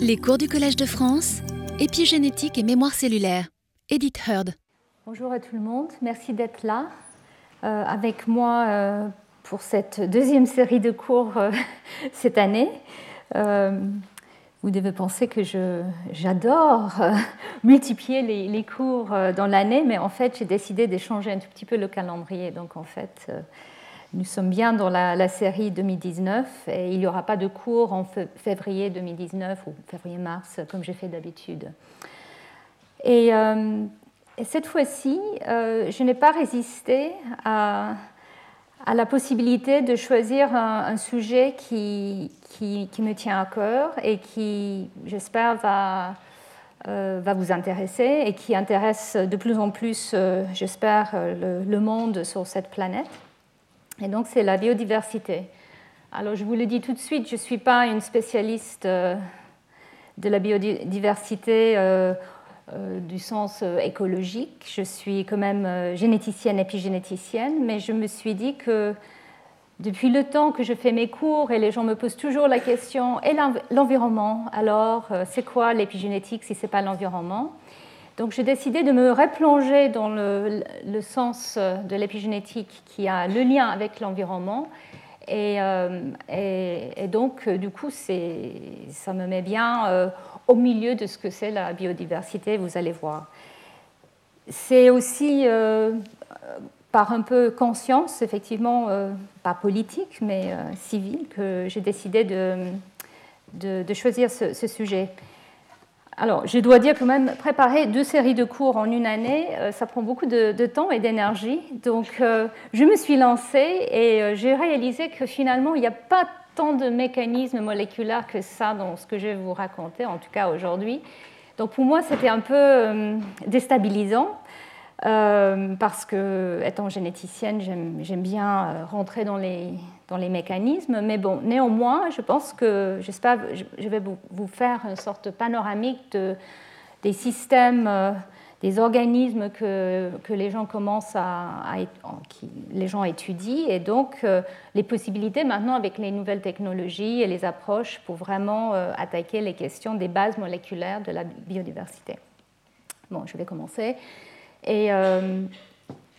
Les cours du Collège de France, épigénétique et mémoire cellulaire. Edith Heard. Bonjour à tout le monde, merci d'être là euh, avec moi euh, pour cette deuxième série de cours euh, cette année. vous devez penser que j'adore multiplier les, les, cours dans l'année, mais en fait j'ai décidé d'échanger un tout petit peu le calendrier. Donc en fait, nous sommes bien dans la, série 2019 et il n'y aura pas de cours en février 2019 ou février-mars comme j'ai fait d'habitude. Et, euh, cette fois-ci, euh, je n'ai pas résisté à, la possibilité de choisir un, sujet qui, me tient à cœur et qui, j'espère, euh, va vous intéresser et qui intéresse de plus en plus, j'espère, le monde sur cette planète. Et donc, c'est la biodiversité. Alors, je vous le dis tout de suite, je ne suis pas une spécialiste euh, de la biodiversité euh, euh, du sens écologique. Je suis quand même généticienne, épigénéticienne, mais je me suis dit que depuis le temps que je fais mes cours et les gens me posent toujours la question et l'environnement, alors c'est quoi l'épigénétique si ce n'est pas l'environnement? Donc j'ai décidé de me replonger dans le, sens de l'épigénétique qui a le lien avec l'environnement. Et, euh, donc, du coup, ça me met bien euh, au milieu de ce que c'est la biodiversité, vous allez voir. C'est aussi euh, par un peu conscience, effectivement, pas politique, mais civile, que j'ai décidé de, choisir ce sujet. Alors, je dois dire quand même, préparer deux séries de cours en une année, euh, ça prend beaucoup de, temps et d'énergie. Donc, euh, je me suis lancée et euh, j'ai réalisé que finalement, il n'y a pas tant de mécanismes moléculaires que ça dans ce que je vais vous raconter, en tout cas aujourd'hui. Donc, pour moi, c'était un peu déstabilisant. Parce que, étant généticienne, j'aime bien rentrer dans les, mécanismes. Mais bon, néanmoins, je pense que, j'espère, je vais vous faire une sorte panoramique de, des systèmes, euh, des organismes que, les gens commencent à, qui, les gens étudient, et donc euh, les possibilités maintenant avec les nouvelles technologies et les approches pour vraiment euh, attaquer les questions des bases moléculaires de la biodiversité. Bon, je vais commencer. Et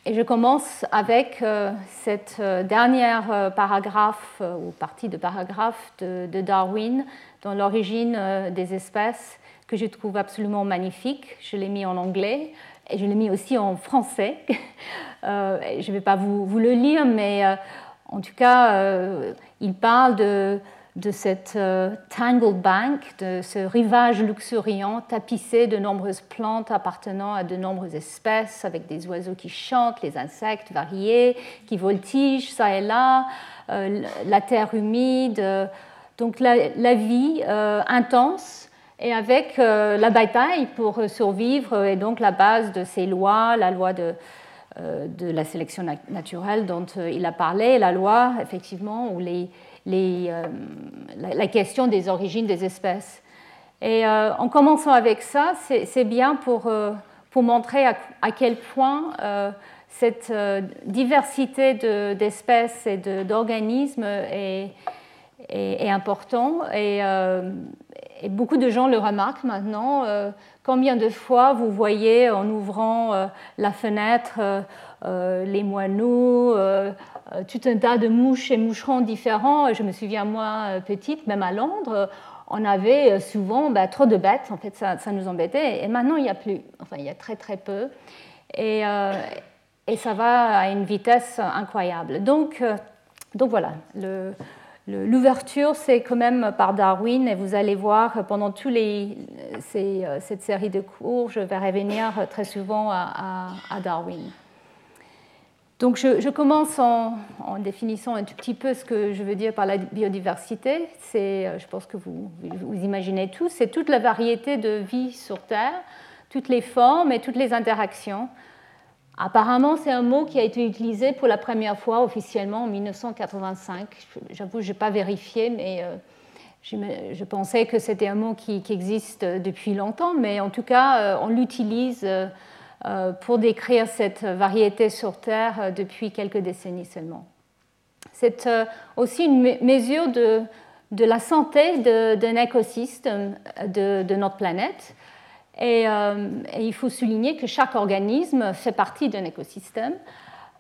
et je commence avec euh, cette euh, dernière euh, paragraphe ou partie de paragraphe de, Darwin dans l'origine des espèces que je trouve absolument magnifique. Je l'ai mis en anglais et je l'ai mis aussi en français. je ne vais pas vous, le lire, mais en tout cas, il parle de de cette euh, tangle bank, de ce rivage luxuriant tapissé de nombreuses plantes appartenant à de nombreuses espèces, avec des oiseaux qui chantent, les insectes variés qui voltigent ça et là, euh, la terre humide, euh, donc la, vie intense et avec la bataille pour survivre et donc la base de ces lois, la loi de, de la sélection naturelle dont il a parlé, la loi effectivement où les euh, la, question des origines des espèces. Et euh, en commençant avec ça, c'est bien pour, euh, pour montrer à, quel point cette diversité d'espèces et d'organismes est, est, important. Et, beaucoup de gens le remarquent maintenant. combien de fois vous voyez en ouvrant la fenêtre les moineaux, euh, tout un tas de mouches et moucherons différents. Je me souviens, moi, euh, petite, même à Londres, on avait euh, souvent bah, trop de bêtes, en fait, ça, nous embêtait. Et maintenant, il n'y a plus, enfin, il y a très très peu. Et, et ça va à une vitesse incroyable. Donc voilà, L'ouverture, c'est quand même par Darwin, et vous allez voir pendant tous les, cette série de cours, je vais revenir très souvent à Darwin. Donc je, commence en, définissant un tout petit peu ce que je veux dire par la biodiversité. Euh, je pense que vous, vous imaginez tous, c'est toute la variété de vie sur Terre, toutes les formes et toutes les interactions. Apparemment, c'est un mot qui a été utilisé pour la première fois officiellement en 1985. J'avoue, je n'ai pas vérifié, mais euh, je, pensais que c'était un mot qui, existe depuis longtemps, mais en tout cas, euh, on l'utilise euh, pour décrire cette variété sur Terre depuis quelques décennies seulement. C'est aussi une mesure de la santé d'un écosystème de, notre planète. Et, il faut souligner que chaque organisme fait partie d'un écosystème,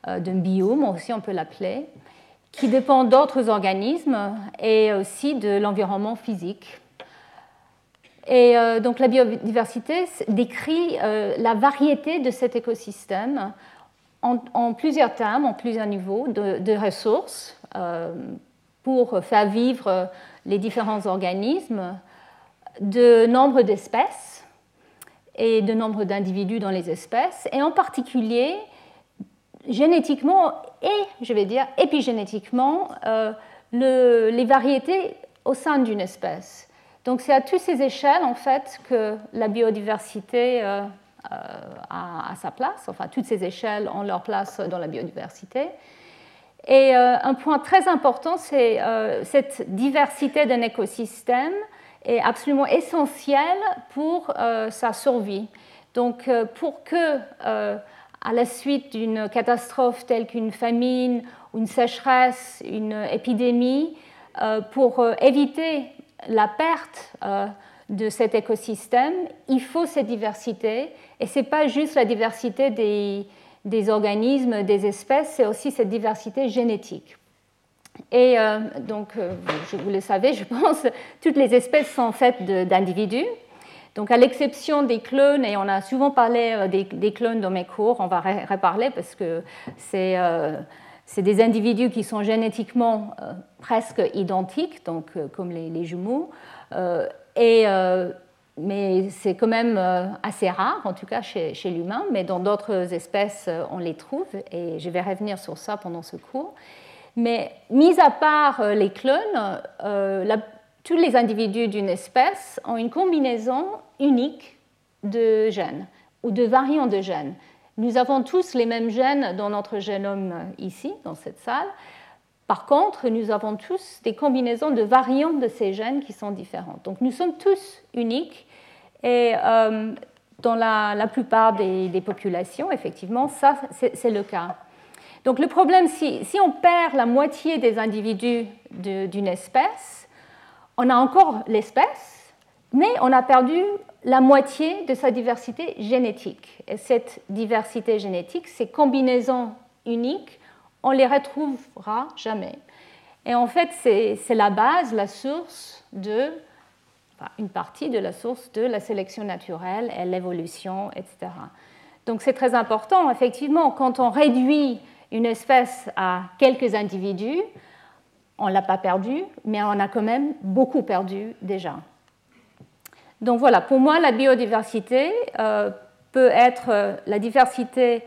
d'un biome aussi on peut l'appeler, qui dépend d'autres organismes et aussi de l'environnement physique. Et euh, donc la biodiversité décrit euh, la variété de cet écosystème en, plusieurs termes, en plusieurs niveaux de, ressources euh, pour faire vivre les différents organismes, de nombre d'espèces et de nombre d'individus dans les espèces, et en particulier génétiquement et, je vais dire, épigénétiquement, les variétés au sein d'une espèce. Donc c'est à toutes ces échelles en fait que la biodiversité euh, euh, a, sa place, enfin toutes ces échelles ont leur place dans la biodiversité. Et euh, un point très important, c'est cette diversité d'un écosystème est absolument essentielle pour sa survie. Donc pour que à la suite d'une catastrophe telle qu'une famine, une sécheresse, une épidémie, pour éviter la perte euh, de cet écosystème, il faut cette diversité. Et ce n'est pas juste la diversité des, organismes, des espèces, c'est aussi cette diversité génétique. Et euh, donc, euh, vous le savez, je pense, toutes les espèces sont faites d'individus. Donc, à l'exception des clones, et on a souvent parlé des, clones dans mes cours, on va reparler parce que c'est c'est des individus qui sont génétiquement euh, presque identiques, donc euh, comme les, jumeaux, euh, mais c'est quand même assez rare, en tout cas chez, l'humain, mais dans d'autres espèces, on les trouve, et je vais revenir sur ça pendant ce cours. Mais mis à part les clones, tous les individus d'une espèce ont une combinaison unique de gènes ou de variants de gènes. Nous avons tous les mêmes gènes dans notre génome ici, dans cette salle. Par contre, nous avons tous des combinaisons de variants de ces gènes qui sont différentes. Donc nous sommes tous uniques et euh, dans la, plupart des, populations, effectivement, ça, c'est le cas. Donc le problème, si, on perd la moitié des individus d'une espèce, on a encore l'espèce, mais on a perdu la moitié de sa diversité génétique. Et cette diversité génétique, ces combinaisons uniques, on les retrouvera jamais. Et en fait, c'est la base, la source de, une partie de la source de la sélection naturelle et l'évolution, etc. Donc c'est très important, effectivement, quand on réduit une espèce à quelques individus, on ne l'a pas perdu, mais on a quand même beaucoup perdu déjà. Donc voilà, pour moi, la biodiversité euh, peut être euh, la diversité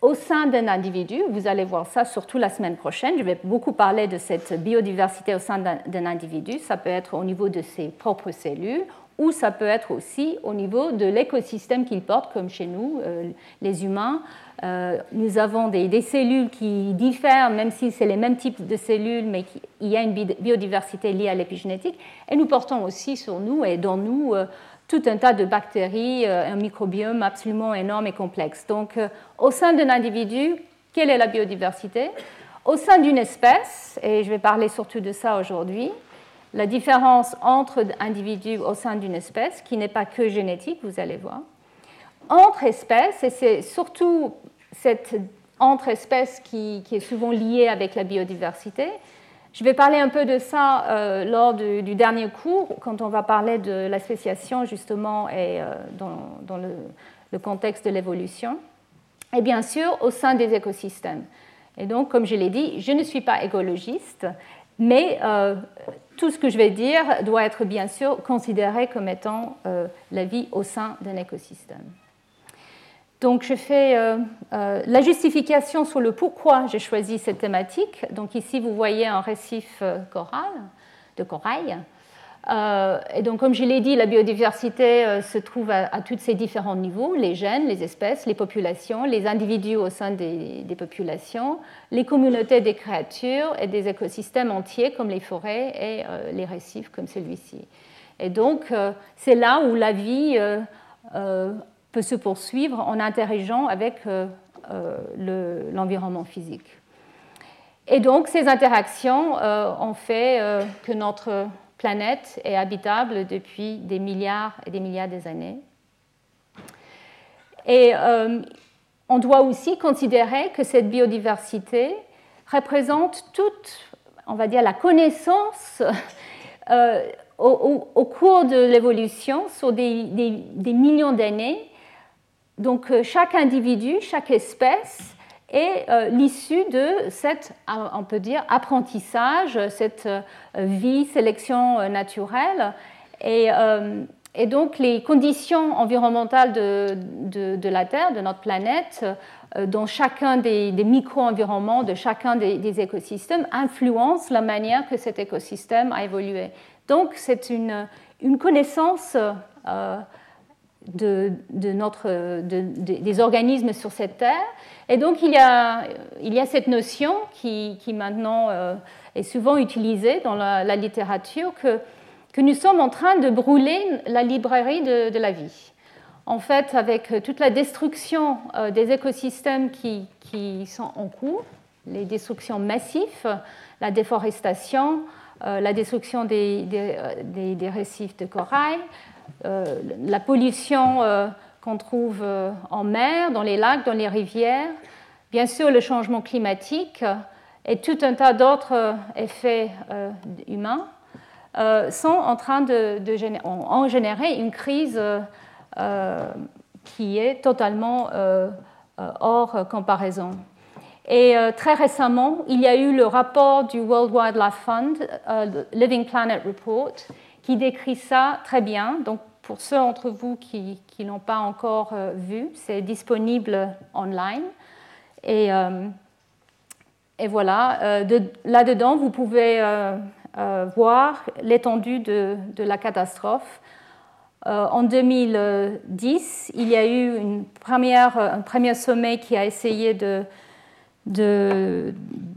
au sein d'un individu. Vous allez voir ça surtout la semaine prochaine. Je vais beaucoup parler de cette biodiversité au sein d'un individu. Ça peut être au niveau de ses propres cellules ou ça peut être aussi au niveau de l'écosystème qu'il porte, comme chez nous, euh, les humains. Euh, nous avons des, cellules qui diffèrent, même si c'est les mêmes types de cellules, mais il y a une biodiversité liée à l'épigénétique. Et nous portons aussi sur nous et dans nous euh, tout un tas de bactéries, un microbiome absolument énorme et complexe. Donc, au sein d'un individu, quelle est la biodiversité? Au sein d'une espèce, et je vais parler surtout de ça aujourd'hui, la différence entre individus au sein d'une espèce, qui n'est pas que génétique, vous allez voir. Entre espèces, et c'est surtout cette entre espèces qui, est souvent liée avec la biodiversité. Je vais parler un peu de ça euh, lors du, dernier cours, quand on va parler de la spéciation justement et euh, dans, le, contexte de l'évolution. Et bien sûr, au sein des écosystèmes. Et donc, comme je l'ai dit, je ne suis pas écologiste, mais euh, tout ce que je vais dire doit être bien sûr considéré comme étant la vie au sein d'un écosystème. Donc je fais euh, la justification sur le pourquoi j'ai choisi cette thématique. Donc ici vous voyez un récif coral, de corail euh, et donc, comme je l'ai dit, la biodiversité euh, se trouve à, tous ces différents niveaux les gènes, les espèces, les populations, les individus au sein des, populations, les communautés des créatures et des écosystèmes entiers comme les forêts et euh, les récifs comme celui-ci. Et donc, c'est là où la vie peut se poursuivre en interagissant avec l'environnement physique. Et donc ces interactions ont fait que notre planète est habitable depuis des milliards et des milliards d'années. Et on doit aussi considérer que cette biodiversité représente toute, on va dire, la connaissance euh, au, cours de l'évolution sur des, millions d'années. Donc euh, chaque individu, chaque espèce est euh, l'issue de cet, on peut dire, apprentissage, cette vie, sélection naturelle. Et donc les conditions environnementales de, la Terre, de notre planète, euh, dans chacun des, micro-environnements, de chacun des, écosystèmes, influencent la manière que cet écosystème a évolué. Donc c'est une, connaissance de, des organismes sur cette Terre. Et donc il y a, il y a cette notion qui, maintenant euh, est souvent utilisée dans la, littérature que que nous sommes en train de brûler la librairie de, la vie. En fait, avec toute la destruction euh, des écosystèmes qui, sont en cours, les destructions massives, la déforestation, euh, la destruction des, des, récifs de corail, la pollution qu'on trouve en mer, dans les lacs, dans les rivières, bien sûr le changement climatique et tout un tas d'autres effets humains. Euh, sont en train de, générer une crise euh, qui est totalement euh, hors comparaison. Et très récemment, il y a eu le rapport du World Wildlife Fund, Living Planet Report, qui décrit ça très bien. Donc, pour ceux d'entre vous qui, qui n'ont pas encore vu, c'est disponible online. Et, et voilà, là-dedans, vous pouvez euh, voir l'étendue de, la catastrophe. Euh, en 2010, il y a eu une première, un premier sommet qui a essayé de, de,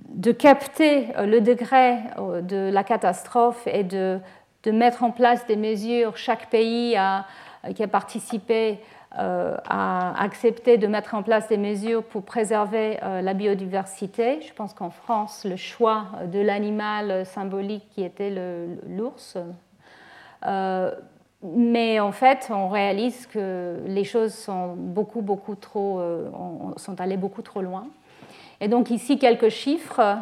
de, capter le degré euh, de la catastrophe et de, de, mettre en place des mesures. Chaque pays qui a participé euh, a accepté de mettre en place des mesures pour préserver euh, la biodiversité. Je pense qu'en France, le choix de l'animal symbolique qui était l'ours. Euh, mais en fait, on réalise que les choses sont beaucoup, beaucoup trop, sont allées beaucoup trop loin. Et donc ici, quelques chiffres.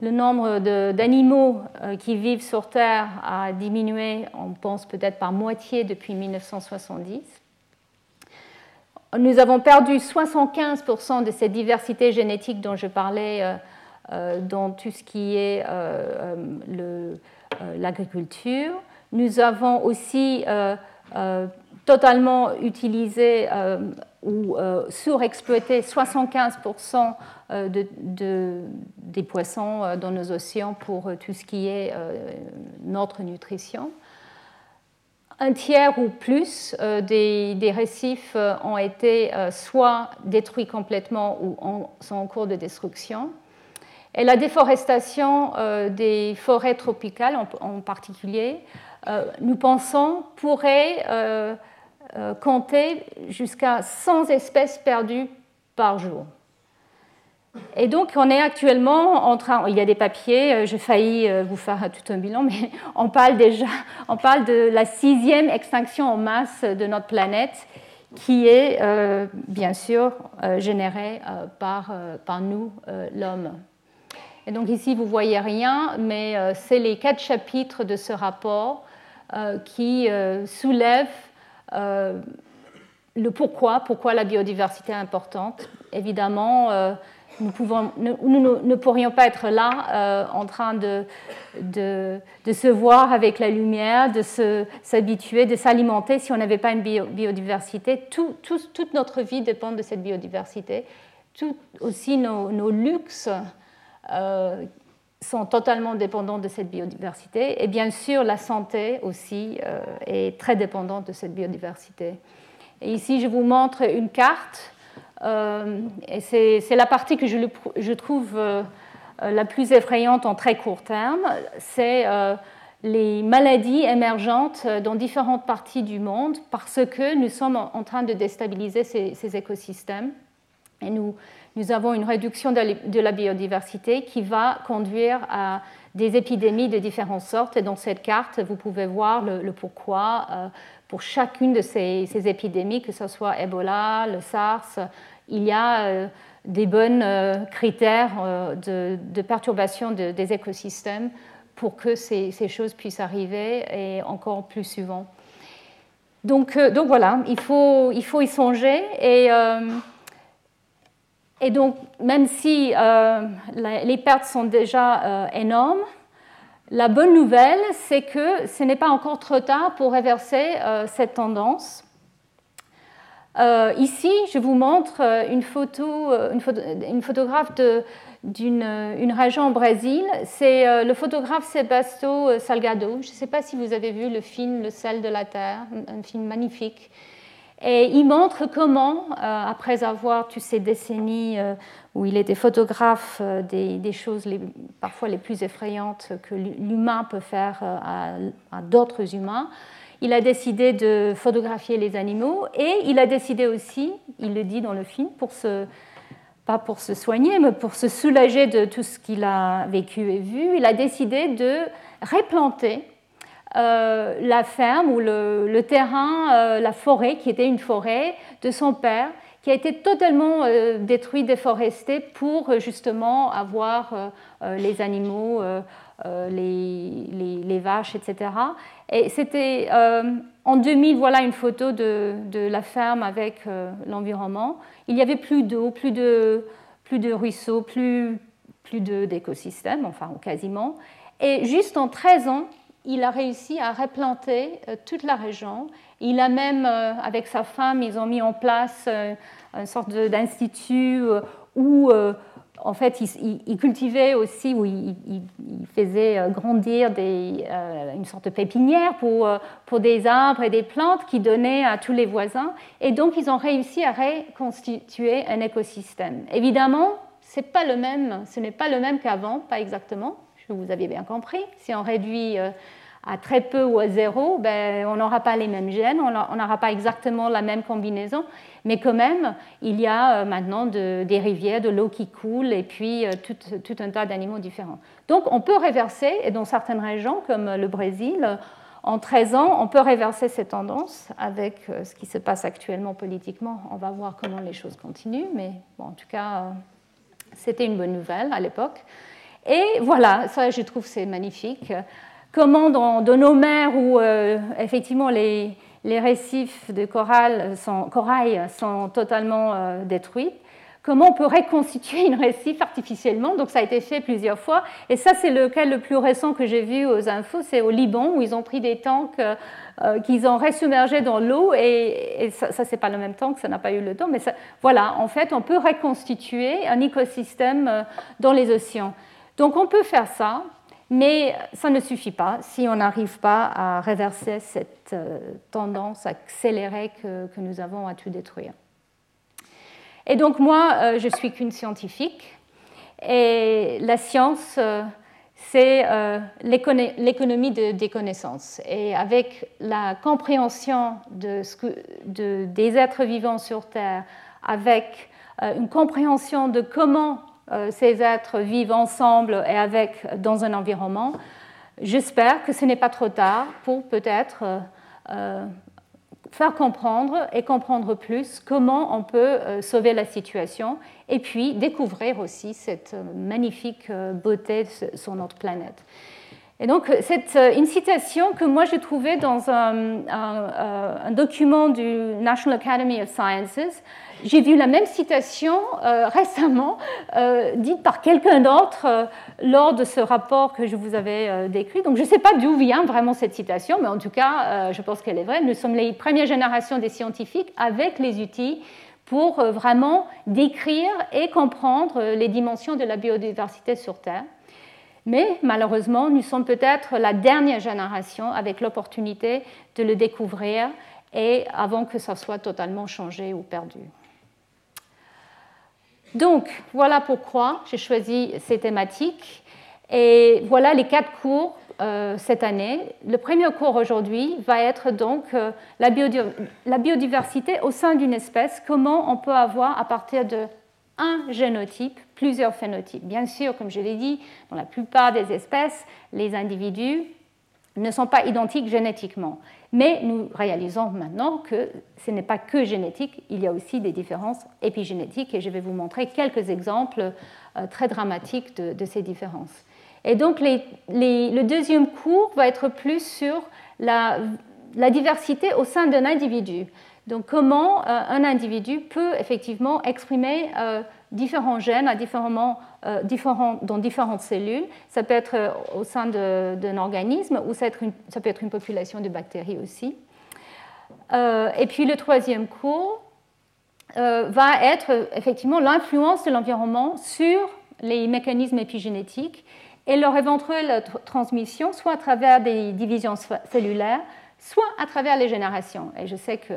Le nombre d'animaux qui vivent sur Terre a diminué, on pense peut-être par moitié depuis 1970 nous avons perdu 75% de cette diversité génétique dont je parlais euh, euh, dans tout ce qui est euh, l'agriculture. Nous avons aussi totalement utilisé ou surexploité 75% des poissons dans nos océans pour tout ce qui est notre nutrition un tiers ou plus euh, des, récifs euh, ont été euh, soit détruits complètement ou sont en cours de destruction. Et la déforestation des forêts tropicales en, particulier, nous pensons, pourrait compter jusqu'à 100 espèces perdues par jour. Et donc, on est actuellement en train. Il y a des papiers, euh, j'ai failli euh, vous faire tout un bilan, mais on parle déjà on parle de la sixième extinction en masse de notre planète, qui est euh, bien sûr générée par, par nous, l'homme. Et donc, ici, vous voyez rien, mais c'est les quatre chapitres de ce rapport qui soulèvent le pourquoi, pourquoi la biodiversité est importante. Évidemment, nous, pouvons, nous, ne pourrions pas être là euh, en train de, se voir avec la lumière, de s'habituer, de s'alimenter si on n'avait pas une biodiversité. Tout, toute notre vie dépend de cette biodiversité. Tout, aussi nos, nos luxes euh, sont totalement dépendants de cette biodiversité. Et bien sûr, la santé aussi euh, est très dépendante de cette biodiversité. Et ici, je vous montre une carte euh, et c'est la partie que je, trouve euh, la plus effrayante en très court terme. C'est les maladies émergentes dans différentes parties du monde parce que nous sommes en train de déstabiliser ces, écosystèmes. Et nous, nous avons une réduction de la biodiversité qui va conduire à des épidémies de différentes sortes. Et dans cette carte, vous pouvez voir le, pourquoi euh, pour chacune de ces, épidémies, que ce soit Ebola, le SARS, il y a euh, des bons euh, critères de, perturbation des écosystèmes pour que ces, choses puissent arriver et encore plus souvent. Donc, donc voilà, il faut, il faut y songer et et donc, même si euh, les pertes sont déjà euh, énormes, la bonne nouvelle, c'est que ce n'est pas encore trop tard pour réverser euh, cette tendance. ici, je vous montre une, photo, une, photographe d'une région au Brésil. C'est le photographe Sebastião Salgado. Je ne sais pas si vous avez vu le film Le sel de la terre, un film magnifique et il montre comment, euh, après avoir toutes ces décennies euh, où il était photographe euh, des, choses parfois les plus effrayantes que l'humain peut faire à, d'autres humains, il a décidé de photographier les animaux et il a décidé aussi, il le dit dans le film, pour se, pas pour se soigner, mais pour se soulager de tout ce qu'il a vécu et vu, il a décidé de réplanter euh, la ferme ou le, terrain, euh, la forêt, qui était une forêt de son père, qui a été totalement euh, détruit, déforesté pour justement avoir les animaux, les, vaches, etc. Et c'était en 2000, voilà une photo de, la ferme avec l'environnement. Il n'y avait plus d'eau, plus de, plus de ruisseaux, plus, plus d'écosystèmes, enfin quasiment. Et juste en 13 ans, il a réussi à replanter euh, toute la région. Il a même, euh, avec sa femme, ils ont mis en place euh, une sorte d'institut où, en fait, il, cultivait aussi, où il, faisait grandir une sorte de pépinière pour, pour des arbres et des plantes qui donnaient à tous les voisins. Et donc, ils ont réussi à reconstituer un écosystème. Évidemment, pas le même, ce n'est pas le même qu'avant, pas exactement, vous aviez bien compris. Si on réduit à très peu ou à zéro, ben, on n'aura pas les mêmes gènes, on n'aura pas exactement la même combinaison, mais quand même, il y a euh, maintenant des rivières, de l'eau qui coule et puis euh, tout, un tas d'animaux différents. Donc on peut réverser, et dans certaines régions comme le Brésil, en 13 ans, on peut réverser ces tendances avec euh, ce qui se passe actuellement politiquement. On va voir comment les choses continuent, mais en tout cas, c'était une bonne nouvelle à l'époque. Et voilà, ça je trouve c'est magnifique comment dans, nos mers où euh, effectivement les, récifs de corail sont, totalement euh, détruits, comment on peut reconstituer une récif artificiellement? Donc ça a été fait plusieurs fois. Et ça, c'est le cas le plus récent que j'ai vu aux infos, c'est au Liban, où ils ont pris des tanks euh, qu'ils ont resubmergés dans l'eau. Et, ça, ça c'est pas le même tank, ça n'a pas eu le temps. Mais voilà, en fait, on peut reconstituer un écosystème dans les océans. Donc on peut faire ça mais ça ne suffit pas si on n'arrive pas à réverser cette euh, tendance accélérée que, nous avons à tout détruire. Et donc moi, euh, je suis qu'une scientifique, et la science, euh, c'est l'économie des connaissances. Et avec la compréhension de ce que, de, des êtres vivants sur Terre, avec une compréhension de comment ces êtres vivent ensemble et avec dans un environnement. J'espère que ce n'est pas trop tard pour peut-être euh, euh, faire comprendre et comprendre plus comment on peut sauver la situation et puis découvrir aussi cette magnifique beauté sur notre planète. Et donc, c'est une citation que moi j'ai trouvée dans un, un, document du National Academy of Sciences j'ai vu la même citation euh, récemment euh, dite par quelqu'un d'autre euh, lors de ce rapport que je vous avais décrit. Donc je ne sais pas d'où vient vraiment cette citation, mais en tout cas, je pense qu'elle est vraie. Nous sommes les premières générations des scientifiques avec les outils pour vraiment décrire et comprendre les dimensions de la biodiversité sur Terre. Mais malheureusement, nous sommes peut-être la dernière génération avec l'opportunité de le découvrir et avant que ça soit totalement changé ou perdu. Donc, voilà pourquoi j'ai choisi ces thématiques. Et voilà les quatre cours euh, cette année. Le premier cours aujourd'hui va être donc euh, la, biodiversité au sein d'une espèce, comment on peut avoir à partir de un génotype, plusieurs phénotypes. Bien sûr, comme je l'ai dit, dans la plupart des espèces, les individus ne sont pas identiques génétiquement. Mais nous réalisons maintenant que ce n'est pas que génétique, il y a aussi des différences épigénétiques et je vais vous montrer quelques exemples euh, très dramatiques de, ces différences. Et donc le deuxième cours va être plus sur la, diversité au sein d'un individu. Donc comment euh, un individu peut effectivement exprimer euh, différents gènes à différents, euh, différents, dans différentes cellules. Ça peut être euh, au sein d'un organisme ou ça, ça, peut être une population de bactéries aussi. Euh, et puis le troisième cours va être effectivement l'influence de l'environnement sur les mécanismes épigénétiques et leur éventuelle transmission, soit à travers des divisions cellulaires, soit à travers les générations. Et je sais que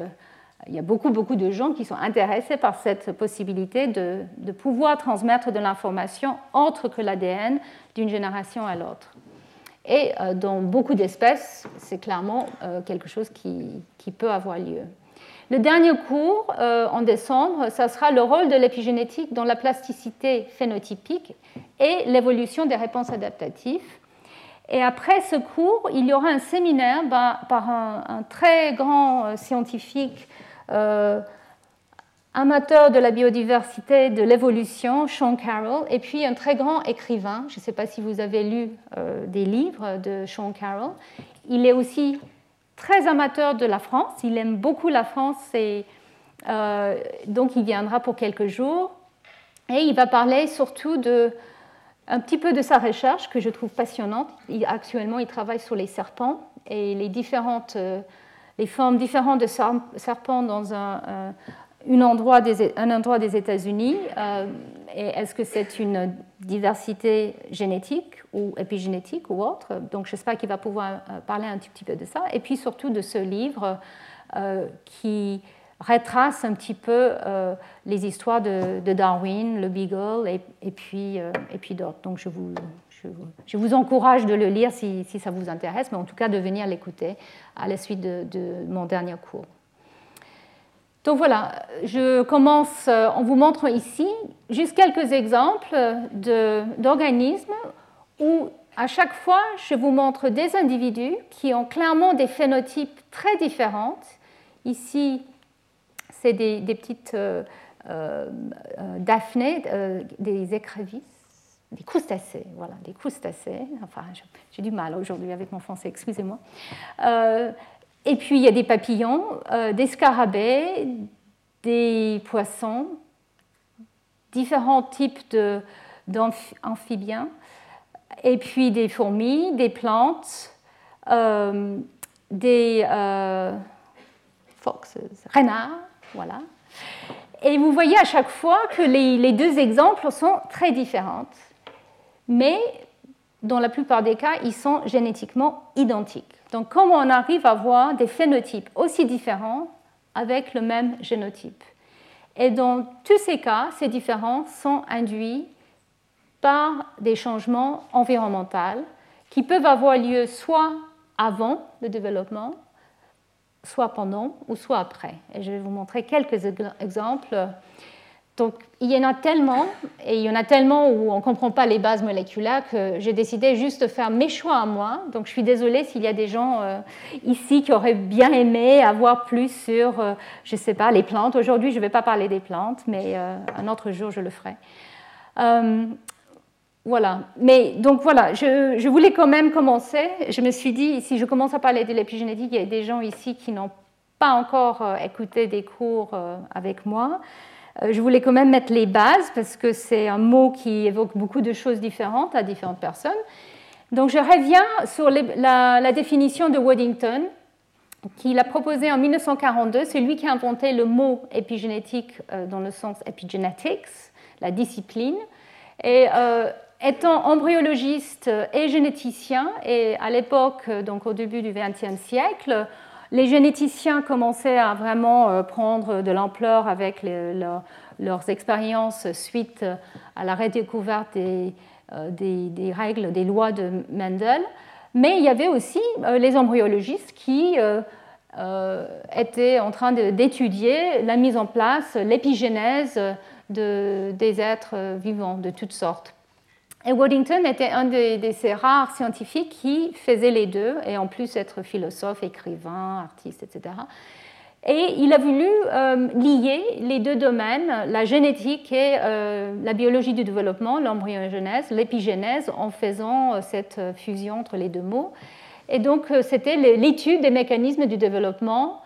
il y a beaucoup, beaucoup de gens qui sont intéressés par cette possibilité de, pouvoir transmettre de l'information entre que l'ADN d'une génération à l'autre. Et euh, dans beaucoup d'espèces, c'est clairement euh, quelque chose qui, peut avoir lieu. Le dernier cours, euh, en décembre, ça sera le rôle de l'épigénétique dans la plasticité phénotypique et l'évolution des réponses adaptatives. Et après ce cours, il y aura un séminaire ben, par un, très grand scientifique amateur de la biodiversité, de l'évolution, Sean Carroll, et puis un très grand écrivain. Je ne sais pas si vous avez lu euh, des livres de Sean Carroll. Il est aussi très amateur de la France. Il aime beaucoup la France et euh, donc il viendra pour quelques jours. Et il va parler surtout de un petit peu de sa recherche que je trouve passionnante. actuellement, il travaille sur les serpents et les différentes les formes différentes de serpents dans un, un endroit des, un endroit des États-Unis. Euh, est-ce que c'est une diversité génétique ou épigénétique ou autre? Donc j'espère qu'il va pouvoir euh, parler un petit peu de ça. Et puis surtout de ce livre euh, qui retrace un petit peu les histoires de, Darwin, le Beagle et, et puis, et puis d'autres. Donc je vous, je, vous encourage de le lire si, ça vous intéresse, mais en tout cas de venir l'écouter à la suite de, mon dernier cours. Donc voilà, je commence en vous montrant ici juste quelques exemples d'organismes où à chaque fois je vous montre des individus qui ont clairement des phénotypes très différents. Ici, c'est des, petites euh, euh, euh daphnées, euh, des écrevisses des crustacés, voilà, des crustacés. Enfin, j'ai du mal aujourd'hui avec mon français, excusez-moi. Euh, et puis il y a des papillons, euh, des scarabées, des poissons, différents types d'amphibiens, et puis des fourmis, des plantes, euh, des foxes, renards, voilà. Et vous voyez à chaque fois que les, les deux exemples sont très différents mais dans la plupart des cas, ils sont génétiquement identiques. Donc comment on arrive à avoir des phénotypes aussi différents avec le même génotype? Et dans tous ces cas, ces différences sont induits par des changements environnementaux qui peuvent avoir lieu soit avant le développement, soit pendant ou soit après. Et je vais vous montrer quelques exemples donc il y en a tellement, et il y en a tellement où on ne comprend pas les bases moléculaires que j'ai décidé juste de faire mes choix à moi. Donc je suis désolée s'il y a des gens euh, ici qui auraient bien aimé avoir plus sur, euh, je ne sais pas, les plantes. Aujourd'hui, je ne vais pas parler des plantes, mais euh, un autre jour, je le ferai. voilà. Mais donc voilà, je, je, voulais quand même commencer. Je me suis dit, si je commence à parler de l'épigénétique, il y a des gens ici qui n'ont pas encore écouté des cours avec moi. Euh, je voulais quand même mettre les bases parce que c'est un mot qui évoque beaucoup de choses différentes à différentes personnes. Donc je reviens sur la, définition de Waddington, qu'il a proposé en 1942. C'est lui qui a inventé le mot épigénétique euh, dans le sens epigenetics, la discipline. Et euh, étant embryologiste et généticien, et à l'époque, donc au début du XXe siècle, les généticiens commençaient à vraiment euh, prendre de l'ampleur avec leurs expériences suite à la redécouverte des, euh, des, règles, des lois de Mendel. Mais il y avait aussi euh, les embryologistes qui étaient en train d'étudier la mise en place, l'épigénèse de, des êtres vivants de toutes sortes. Et Waddington était un de, ces rares scientifiques qui faisait les deux, et en plus être philosophe, écrivain, artiste, etc. Et il a voulu euh, lier les deux domaines, la génétique et euh, la biologie du développement, l'embryogenèse, l'épigénèse, en faisant euh, cette fusion entre les deux mots. Et donc, c'était l'étude des mécanismes du développement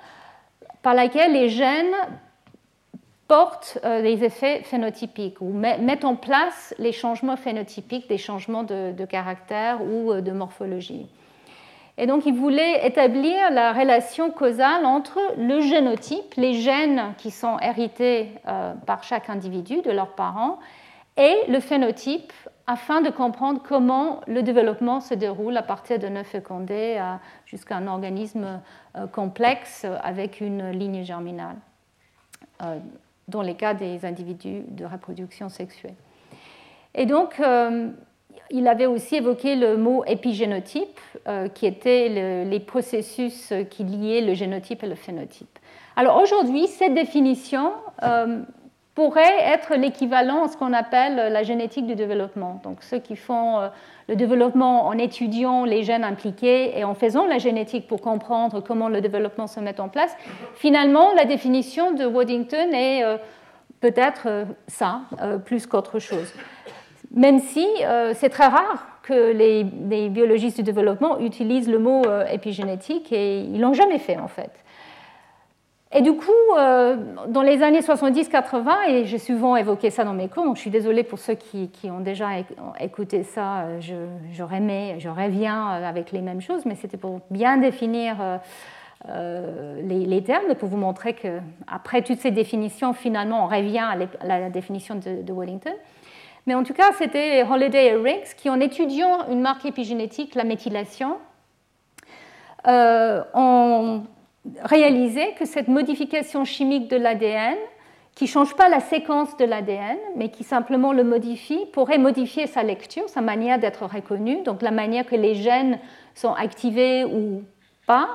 par laquelle les gènes portent des effets phénotypiques ou mettent en place les changements phénotypiques, des changements de, caractère ou de morphologie. Et donc, il voulait établir la relation causale entre le génotype, les gènes qui sont hérités euh, par chaque individu de leurs parents, et le phénotype, afin de comprendre comment le développement se déroule à partir de neuf fécondés jusqu'à un organisme euh, complexe avec une ligne germinale, euh, dans les cas des individus de reproduction sexuelle. Et donc, il avait aussi évoqué le mot épigénotype, euh, qui était les processus qui liaient le génotype et le phénotype. Alors aujourd'hui, cette définition euh, pourrait être l'équivalent à ce qu'on appelle la génétique du développement. Donc ceux qui font euh, le développement en étudiant les gènes impliqués et en faisant la génétique pour comprendre comment le développement se met en place, finalement, la définition de Waddington est peut-être ça, plus qu'autre chose même si euh, c'est très rare que les, biologistes du développement utilisent le mot euh, épigénétique et ils l'ont jamais fait en fait. Et du coup, euh, dans les années 70-80, et j'ai souvent évoqué ça dans mes cours, donc je suis désolée pour ceux qui, ont déjà écouté ça, je, je, je reviens avec les mêmes choses, mais c'était pour bien définir les, termes, pour vous montrer qu'après toutes ces définitions, finalement, on revient à la définition de, Wellington. Mais en tout cas, c'était Holiday et Riggs qui, en étudiant une marque épigénétique, la méthylation, euh, ont réalisé que cette modification chimique de l'ADN, qui ne change pas la séquence de l'ADN, mais qui simplement le modifie, pourrait modifier sa lecture, sa manière d'être reconnu, donc la manière que les gènes sont activés ou pas.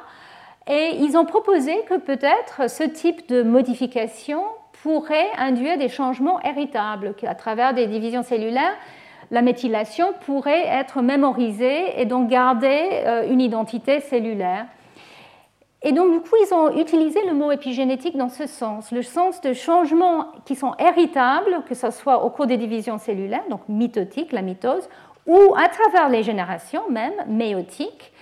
Et ils ont proposé que peut-être ce type de modification pourrait induire des changements héritables, qu'à travers des divisions cellulaires, la méthylation pourrait être mémorisée et donc garder euh, une identité cellulaire. Et donc, du coup, ils ont utilisé le mot épigénétique dans ce sens, le sens de changements qui sont héritables, que ce soit au cours des divisions cellulaires, donc mitotiques, la mitose, ou à travers les générations même, méotiques,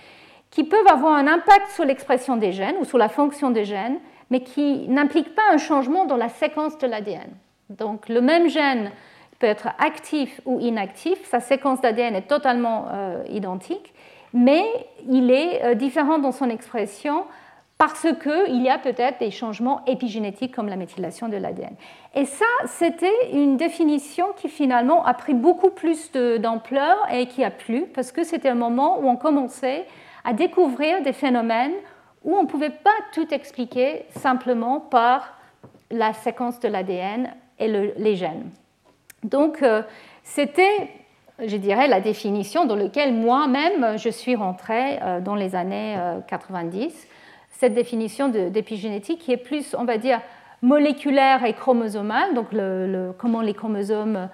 qui peuvent avoir un impact sur l'expression des gènes ou sur la fonction des gènes, mais qui n'implique pas un changement dans la séquence de l'ADN. Donc le même gène peut être actif ou inactif, sa séquence d'ADN est totalement euh, identique, mais il est euh, différent dans son expression parce qu'il y a peut-être des changements épigénétiques comme la méthylation de l'ADN. Et ça, c'était une définition qui finalement a pris beaucoup plus d'ampleur et qui a plu, parce que c'était un moment où on commençait à découvrir des phénomènes où on ne pouvait pas tout expliquer simplement par la séquence de l'ADN et les gènes. Donc, euh, c'était, je dirais, la définition dans laquelle moi-même je suis rentrée euh, dans les années 90. Euh, Cette définition d'épigénétique qui est plus, on va dire, moléculaire et chromosomale, donc comment les chromosomes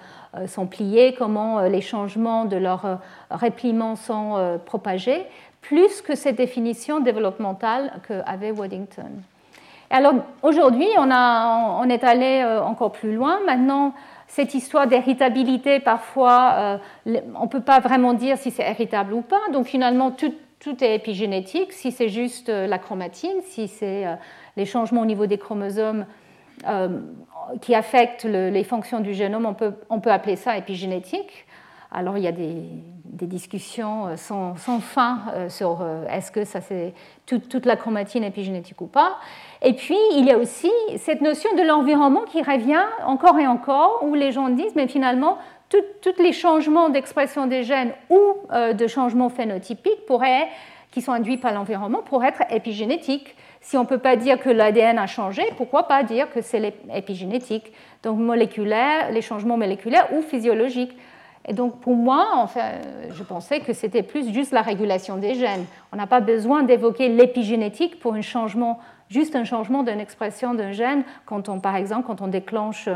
sont pliés, comment les changements de leur répliement sont propagés, plus que cette définition développementale qu'avait Waddington. alors aujourd'hui, on, est allé euh, encore plus loin. Maintenant, cette histoire d'héritabilité, parfois, euh, on ne peut pas vraiment dire si c'est héritable ou pas. Donc finalement, tout, tout est épigénétique. Si c'est juste euh, la chromatine, si c'est les changements au niveau des chromosomes qui affectent les fonctions du génome, on peut, on peut appeler ça épigénétique. Alors il y a des, discussions euh, sans, fin euh, sur euh, est-ce que ça c'est toute, la chromatine épigénétique ou pas. Et puis il y a aussi cette notion de l'environnement qui revient encore et encore, où les gens disent mais finalement tous les changements d'expression des gènes ou de changements phénotypiques pourraient, qui sont induits par l'environnement pourraient être épigénétiques. Si on ne peut pas dire que l'ADN a changé, pourquoi pas dire que c'est épigénétique Donc moléculaire, les changements moléculaires ou physiologiques. Et donc pour moi, enfin, je pensais que c'était plus juste la régulation des gènes. On n'a pas besoin d'évoquer l'épigénétique pour un changement, juste un changement d'une expression d'un gène, quand on, par exemple, quand on déclenche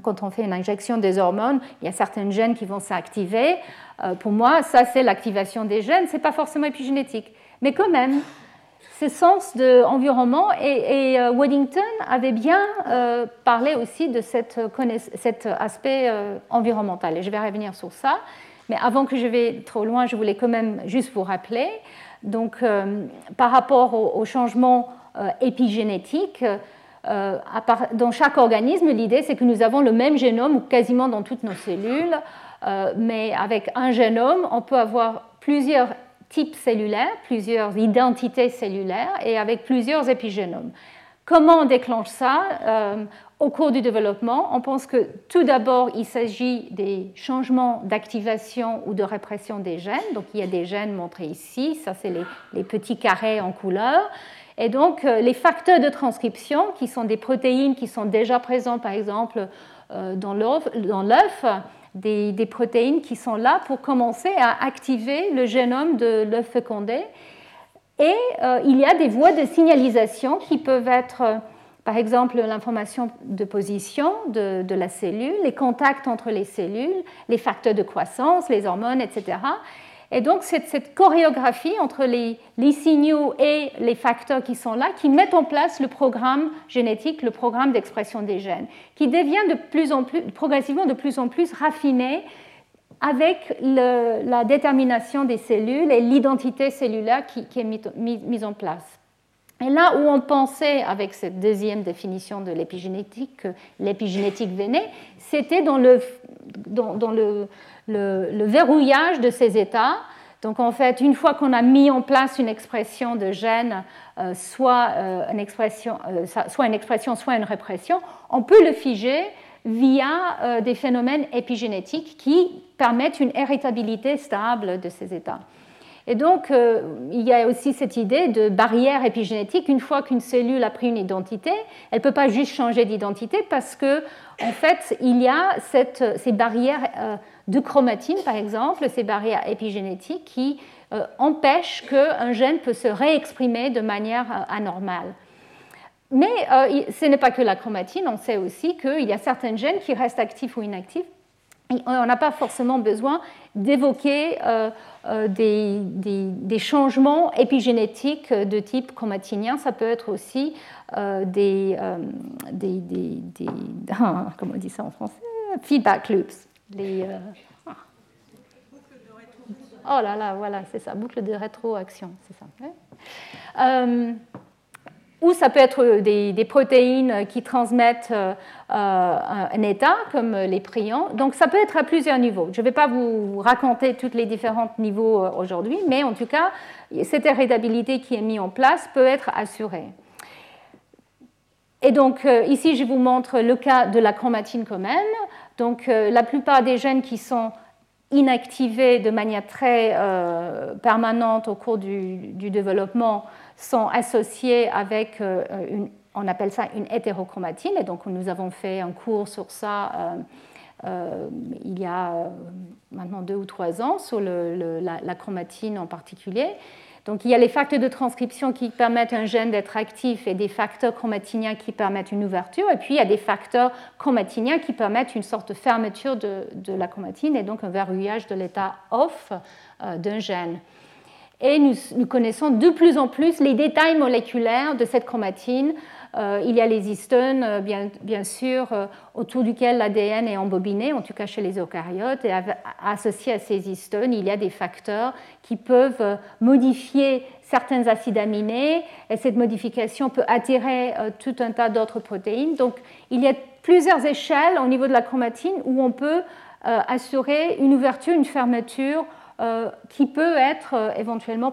quand on fait une injection des hormones, il y a certaines gènes qui vont s'activer. pour moi, ça, c'est l'activation des gènes, ce n'est pas forcément épigénétique. Mais quand même, ce sens d'environnement, et, et Waddington avait bien parlé aussi de cet aspect environnemental, et je vais revenir sur ça. Mais avant que je vais trop loin, je voulais quand même juste vous rappeler. Donc, euh, par rapport au, changement euh, épigénétique, euh, dans chaque organisme, l'idée c'est que nous avons le même génome quasiment dans toutes nos cellules, mais avec un génome, on peut avoir plusieurs types cellulaires, plusieurs identités cellulaires et avec plusieurs épigénomes. Comment on déclenche ça au cours du développement, on pense que tout d'abord, il s'agit des changements d'activation ou de répression des gènes. Donc, il y a des gènes montrés ici, ça c'est les, petits carrés en couleur. Et donc, euh, les facteurs de transcription, qui sont des protéines qui sont déjà présents, par exemple, euh, dans l'œuf, des, des, protéines qui sont là pour commencer à activer le génome de l'œuf fécondé. Et euh, il y a des voies de signalisation qui peuvent être par exemple, l'information de position de, la cellule, les contacts entre les cellules, les facteurs de croissance, les hormones, etc. Et donc, c'est cette chorégraphie entre les, signaux et les facteurs qui sont là qui mettent en place le programme génétique, le programme d'expression des gènes, qui devient progressivement de plus en plus raffiné avec la détermination des cellules et l'identité cellulaire qui, est mise en place. Et là où on pensait, avec cette deuxième définition de l'épigénétique, que l'épigénétique venait, c'était dans, le, le, verrouillage de ces états. Donc en fait, une fois qu'on a mis en place une expression de gène, euh, soit, euh, une expression, euh, soit une expression, soit une répression, on peut le figer via des phénomènes épigénétiques qui permettent une héritabilité stable de ces états. Et donc, il y a aussi cette idée de barrière épigénétique. Une fois qu'une cellule a pris une identité, elle ne peut pas juste changer d'identité parce que, en fait, il y a ces barrières de chromatine, par exemple, ces barrières épigénétiques qui euh, empêchent qu'un gène peut se réexprimer de manière anormale. Mais ce n'est pas que la chromatine, on sait aussi qu'il y a certains gènes qui restent actifs ou inactifs on n'a pas forcément besoin d'évoquer euh, euh, des, changements épigénétiques de type chromatinien. Ça peut être aussi euh, des, comment on dit ça en français? Feedback loops. Ah. oh là là, voilà, c'est ça, boucle de rétroaction, c'est ça ou ça peut être des, protéines qui transmettent euh, un état, comme les prions. Donc ça peut être à plusieurs niveaux. Je ne vais pas vous raconter tous les différents niveaux euh, aujourd'hui, mais en tout cas, cette hérédabilité qui est mise en place peut être assurée. Et donc euh, ici, je vous montre le cas de la chromatine même. Donc la plupart des gènes qui sont inactivés de manière très permanente au cours du, développement sont associés avec euh, une, on appelle ça une hétérochromatine, et donc nous avons fait un cours sur ça euh, euh, il y a maintenant deux ou trois ans, sur la, chromatine en particulier. Donc il y a les facteurs de transcription qui permettent un gène d'être actif et des facteurs chromatiniens qui permettent une ouverture, et puis il y a des facteurs chromatiniens qui permettent une sorte de fermeture de, de la chromatine et donc un verrouillage de l'état off d'un gène et nous, connaissons de plus en plus les détails moléculaires de cette chromatine. Euh, il y a les histones, euh, bien, sûr, euh, autour duquel l'ADN est embobiné, en tout cas chez les eucaryotes, et associé à ces histones, il y a des facteurs qui peuvent modifier certains acides aminés, et cette modification peut attirer tout un tas d'autres protéines. Donc, il y a plusieurs échelles au niveau de la chromatine où on peut assurer une ouverture, une fermeture qui peut être éventuellement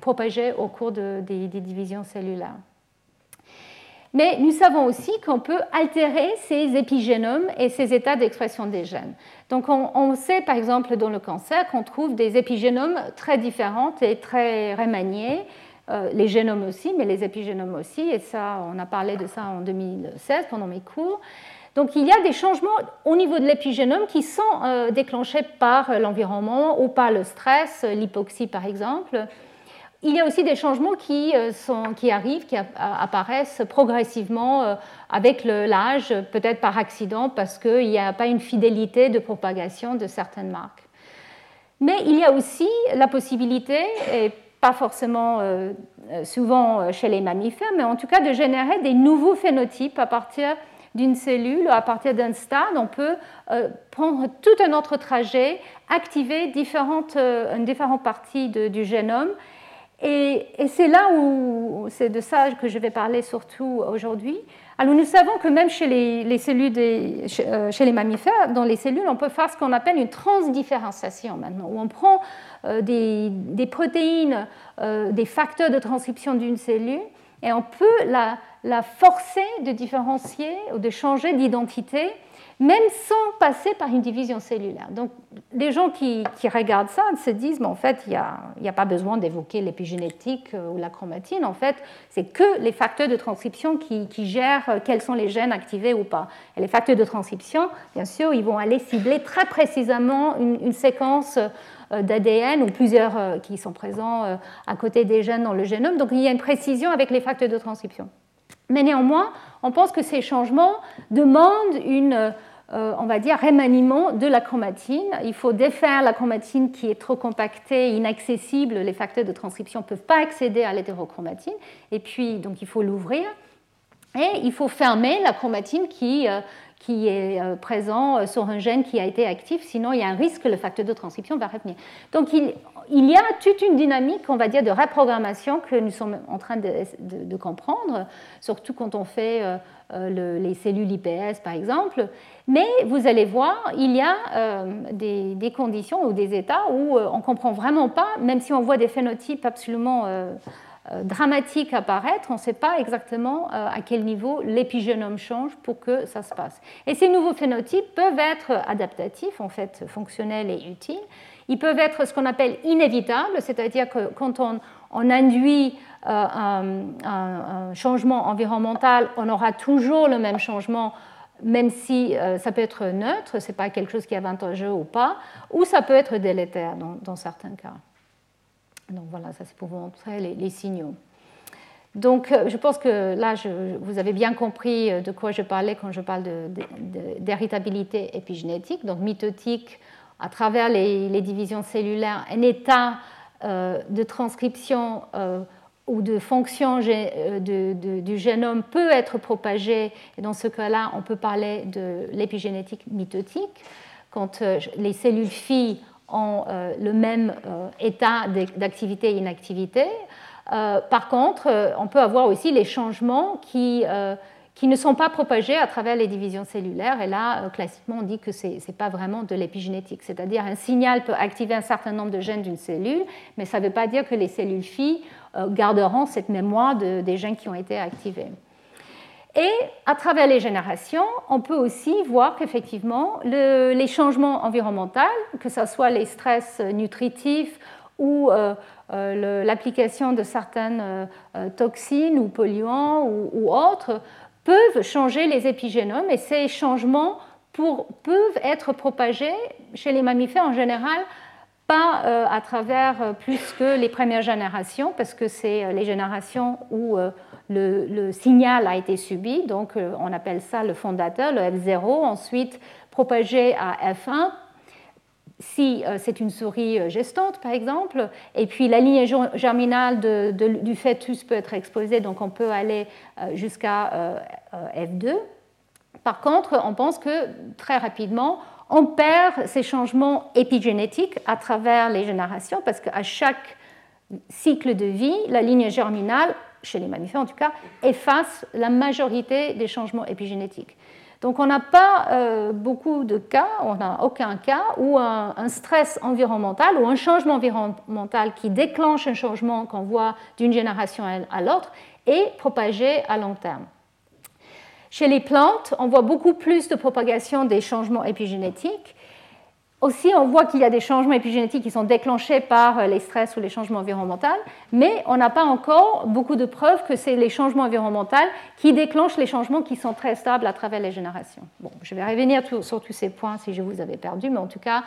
propagé au cours des, divisions cellulaires. Mais nous savons aussi qu'on peut altérer ces épigénomes et ces états d'expression des gènes. Donc on, sait par exemple dans le cancer qu'on trouve des épigénomes très différents et très remaniés, euh, les génomes aussi, mais les épigénomes aussi, et ça on a parlé de ça en 2016 pendant mes cours. Donc il y a des changements au niveau de l'épigénome qui sont euh, déclenchés par l'environnement ou par le stress, l'hypoxie par exemple, il y a aussi des changements qui, qui arrivent, qui apparaissent progressivement avec l'âge, peut-être par accident, parce qu'il n'y a pas une fidélité de propagation de certaines marques. Mais il y a aussi la possibilité, et pas forcément euh, euh, souvent euh, chez les mammifères, mais en tout cas de générer des nouveaux phénotypes à partir d'une cellule, à partir d'un stade, on peut prendre tout un autre trajet, activer différentes, différentes parties du génome. Et, c'est là où c'est de ça que je vais parler surtout aujourd'hui. Alors nous savons que même chez les, cellules euh, chez, les mammifères, dans les cellules, on peut faire ce qu'on appelle une transdifférenciation maintenant, où on prend euh, des, protéines, euh, des facteurs de transcription d'une cellule, et on peut la forcer de différencier ou de changer d'identité même sans passer par une division cellulaire. Donc, les gens qui, regardent ça se disent, mais en fait, il n'y a, pas besoin d'évoquer l'épigénétique euh, ou la chromatine. En fait, c'est que les facteurs de transcription qui, gèrent euh, quels sont les gènes activés ou pas. Et les facteurs de transcription, bien sûr, ils vont aller cibler très précisément une, séquence euh, d'ADN ou plusieurs qui sont présents à côté des gènes dans le génome. Donc, il y a une précision avec les facteurs de transcription. Mais néanmoins, on pense que ces changements demandent une on va dire, remaniement de la chromatine. Il faut défaire la chromatine qui est trop compactée, inaccessible. Les facteurs de transcription ne peuvent pas accéder à l'hétérochromatine. Et puis, donc, il faut l'ouvrir. Et il faut fermer la chromatine qui, euh, qui est euh, présent sur un gène qui a été actif, sinon il y a un risque que le facteur de transcription va revenir. Donc il, il y a toute une dynamique, on va dire, de reprogrammation que nous sommes en train de, comprendre, surtout quand on fait euh, euh, les cellules IPS, par exemple. Mais vous allez voir, il y a euh, des, conditions ou des états où on ne comprend vraiment pas, même si on voit des phénotypes absolument dramatiques apparaître, on ne sait pas exactement à quel niveau l'épigénome change pour que ça se passe. Et ces nouveaux phénotypes peuvent être adaptatifs, en fait, fonctionnels et utiles ils peuvent être ce qu'on appelle inévitables, c'est-à-dire que quand on, induit euh, un, changement environnemental, on aura toujours le même changement, même si euh, ça peut être neutre, ce n'est pas quelque chose qui est avantageux ou pas, ou ça peut être délétère dans, certains cas. Donc voilà, ça c'est pour vous montrer les, signaux. Donc, euh, je pense que là, vous avez bien compris de quoi je parlais quand je parle d'héritabilité épigénétique, donc mitotique à travers les, divisions cellulaires, un état euh, de transcription euh, ou de fonction euh, du génome peut être propagé. Et dans ce cas-là, on peut parler de l'épigénétique mitotique. Quand les cellules filles ont le même état d'activité et inactivité. par contre, on peut avoir aussi les changements qui qui ne sont pas propagés à travers les divisions cellulaires. Et là, euh, classiquement, on dit que ce n'est pas vraiment de l'épigénétique. C'est-à-dire un signal peut activer un certain nombre de gènes d'une cellule, mais ça ne veut pas dire que les cellules filles euh, garderont cette mémoire des gènes qui ont été activés. Et à travers les générations, on peut aussi voir qu'effectivement, les changements environnementaux, que ce soit les stress nutritifs ou euh, l'application de certaines toxines ou polluants ou autres, peuvent changer les épigénomes et ces changements peuvent être propagés chez les mammifères en général pas euh, à travers euh, plus que les premières générations, parce que c'est euh, les générations où le, signal a été subi, donc on appelle ça le fondateur, le F0, ensuite propagé à F1 si euh, c'est une souris euh, gestante, par exemple, et puis la lignée germinale du fœtus peut être exposée, donc on peut aller euh, jusqu'à F2. Par contre, on pense que très rapidement, on perd ces changements épigénétiques à travers les générations, parce qu'à chaque cycle de vie, la lignée germinale, chez les mammifères en tout cas, efface la majorité des changements épigénétiques. Donc on n'a pas euh, beaucoup de cas, on n'a aucun cas où un, stress environnemental ou un changement environnemental qui déclenche un changement qu'on voit d'une génération à l'autre est propagé à long terme. Chez les plantes, on voit beaucoup plus de propagation des changements épigénétiques aussi, on voit qu'il y a des changements épigénétiques qui sont déclenchés par euh, les stress ou les changements environnementaux, mais on n'a pas encore beaucoup de preuves que c'est les changements environnementaux qui déclenchent les changements qui sont très stables à travers les générations. Bon, je vais revenir sur tous ces points si je vous avais perdu, mais en tout cas,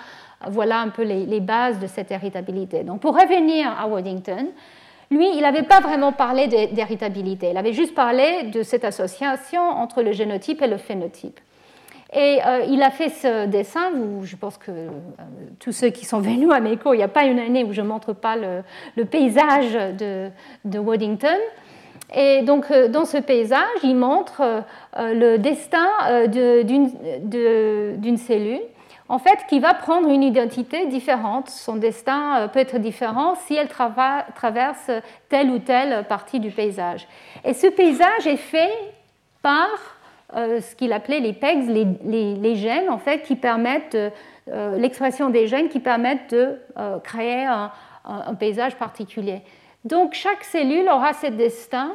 voilà un peu les, bases de cette héritabilité. Donc, pour revenir à Waddington, lui, il n'avait pas vraiment parlé d'héritabilité, il avait juste parlé de cette association entre le génotype et le phénotype. Et euh, il a fait ce dessin, où je pense que euh, tous ceux qui sont venus à mes il n'y a pas une année où je ne montre pas le, paysage de, de, Waddington. Et donc, euh, dans ce paysage, il montre le destin d'une cellule, en fait, qui va prendre une identité différente. Son destin peut être différent si elle traverse telle ou telle partie du paysage. Et ce paysage est fait par euh, ce qu'il appelait les PEGs, les, gènes en fait, qui permettent euh, l'expression des gènes qui permettent de euh, créer un, paysage particulier. Donc chaque cellule aura ce destin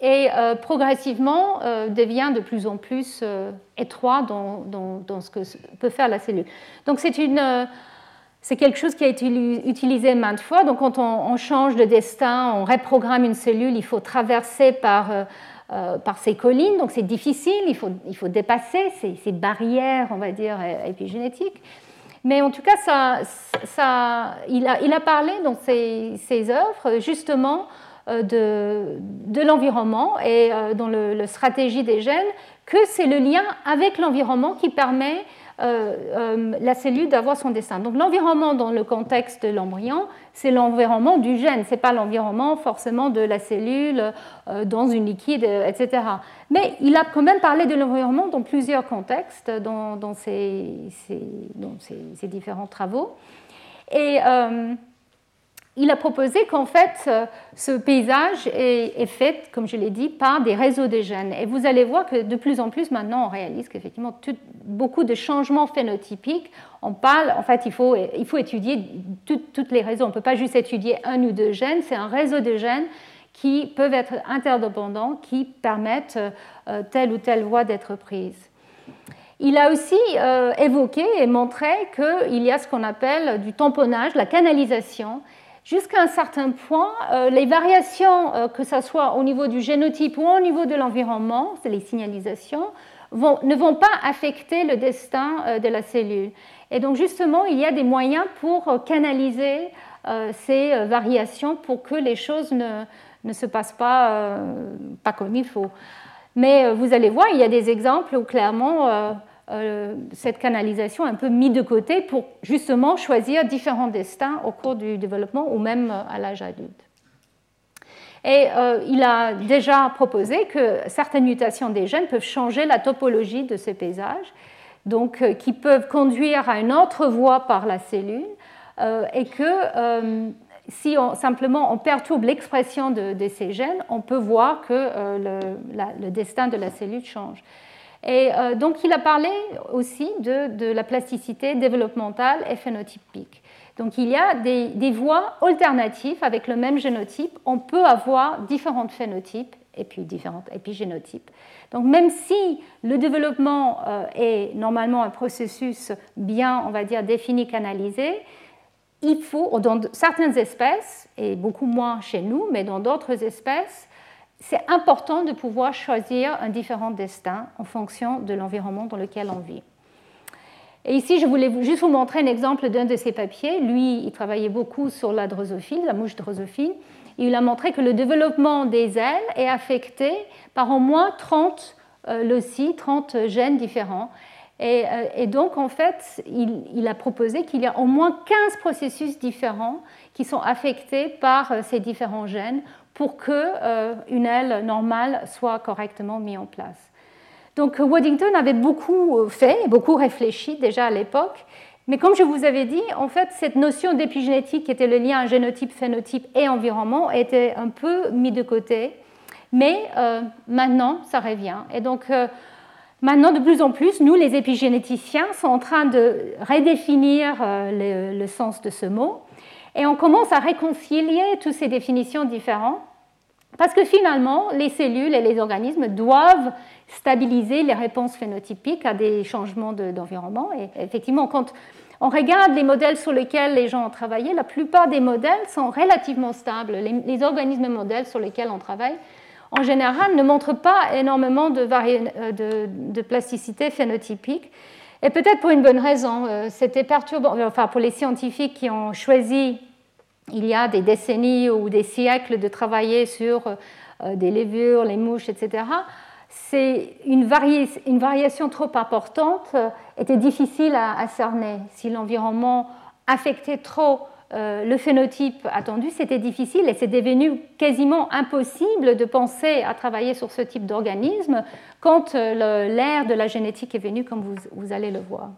et progressivement devient de plus en plus étroit dans, dans, ce que peut faire la cellule. Donc c'est une c'est quelque chose qui a été utilisé maintes fois. Donc, quand on, change de destin, on reprogramme une cellule, il faut traverser par euh, par ces collines, donc c'est difficile, il faut, il faut dépasser ces, barrières, on va dire, épigénétiques. Mais en tout cas, ça, ça, il, a, il, a, parlé dans ses, ses œuvres justement euh, de, de l'environnement et euh, dans le, le, stratégie des gènes que c'est le lien avec l'environnement qui permet euh, euh, la cellule d'avoir son dessin. Donc l'environnement dans le contexte de l'embryon, c'est l'environnement du gène, ce n'est pas l'environnement forcément de la cellule euh, dans une liquide, etc. Mais il a quand même parlé de l'environnement dans plusieurs contextes, dans, dans, ses, différents travaux. Et il a proposé qu'en fait, euh, ce paysage est, fait, comme je l'ai dit, par des réseaux de gènes. Et vous allez voir que de plus en plus maintenant, on réalise qu'effectivement, beaucoup de changements phénotypiques, on parle, en fait, il faut, étudier toutes les réseaux. On ne peut pas juste étudier un ou deux gènes, c'est un réseau de gènes qui peuvent être interdépendants, qui permettent euh, telle ou telle voie d'être prise. Il a aussi euh, évoqué et montré qu'il y a ce qu'on appelle du tamponnage, la canalisation, Jusqu'à un certain point, euh, les variations, euh, que ce soit au niveau du génotype ou au niveau de l'environnement, c'est les signalisations, ne vont pas affecter le destin euh, de la cellule. Et donc justement, il y a des moyens pour canaliser ces variations pour que les choses ne, ne se passent pas, pas comme il faut. Mais vous allez voir, il y a des exemples où clairement cette canalisation un peu mis de côté pour justement choisir différents destins au cours du développement ou même à l'âge adulte. Et euh, il a déjà proposé que certaines mutations des gènes peuvent changer la topologie de ces paysages, donc euh, qui peuvent conduire à une autre voie par la cellule, et que si simplement on perturbe l'expression de, ces gènes, on peut voir que le destin de la cellule change. Et euh, donc il a parlé aussi de, la plasticité développementale et phénotypique. Donc il y a des, voies alternatives avec le même génotype. On peut avoir différents phénotypes et puis différents épigénotypes. Donc même si le développement euh, est normalement un processus bien, on va dire, défini, canalisé, il faut, dans certaines espèces, et beaucoup moins chez nous, mais dans d'autres espèces, c'est important de pouvoir choisir un différent destin en fonction de l'environnement dans lequel on vit. Et ici, je voulais juste vous montrer un exemple d'un de ces papiers. Lui, il travaillait beaucoup sur la drosophile, la mouche drosophile. il a montré que le développement des ailes est affecté par au moins 30 euh, 30 gènes différents. Et, euh, et, donc, en fait, il, il a proposé qu'il y a au moins 15 processus différents qui sont affectés par euh, ces différents gènes pour qu'une euh, aile normale soit correctement mise en place. Donc Waddington avait beaucoup fait, beaucoup réfléchi déjà à l'époque, mais comme je vous avais dit, en fait, cette notion d'épigénétique qui était le lien génotype, phénotype et environnement était un peu mis de côté, mais euh, maintenant, ça revient. Et donc, euh, maintenant, de plus en plus, nous, les épigénéticiens, sommes en train de redéfinir le, sens de ce mot et on commence à réconcilier toutes ces définitions différentes, parce que finalement, les cellules et les organismes doivent stabiliser les réponses phénotypiques à des changements d'environnement. et effectivement, quand on regarde les modèles sur lesquels les gens ont travaillé, la plupart des modèles sont relativement stables. Les, organismes modèles sur lesquels on travaille, en général, ne montrent pas énormément de, de plasticité phénotypique. Et peut-être pour une bonne raison, euh, c'était perturbant, enfin pour les scientifiques qui ont choisi il y a des décennies ou des siècles de travailler sur des levures, les mouches, etc., c'est une, variation trop importante était difficile à, cerner. Si l'environnement affectait trop le phénotype attendu, c'était difficile et c'est devenu quasiment impossible de penser à travailler sur ce type d'organisme quand l'ère de la génétique est venue, comme vous, allez le voir.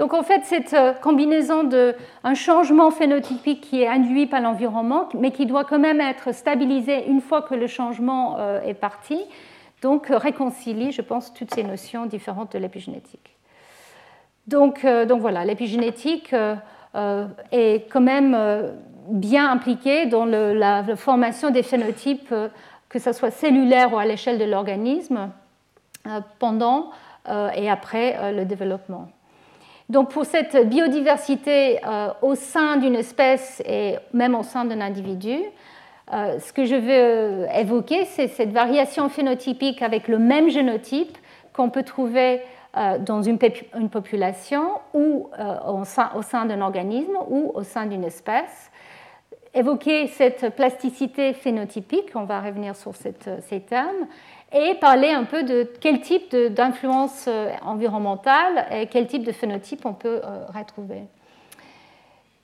Donc en fait, cette euh, combinaison d'un changement phénotypique qui est induit par l'environnement, mais qui doit quand même être stabilisé une fois que le changement euh, est parti, donc euh, réconcilie, je pense, toutes ces notions différentes de l'épigénétique. Donc, donc voilà, l'épigénétique est quand même bien impliquée dans la, formation des phénotypes, que ce soit cellulaire ou à l'échelle de l'organisme, pendant et après le développement. Donc pour cette biodiversité euh, au sein d'une espèce et même au sein d'un individu, euh, ce que je veux évoquer, c'est cette variation phénotypique avec le même génotype qu'on peut trouver euh, dans une, population ou au sein, d'un organisme ou au sein d'une espèce. Évoquer cette plasticité phénotypique, on va revenir sur ces termes, et parler un peu de quel type d'influence euh, environnementale et quel type de phénotype on peut euh, retrouver.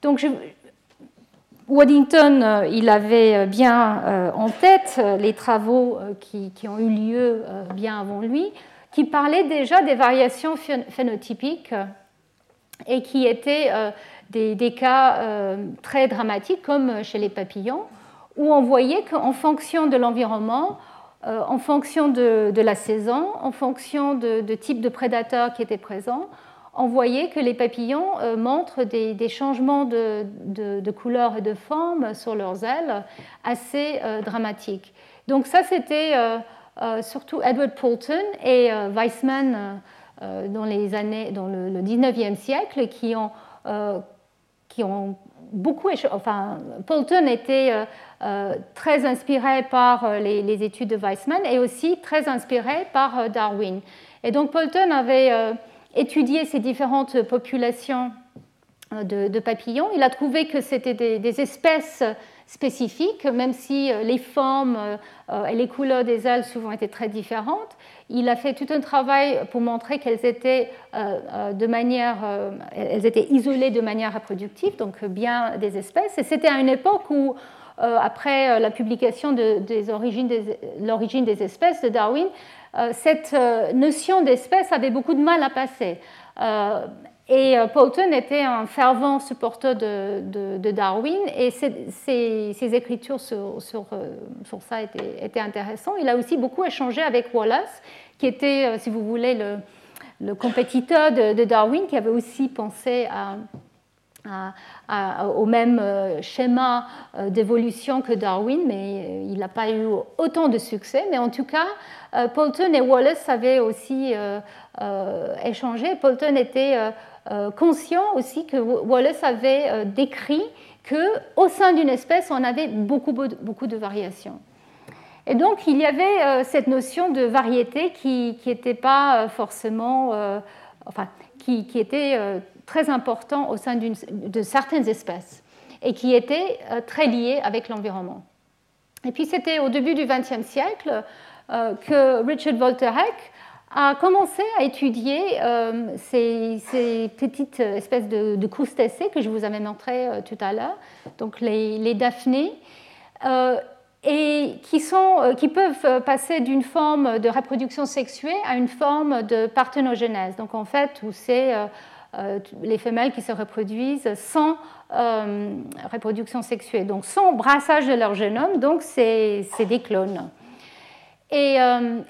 Donc, Waddington, euh, il avait bien en tête les travaux qui, ont eu lieu bien avant lui, qui parlaient déjà des variations phénotypiques et qui étaient des, des cas très dramatiques, comme chez les papillons, où on voyait qu'en fonction de l'environnement, euh, en fonction de, la saison, en fonction de, type de prédateur qui était présent, on voyait que les papillons euh, montrent des, changements de, couleur et de forme sur leurs ailes assez euh, dramatiques. Donc ça, c'était surtout Edward Poulton et Weissman dans, les années, dans le, le 19e siècle qui ont, qui ont beaucoup, enfin, Poulton était euh, euh, très inspiré par euh, les, études de Weissman et aussi très inspiré par Darwin. Et donc Poulton avait étudié ces différentes populations de, papillons. Il a trouvé que c'était des, espèces spécifiques, même si les formes et les couleurs des ailes souvent étaient très différentes. Il a fait tout un travail pour montrer qu'elles étaient, euh, euh, de manière, euh, elles étaient isolées de manière reproductive, donc bien des espèces. Et c'était à une époque où, après la publication de, l'origine des espèces de Darwin, cette notion d'espèce avait beaucoup de mal à passer. Et Poulton était un fervent supporter de, Darwin et ses, écritures sur, sur, ça étaient, intéressantes. Il a aussi beaucoup échangé avec Wallace qui était, euh, si vous voulez, le, compétiteur de, Darwin, qui avait aussi pensé au même euh, schéma euh, d'évolution que Darwin, mais il n'a pas eu autant de succès. Mais en tout cas, Poulton et Wallace avaient aussi échangé. Poulton était conscient aussi que Wallace avait décrit qu'au sein d'une espèce, on avait beaucoup, beaucoup de variations. Et donc, il y avait euh, cette notion de variété qui n'était pas euh, forcément, euh, enfin, qui, était très important au sein de certaines espèces et qui était très liée avec l'environnement. Et puis, c'était au début du XXe siècle que Richard Volterek a commencé à étudier ces, petites espèces de, de, crustacés que je vous avais montré tout à l'heure, donc les, les daphnées et qui, sont, euh, qui peuvent euh, passer d'une forme de reproduction sexuée à une forme de parthénogenèse. Donc en fait, où c'est euh, les femelles qui se reproduisent sans reproduction sexuée, donc sans brassage de leur génome, donc c'est des clones. Et,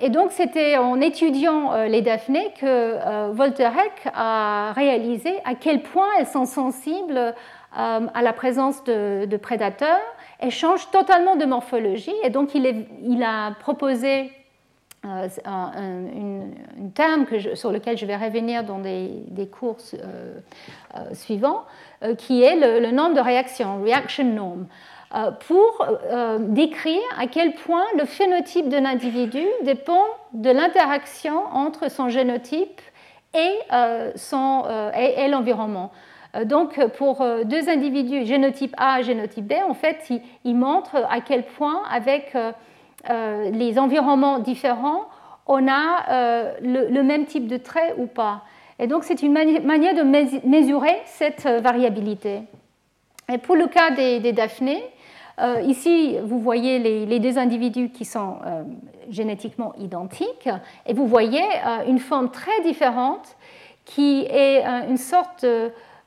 et donc c'était en étudiant les daphnées que Volterek a réalisé à quel point elles sont sensibles à la présence de, prédateurs elle change totalement de morphologie. Et donc, il, a proposé euh, un, terme sur lequel je vais revenir dans des, cours euh, euh, suivants, qui est le, nombre de réactions, reaction norm, pour décrire à quel point le phénotype d'un individu dépend de l'interaction entre son génotype et, et l'environnement. Donc, pour deux individus, génotype A et génotype B, en fait, ils montrent à quel point, avec les environnements différents, on a le, même type de trait ou pas. Et donc, c'est une manière de mesurer cette variabilité. Et pour le cas des, des Daphné, euh, ici, vous voyez les, deux individus qui sont euh, génétiquement identiques, et vous voyez euh, une forme très différente qui est une sorte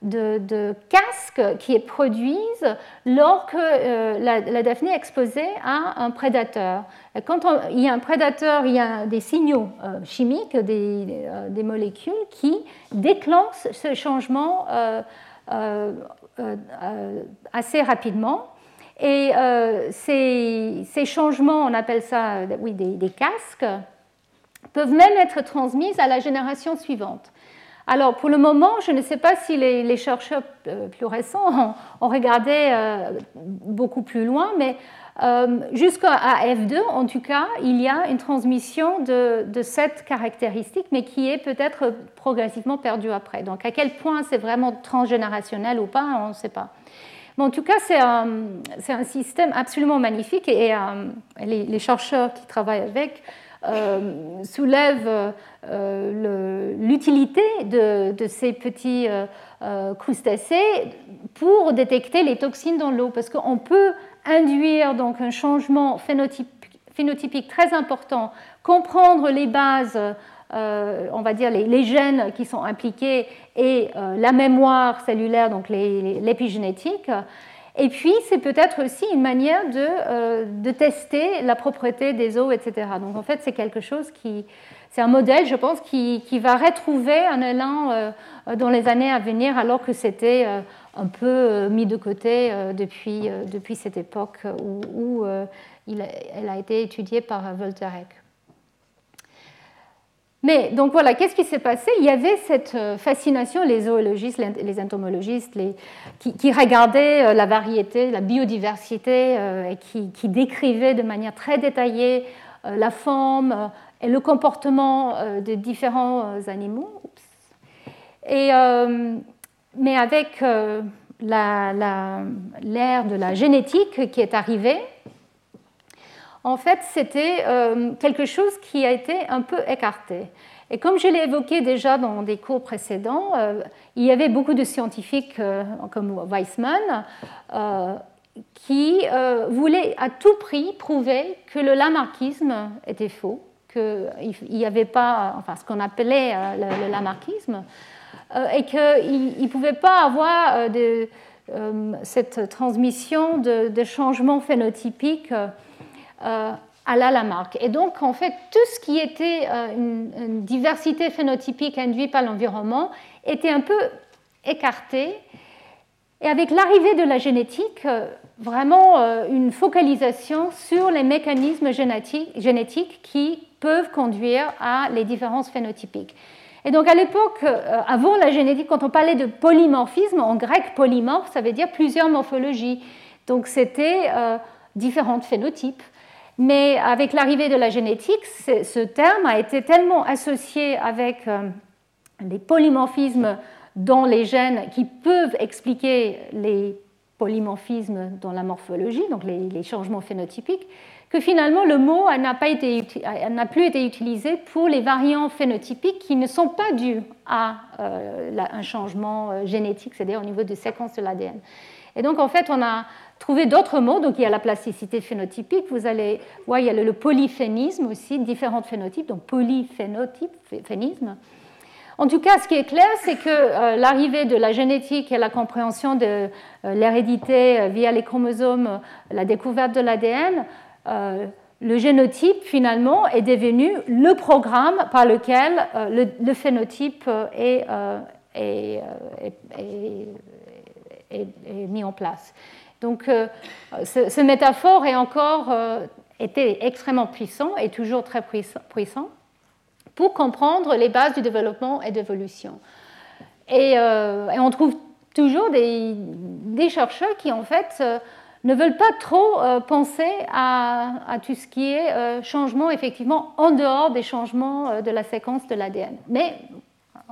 de, casque qui est produite lorsque la, la, Daphné est exposée à un prédateur. quand il y a un prédateur, il y a des signaux chimiques, des, des, molécules qui déclenchent ce changement assez rapidement. Et euh, ces, changements, on appelle ça euh, des, casques, peuvent même être transmis à la génération suivante. Alors pour le moment, je ne sais pas si les, chercheurs euh, plus récents ont, regardé beaucoup plus loin, mais jusqu'à F2, en tout cas, il y a une transmission de cette caractéristique, mais qui est peut-être progressivement perdue après. Donc à quel point c'est vraiment transgénérationnel ou pas, on ne sait pas en tout cas, c'est un, système absolument magnifique et, euh, les, chercheurs qui travaillent avec euh, soulèvent euh, l'utilité de, ces petits crustacés pour détecter les toxines dans l'eau, parce qu'on peut induire donc un changement phénotypique très important, comprendre les bases on va dire, les, gènes qui sont impliqués et euh, la mémoire cellulaire, donc l'épigénétique. Et puis, c'est peut-être aussi une manière de, euh, tester la propreté des eaux, etc. Donc, en fait, c'est quelque chose qui. C'est un modèle, je pense, qui, qui, va retrouver un élan dans les années à venir, alors que c'était un peu mis de côté depuis, depuis cette époque où, où il, elle a été étudiée par Volterek. Mais donc voilà, qu'est-ce qui s'est passé? Il y avait cette euh, fascination, les zoologistes, les entomologistes, qui, regardaient euh, la variété, la biodiversité, euh, et qui, décrivaient de manière très détaillée la forme et le comportement de différents animaux. Mais avec l'ère de la génétique qui est arrivée, en fait, c'était euh, quelque chose qui a été un peu écarté. Et comme je l'ai évoqué déjà dans des cours précédents, euh, il y avait beaucoup de scientifiques euh, comme Weissmann qui voulaient à tout prix prouver que le lamarckisme était faux, qu'il n'y avait pas enfin, ce qu'on appelait le, lamarckisme, et qu'il ne pouvait pas avoir cette transmission de, de changements phénotypiques à la Lamarck. Et donc, en fait, tout ce qui était euh, une, diversité phénotypique induite par l'environnement était un peu écarté. Et avec l'arrivée de la génétique, euh, vraiment une focalisation sur les mécanismes génétiques qui peuvent conduire à les différences phénotypiques. Et donc à l'époque, avant la génétique, quand on parlait de polymorphisme, en grec polymorphe, ça veut dire plusieurs morphologies. Donc c'était différents phénotypes. Mais avec l'arrivée de la génétique, ce terme a été tellement associé avec euh, les polymorphismes dans les gènes qui peuvent expliquer les polymorphismes dans la morphologie, donc les, changements phénotypiques, que finalement le mot n'a plus été utilisé pour les variants phénotypiques qui ne sont pas dus à euh, un changement euh, génétique, c'est-à-dire au niveau des séquences de l'ADN. Et donc en fait, on a trouver d'autres mots. Donc il y a la plasticité phénotypique, vous allez voir, il y a le, polyphénisme aussi, différents phénotypes, donc polyphénotype, phénisme. En tout cas, ce qui est clair, c'est que euh, l'arrivée de la génétique et la compréhension de euh, l'hérédité euh, via les chromosomes, la découverte de l'ADN, le génotype finalement est devenu le programme par lequel le, phénotype est, est mis en place. Donc, euh, ce, métaphore est encore euh, été extrêmement puissant et toujours très puissant pour comprendre les bases du développement et d'évolution. Et, euh, on trouve toujours des, chercheurs qui, en fait, ne veulent pas trop penser à, à, tout ce qui est changement, effectivement, en dehors des changements de la séquence de l'ADN. Mais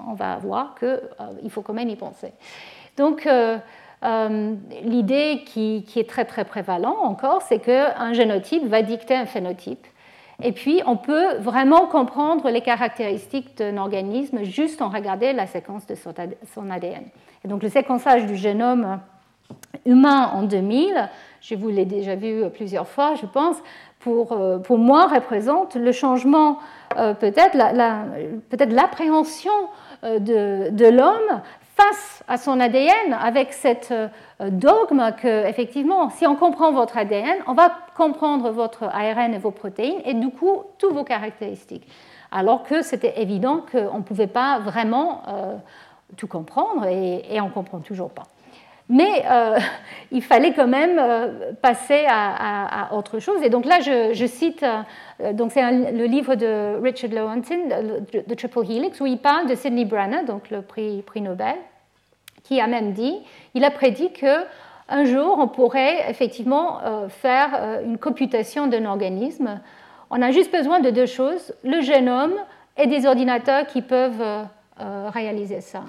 on va voir qu'il faut quand même y penser. Donc, l'idée qui, est très très prévalente encore, c'est qu'un génotype va dicter un phénotype. Et puis, on peut vraiment comprendre les caractéristiques d'un organisme juste en regardant la séquence de son ADN. Et donc, le séquençage du génome humain en 2000, je vous l'ai déjà vu plusieurs fois, je pense, pour, euh, pour moi représente le changement, euh, peut-être l'appréhension euh, de, de l'homme face à son ADN avec cette dogme que, effectivement, si on comprend votre ADN, on va comprendre votre ARN et vos protéines et du coup, toutes vos caractéristiques. Alors que c'était évident qu'on ne pouvait pas vraiment tout comprendre et, et on ne comprend toujours pas. Mais euh, il fallait quand même euh, passer à, autre chose. Et donc là, je, cite, euh, donc c'est le livre de Richard Lewontin, The Triple Helix, où il parle de Sidney Brenner, donc le prix, prix Nobel, qui a même dit, il a prédit que un jour, on pourrait effectivement faire une computation d'un organisme. On a juste besoin de deux choses, le génome et des ordinateurs qui peuvent réaliser ça.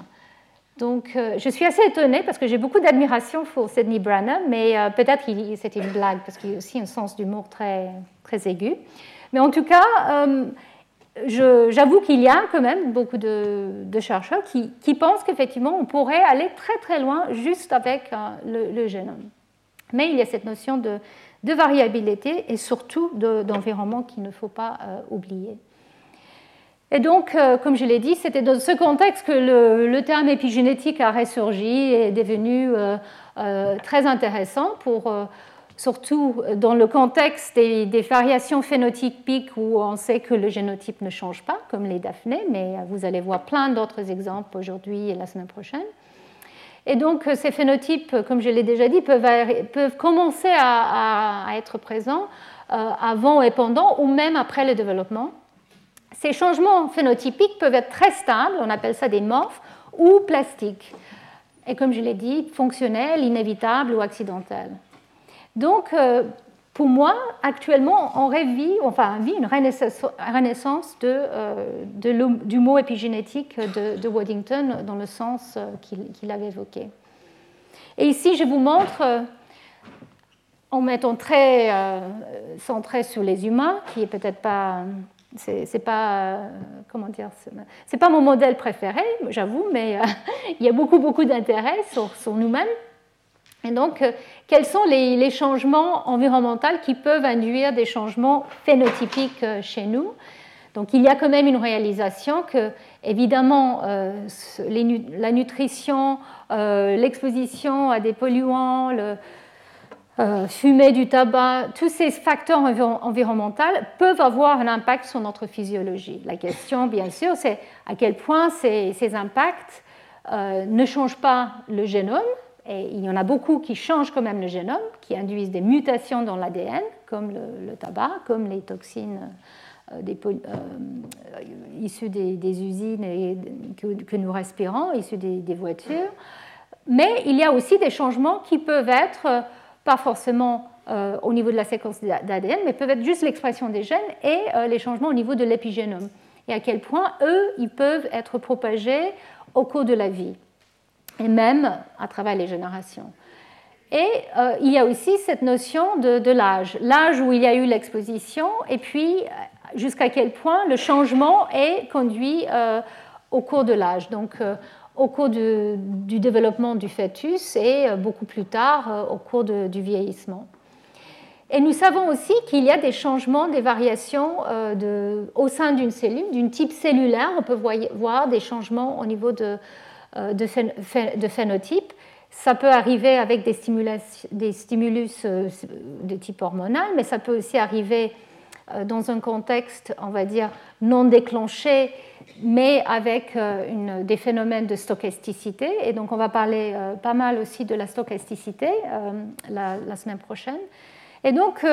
Donc, euh, je suis assez étonnée parce que j'ai beaucoup d'admiration pour Sidney Branham, mais euh, peut-être que c'était une blague parce qu'il a aussi un sens d'humour très, très aigu. Mais en tout cas, euh, j'avoue qu'il y a quand même beaucoup de, chercheurs qui, pensent qu'effectivement, on pourrait aller très très loin juste avec le, génome. Mais il y a cette notion de variabilité et surtout d'environnement qu'il ne faut pas oublier. Et donc, euh, comme je l'ai dit, c'était dans ce contexte que le, terme épigénétique a ressurgi et est devenu euh, euh, très intéressant surtout dans le contexte des, variations phénotypiques où on sait que le génotype ne change pas, comme les Daphné, mais vous allez voir plein d'autres exemples aujourd'hui et la semaine prochaine. Et donc ces phénotypes, comme je l'ai déjà dit, peuvent, commencer à, être présents avant et pendant ou même après le développement. Ces changements phénotypiques peuvent être très stables, on appelle ça des morphes, ou plastiques. Et comme je l'ai dit, fonctionnels, inévitables ou accidentels. Donc, euh, pour moi, actuellement, on vit, enfin, vit une renaissance euh, du mot épigénétique de, Waddington dans le sens euh, qu'il avait évoqué. Et ici, je vous montre, en mettant très centré sur les humains, qui est peut-être pas c'est pas comment dire c'est pas mon modèle préféré j'avoue mais euh, il y a beaucoup beaucoup d'intérêt sur, nous-mêmes. Et donc euh, quels sont les, changements environnementaux qui peuvent induire des changements phénotypiques euh, chez nous? Donc il y a quand même une réalisation que évidemment la nutrition l'exposition à des polluants fumer du tabac, tous ces facteurs environnementaux peuvent avoir un impact sur notre physiologie. La question, bien sûr, c'est à quel point ces, impacts euh, ne changent pas le génome. Et il y en a beaucoup qui changent quand même le génome, qui induisent des mutations dans l'ADN, comme le, tabac, comme les toxines euh, issues des, usines que, nous respirons, issues des, voitures. Mais il y a aussi des changements qui peuvent être pas forcément euh, au niveau de la séquence d'ADN, mais peuvent être juste l'expression des gènes et euh, les changements au niveau de l'épigénome. Et à quel point, eux, ils peuvent être propagés au cours de la vie, et même à travers les générations. Et euh, il y a aussi cette notion de, de l'âge, l'âge où il y a eu l'exposition, et puis jusqu'à quel point le changement est conduit au cours de l'âge. Donc, au cours du développement du fœtus et euh, beaucoup plus tard euh, au cours du vieillissement. Et nous savons aussi qu'il y a des changements, des variations euh, au sein d'une cellule, d'une type cellulaire. On peut voir des changements au niveau de, de, phénotype. Ça peut arriver avec des, des stimulus de type hormonal, mais ça peut aussi arriver dans un contexte, on va dire, non déclenché mais avec euh, des phénomènes de stochasticité. Et donc, on va parler euh, pas mal aussi de la stochasticité euh, la, semaine prochaine. Et donc,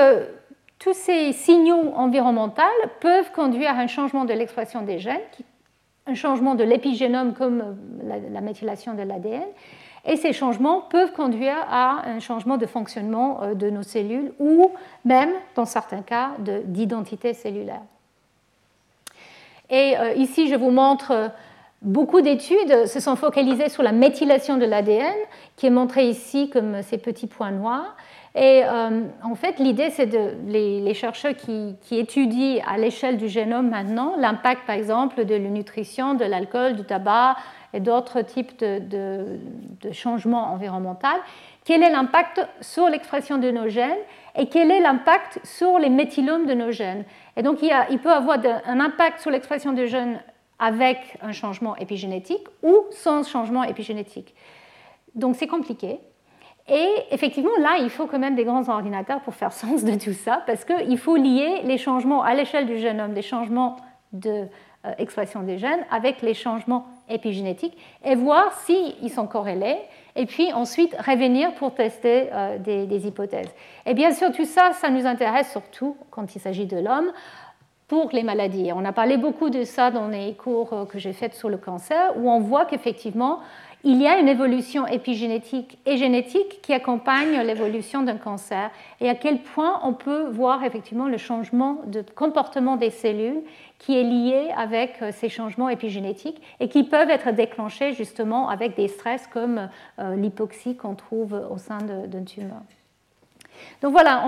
tous ces signaux environnementaux peuvent conduire à un changement de l'expression des gènes, un changement de l'épigénome comme la, méthylation de l'ADN. Et ces changements peuvent conduire à un changement de fonctionnement de nos cellules ou même, dans certains cas, d'identité cellulaire. Et euh, ici, je vous montre beaucoup d'études se sont focalisées sur la méthylation de l'ADN, qui est montrée ici comme ces petits points noirs. Et euh, en fait, l'idée, c'est de les, chercheurs qui, étudient à l'échelle du génome maintenant l'impact, par exemple, de la nutrition, de l'alcool, du tabac et d'autres types de, changements environnementaux. Quel est l'impact sur l'expression de nos gènes et quel est l'impact sur les méthylomes de nos gènes Et donc, il, peut avoir un impact sur l'expression de gènes avec un changement épigénétique ou sans changement épigénétique. Donc, c'est compliqué. Et effectivement, là, il faut quand même des grands ordinateurs pour faire sens de tout ça, parce qu'il faut lier les changements à l'échelle du génome, des changements d'expression de, des gènes, avec les changements épigénétiques, et voir s'ils sont corrélés, et puis ensuite revenir pour tester euh, des, hypothèses. Et bien sûr, tout ça, ça nous intéresse surtout quand il s'agit de l'homme, pour les maladies. On a parlé beaucoup de ça dans les cours euh, que j'ai faits sur le cancer, où on voit qu'effectivement, il y a une évolution épigénétique et génétique qui accompagne l'évolution d'un cancer et à quel point on peut voir effectivement le changement de comportement des cellules qui est lié avec euh, ces changements épigénétiques et qui peuvent être déclenchés justement avec des stress comme euh, l'hypoxie qu'on trouve au sein d'un tumeur. Donc voilà,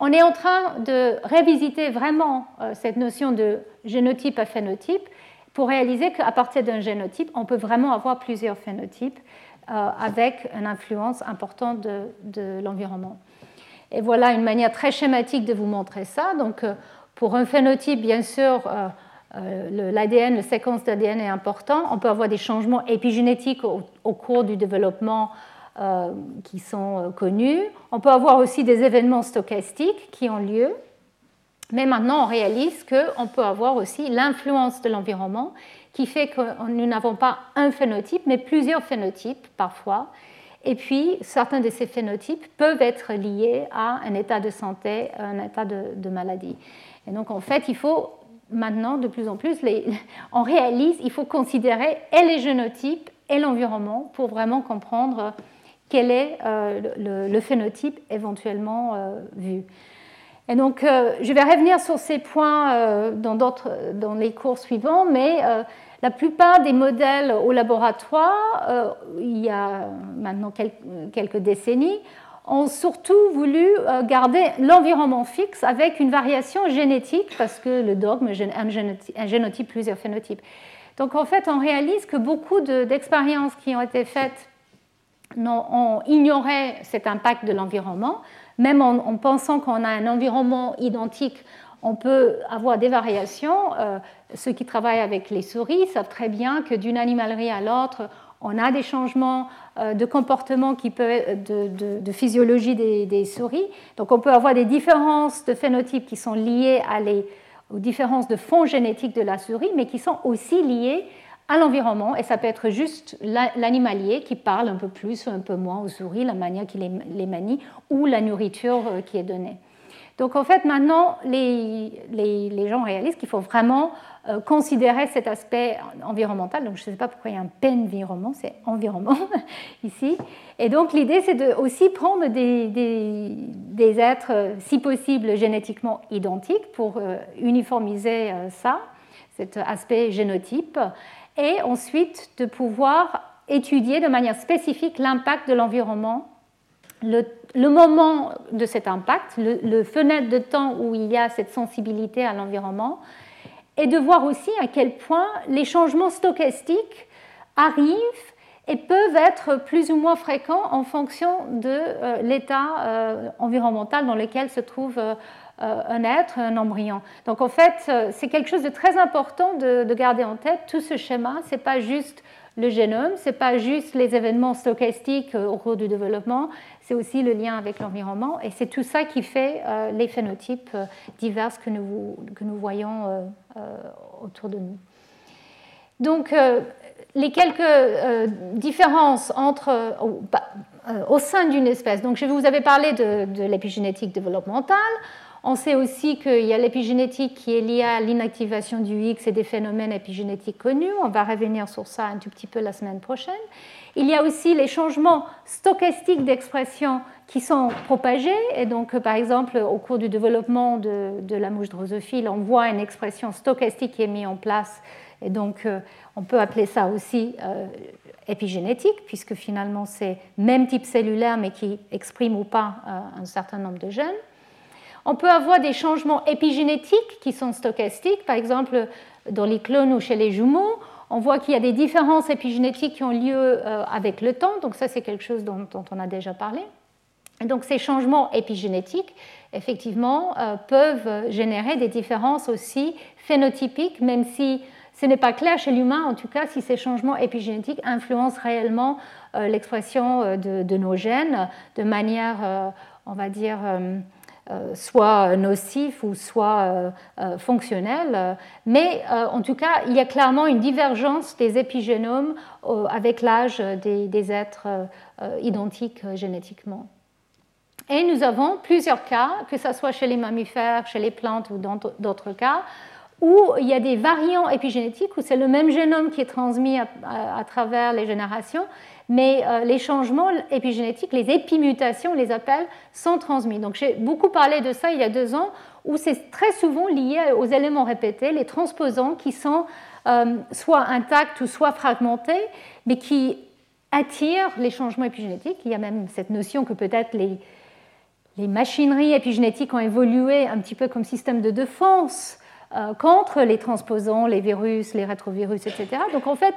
on, est en train de révisiter vraiment euh, cette notion de génotype à phénotype pour réaliser qu'à partir d'un génotype, on peut vraiment avoir plusieurs phénotypes euh, avec une influence importante de, l'environnement. Et voilà une manière très schématique de vous montrer ça. Donc, euh, pour un phénotype, bien sûr, euh, l'ADN, la séquence d'ADN est important. On peut avoir des changements épigénétiques au, cours du développement qui sont connus. On peut avoir aussi des événements stochastiques qui ont lieu. Mais maintenant, on réalise qu'on peut avoir aussi l'influence de l'environnement qui fait que nous n'avons pas un phénotype, mais plusieurs phénotypes parfois. Et puis, certains de ces phénotypes peuvent être liés à un état de santé, un état de, maladie. Et donc, en fait, il faut maintenant, de plus en plus, on réalise, il faut considérer et les génotypes et l'environnement pour vraiment comprendre quel est euh, le, phénotype éventuellement euh, vu. Et donc, euh, je vais revenir sur ces points euh, dans, dans les cours suivants, mais euh, la plupart des modèles au laboratoire, il y a maintenant quelques décennies, ont surtout voulu garder l'environnement fixe avec une variation génétique, parce que le dogme, un génotype, un génotype plusieurs phénotypes. Donc, en fait, on réalise que beaucoup d'expériences qui ont été faites ont ignoré cet impact de l'environnement même en, pensant qu'on a un environnement identique, on peut avoir des variations. Euh, ceux qui travaillent avec les souris savent très bien que d'une animalerie à l'autre, on a des changements euh, de comportement qui peuvent, de, physiologie des, souris. Donc on peut avoir des différences de phénotypes qui sont liées aux différences de fond génétique de la souris, mais qui sont aussi liées à l'environnement, et ça peut être juste l'animalier qui parle un peu plus ou un peu moins aux souris, la manière qu'il les manie, ou la nourriture euh, qui est donnée. Donc en fait, maintenant, les, les, gens réalisent qu'il faut vraiment euh, considérer cet aspect environnemental. Donc je ne sais pas pourquoi il y a un P environnement, c'est environnement ici. Et donc l'idée, c'est de aussi prendre des, des, des, êtres, euh, si possible, génétiquement identiques pour uniformiser ça, cet aspect génotype et ensuite de pouvoir étudier de manière spécifique l'impact de l'environnement, le, moment de cet impact, le, fenêtre de temps où il y a cette sensibilité à l'environnement, et de voir aussi à quel point les changements stochastiques arrivent et peuvent être plus ou moins fréquents en fonction de euh, l'état euh, environnemental dans lequel se trouve euh, un être, un embryon. Donc en fait, euh, c'est quelque chose de très important de, garder en tête. Tout ce schéma, ce n'est pas juste le génome, ce n'est pas juste les événements stochastiques euh, au cours du développement, c'est aussi le lien avec l'environnement. Et c'est tout ça qui fait les phénotypes divers que nous, que nous voyons autour de nous. Donc, les quelques différences entre, au sein d'une espèce. Donc, je vous avais parlé de, de l'épigénétique développementale. On sait aussi qu'il y a l'épigénétique qui est liée à l'inactivation du X et des phénomènes épigénétiques connus. On va revenir sur ça un tout petit peu la semaine prochaine. Il y a aussi les changements stochastiques d'expression qui sont propagés. Et donc, par exemple, au cours du développement de, la mouche drosophile, on voit une expression stochastique qui est mise en place. Et donc, euh, on peut appeler ça aussi euh, épigénétique, puisque finalement, c'est même type cellulaire, mais qui exprime ou pas euh, un certain nombre de gènes. On peut avoir des changements épigénétiques qui sont stochastiques, par exemple dans les clones ou chez les jumeaux. On voit qu'il y a des différences épigénétiques qui ont lieu avec le temps, donc ça c'est quelque chose dont, on a déjà parlé. donc ces changements épigénétiques, effectivement, peuvent générer des différences aussi phénotypiques, même si ce n'est pas clair chez l'humain, en tout cas, si ces changements épigénétiques influencent réellement euh, l'expression euh, de, nos gènes de manière, euh, on va dire, soit nocive ou soit fonctionnelle. Mais en tout cas, il y a clairement une divergence des épigénomes avec l'âge des, êtres identiques génétiquement. Et nous avons plusieurs cas, que ce soit chez les mammifères, chez les plantes ou dans d'autres cas, où il y a des variants épigénétiques, où c'est le même génome qui est transmis à, travers les générations, mais euh, les changements épigénétiques, les épimutations, les appelle, sont transmis. Donc j'ai beaucoup parlé de ça il y a deux ans, où c'est très souvent lié aux éléments répétés, les transposants qui sont euh, soit intacts ou soit fragmentés, mais qui attirent les changements épigénétiques. Il y a même cette notion que peut-être les, machineries épigénétiques ont évolué un petit peu comme système de défense euh, contre les transposants, les virus, les rétrovirus, etc. Donc en fait,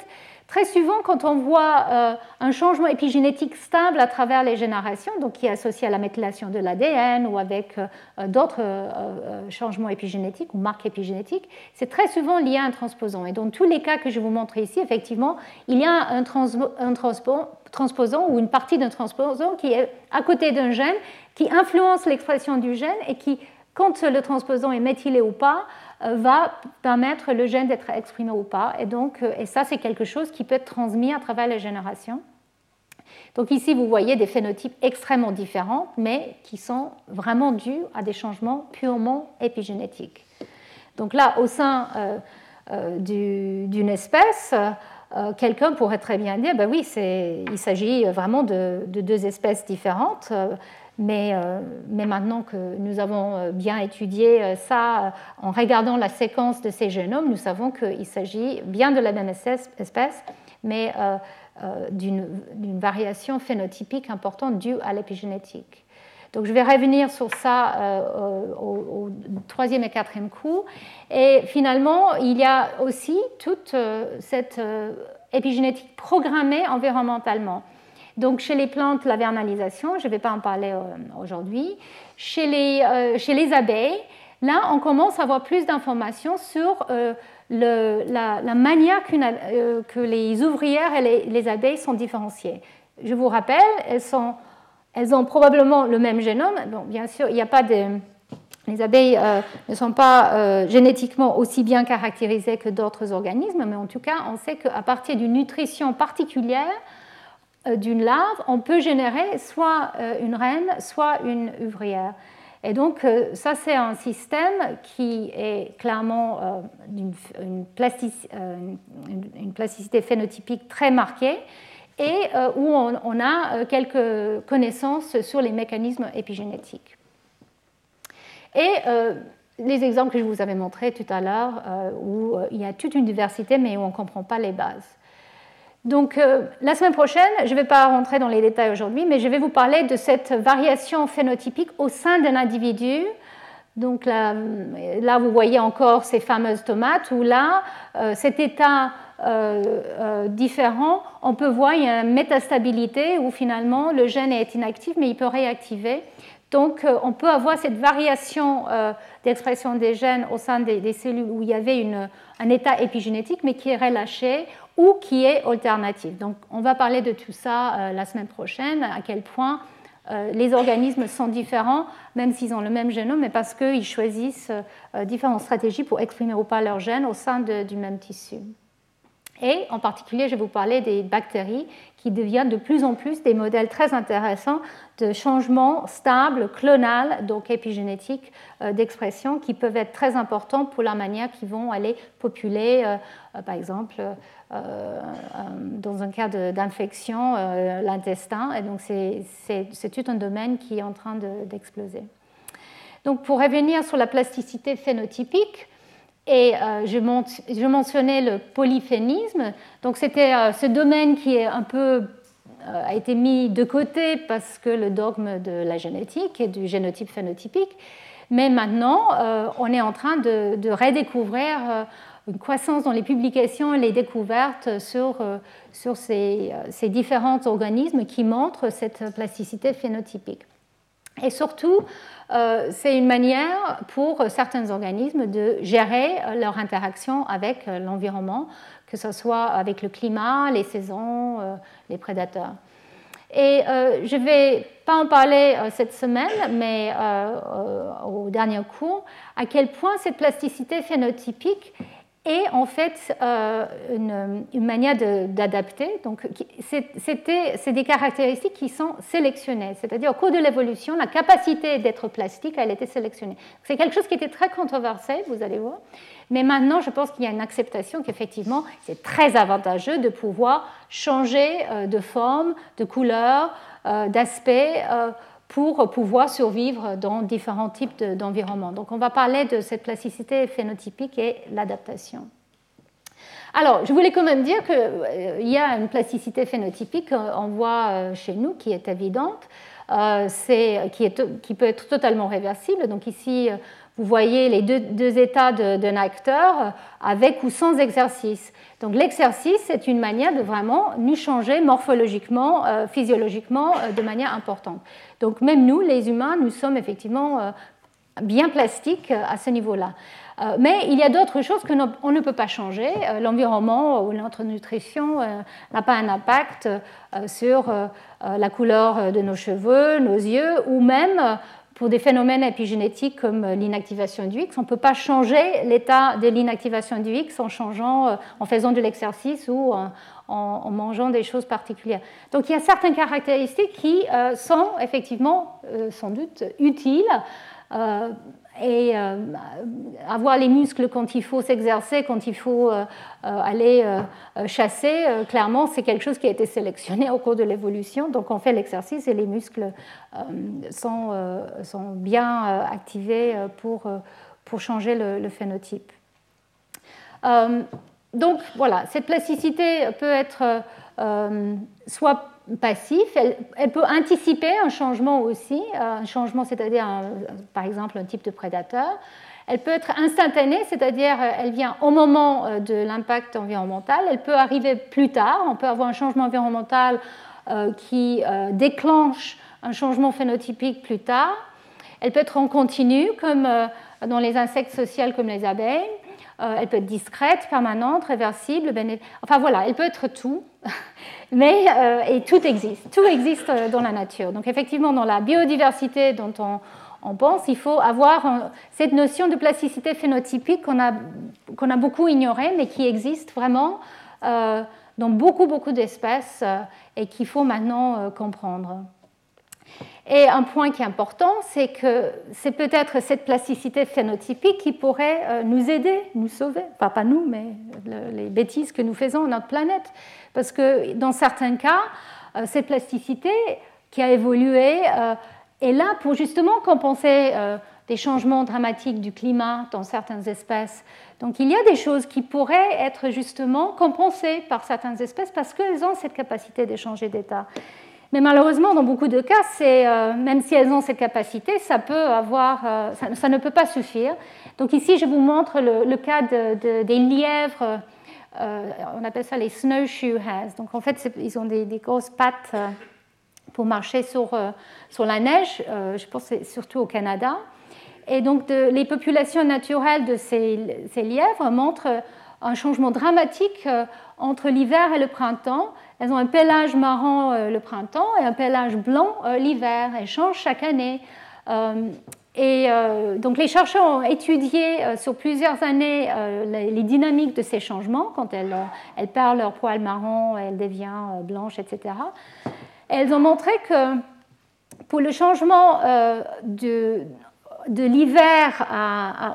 très souvent, quand on voit euh, un changement épigénétique stable à travers les générations, donc qui est associé à la méthylation de l'ADN ou avec euh, d'autres changements épigénétiques ou marques épigénétiques, c'est très souvent lié à un transposant. Et dans tous les cas que je vous montre ici, effectivement, il y a un, transposant ou une partie d'un transposant qui est à côté d'un gène, qui influence l'expression du gène et qui, quand le transposant est méthylé ou pas, euh, va permettre le gène d'être exprimé ou pas. Et, donc, euh, et ça, c'est quelque chose qui peut être transmis à travers les générations. Donc ici, vous voyez des phénotypes extrêmement différents, mais qui sont vraiment dus à des changements purement épigénétiques. Donc là, au sein euh, d'une espèce, quelqu'un pourrait très bien dire, ben oui, il s'agit vraiment de, deux espèces différentes. Euh, mais, maintenant que nous avons euh, bien étudié euh, ça, en regardant la séquence de ces génomes, nous savons qu'il s'agit bien de la même espèce, mais d'une variation phénotypique importante due à l'épigénétique. Donc je vais revenir sur ça au, troisième et quatrième coup. Et finalement, il y a aussi toute cette épigénétique programmée environnementalement. Donc chez les plantes, la vernalisation, je ne vais pas en parler euh, aujourd'hui. Chez les, euh, chez les abeilles, là, on commence à avoir plus d'informations sur euh, la, manière que les ouvrières et les, abeilles sont différenciées. Je vous rappelle, elles, ont probablement le même génome. Bien sûr. Les abeilles ne sont pas génétiquement aussi bien caractérisées que d'autres organismes, mais en tout cas, on sait qu'à partir d'une nutrition particulière, d'une larve, on peut générer soit euh, une reine, soit une ouvrière. Et donc, euh, ça, c'est un système qui est clairement d'une une, plasticité phénotypique très marquée et où on, a quelques connaissances sur les mécanismes épigénétiques. Et les exemples que je vous avais montrés tout à l'heure, où il y a toute une diversité, mais où on ne comprend pas les bases. Donc euh, la semaine prochaine, je ne vais pas rentrer dans les détails aujourd'hui, mais je vais vous parler de cette variation phénotypique au sein d'un individu. Donc là, vous voyez encore ces fameuses tomates où là, euh, cet état euh, différent, on peut voir il y a une métastabilité où finalement le gène est inactif mais il peut réactiver. Donc on peut avoir cette variation d'expression des gènes au sein des, cellules où il y avait un état épigénétique mais qui est relâché ou qui est alternative. Donc on va parler de tout ça euh, la semaine prochaine, à quel point euh, les organismes sont différents, même s'ils ont le même génome, mais parce qu'ils choisissent euh, différentes stratégies pour exprimer ou pas leur gène au sein du même tissu. Et en particulier, je vais vous parler des bactéries qui deviennent de plus en plus des modèles très intéressants de changements stables, clonales, donc épigénétiques d'expression, qui peuvent être très importants pour la manière qu'ils vont aller populer, par exemple, dans un cas d'infection, l'intestin. Et donc, c'est tout un domaine qui est en train d'exploser. donc, pour revenir sur la plasticité phénotypique, et je, mentionnais le polyphénisme. Donc, c'était ce domaine qui est un peu euh, a été mis de côté parce que le dogme de la génétique et du génotype phénotypique. Mais maintenant, euh, on est en train de, redécouvrir euh, une croissance dans les publications et les découvertes sur, sur ces, ces, différents organismes qui montrent cette plasticité phénotypique. Et surtout, c'est une manière pour certains organismes de gérer leur interaction avec l'environnement que ce soit avec le climat, les saisons, euh, les prédateurs. Et euh, je ne vais pas en parler euh, cette semaine, mais au dernier cours, à quel point cette plasticité phénotypique et en fait euh, une, manière d'adapter. Donc, c'est des caractéristiques qui sont sélectionnées, c'est-à-dire au cours de l'évolution, la capacité d'être plastique, elle était sélectionnée. C'est quelque chose qui était très controversé, vous allez voir. Mais maintenant, je pense qu'il y a une acceptation qu'effectivement, c'est très avantageux de pouvoir changer euh, de forme, de couleur, euh, d'aspect pour pouvoir survivre dans différents types d'environnements. Donc on va parler de cette plasticité phénotypique et l'adaptation. Alors, je voulais quand même dire qu'il euh, y a une plasticité phénotypique, euh, on voit euh, chez nous, qui est évidente, qui, qui, peut être totalement réversible. Donc ici, vous voyez les deux, états d'un acteur avec ou sans exercice. Donc l'exercice, c'est une manière de vraiment nous changer morphologiquement, euh, physiologiquement euh, de manière importante. Donc même nous, les humains, nous sommes effectivement euh, bien plastiques à ce niveau-là. Mais il y a d'autres choses qu'on ne peut pas changer. L'environnement ou notre nutrition n'a pas un impact sur la couleur de nos cheveux, nos yeux ou même pour des phénomènes épigénétiques comme l'inactivation du X. On ne peut pas changer l'état de l'inactivation du X en, changeant, euh, en faisant de l'exercice ou en, mangeant des choses particulières. Donc il y a certaines caractéristiques qui euh, sont effectivement euh, sans doute utiles et euh, avoir les muscles quand il faut s'exercer, quand il faut euh, euh, aller chasser, clairement, c'est quelque chose qui a été sélectionné au cours de l'évolution. Donc on fait l'exercice et les muscles sont, bien activés pour, pour changer le phénotype. donc voilà, cette plasticité peut être soit passif, elle, peut anticiper un changement aussi, euh, un changement, c'est-à-dire par exemple un type de prédateur. Elle peut être instantanée, c'est-à-dire euh, elle vient au moment euh, de l'impact environnemental. Elle peut arriver plus tard. On peut avoir un changement environnemental qui déclenche un changement phénotypique plus tard. Elle peut être en continu, comme dans les insectes sociaux comme les abeilles. Elle peut être discrète, permanente, réversible. Enfin voilà, elle peut être tout. Mais, euh, et tout existe, tout existe euh, dans la nature. Donc effectivement, dans la biodiversité dont on, pense, il faut avoir cette notion de plasticité phénotypique qu'on a, beaucoup ignorée, mais qui existe vraiment euh, dans beaucoup, beaucoup d'espèces et qu'il faut maintenant comprendre. Et un point qui est important, c'est que c'est peut-être cette plasticité phénotypique qui pourrait nous aider, nous sauver, enfin pas nous, mais les bêtises que nous faisons à notre planète. Parce que dans certains cas, euh, cette plasticité qui a évolué euh, est là pour justement compenser euh, des changements dramatiques du climat dans certaines espèces. Donc il y a des choses qui pourraient être justement compensées par certaines espèces parce qu'elles ont cette capacité de changer d'état. Mais malheureusement, dans beaucoup de cas, même si elles ont cette capacité, avoir, ça, ne peut pas suffire. Donc ici, je vous montre le, cas des lièvres euh, on appelle ça les snowshoe hares. Donc en fait, ils ont des, grosses pattes euh, pour marcher sur, euh, la neige, je pense surtout au Canada. Et donc les populations naturelles de ces, lièvres montrent un changement dramatique entre l'hiver et le printemps. Elles ont un pelage marron le printemps et un pelage blanc l'hiver. Elles changent chaque année. et donc les chercheurs ont étudié sur plusieurs années les, dynamiques de ces changements quand elles, elles perdent leur poil marron, elles deviennent blanches, etc. elles ont montré que pour le changement de, de l'hiver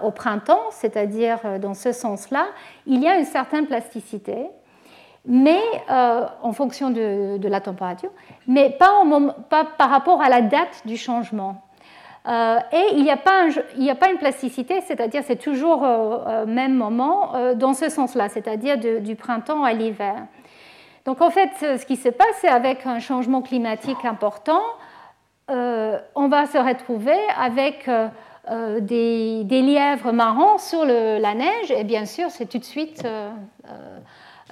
au printemps, c'est-à-dire dans ce sens-là, il y a une certaine plasticité mais euh, en fonction de, la température, mais pas, par rapport à la date du changement. Euh, et il n'y a, pas une plasticité, c'est-à-dire c'est toujours au même moment dans ce sens-là, c'est-à-dire du printemps à l'hiver. Donc en fait, ce qui se passe, c'est avec un changement climatique important, euh, on va se retrouver avec des, lièvres marrons sur la neige, et bien sûr, c'est tout de suite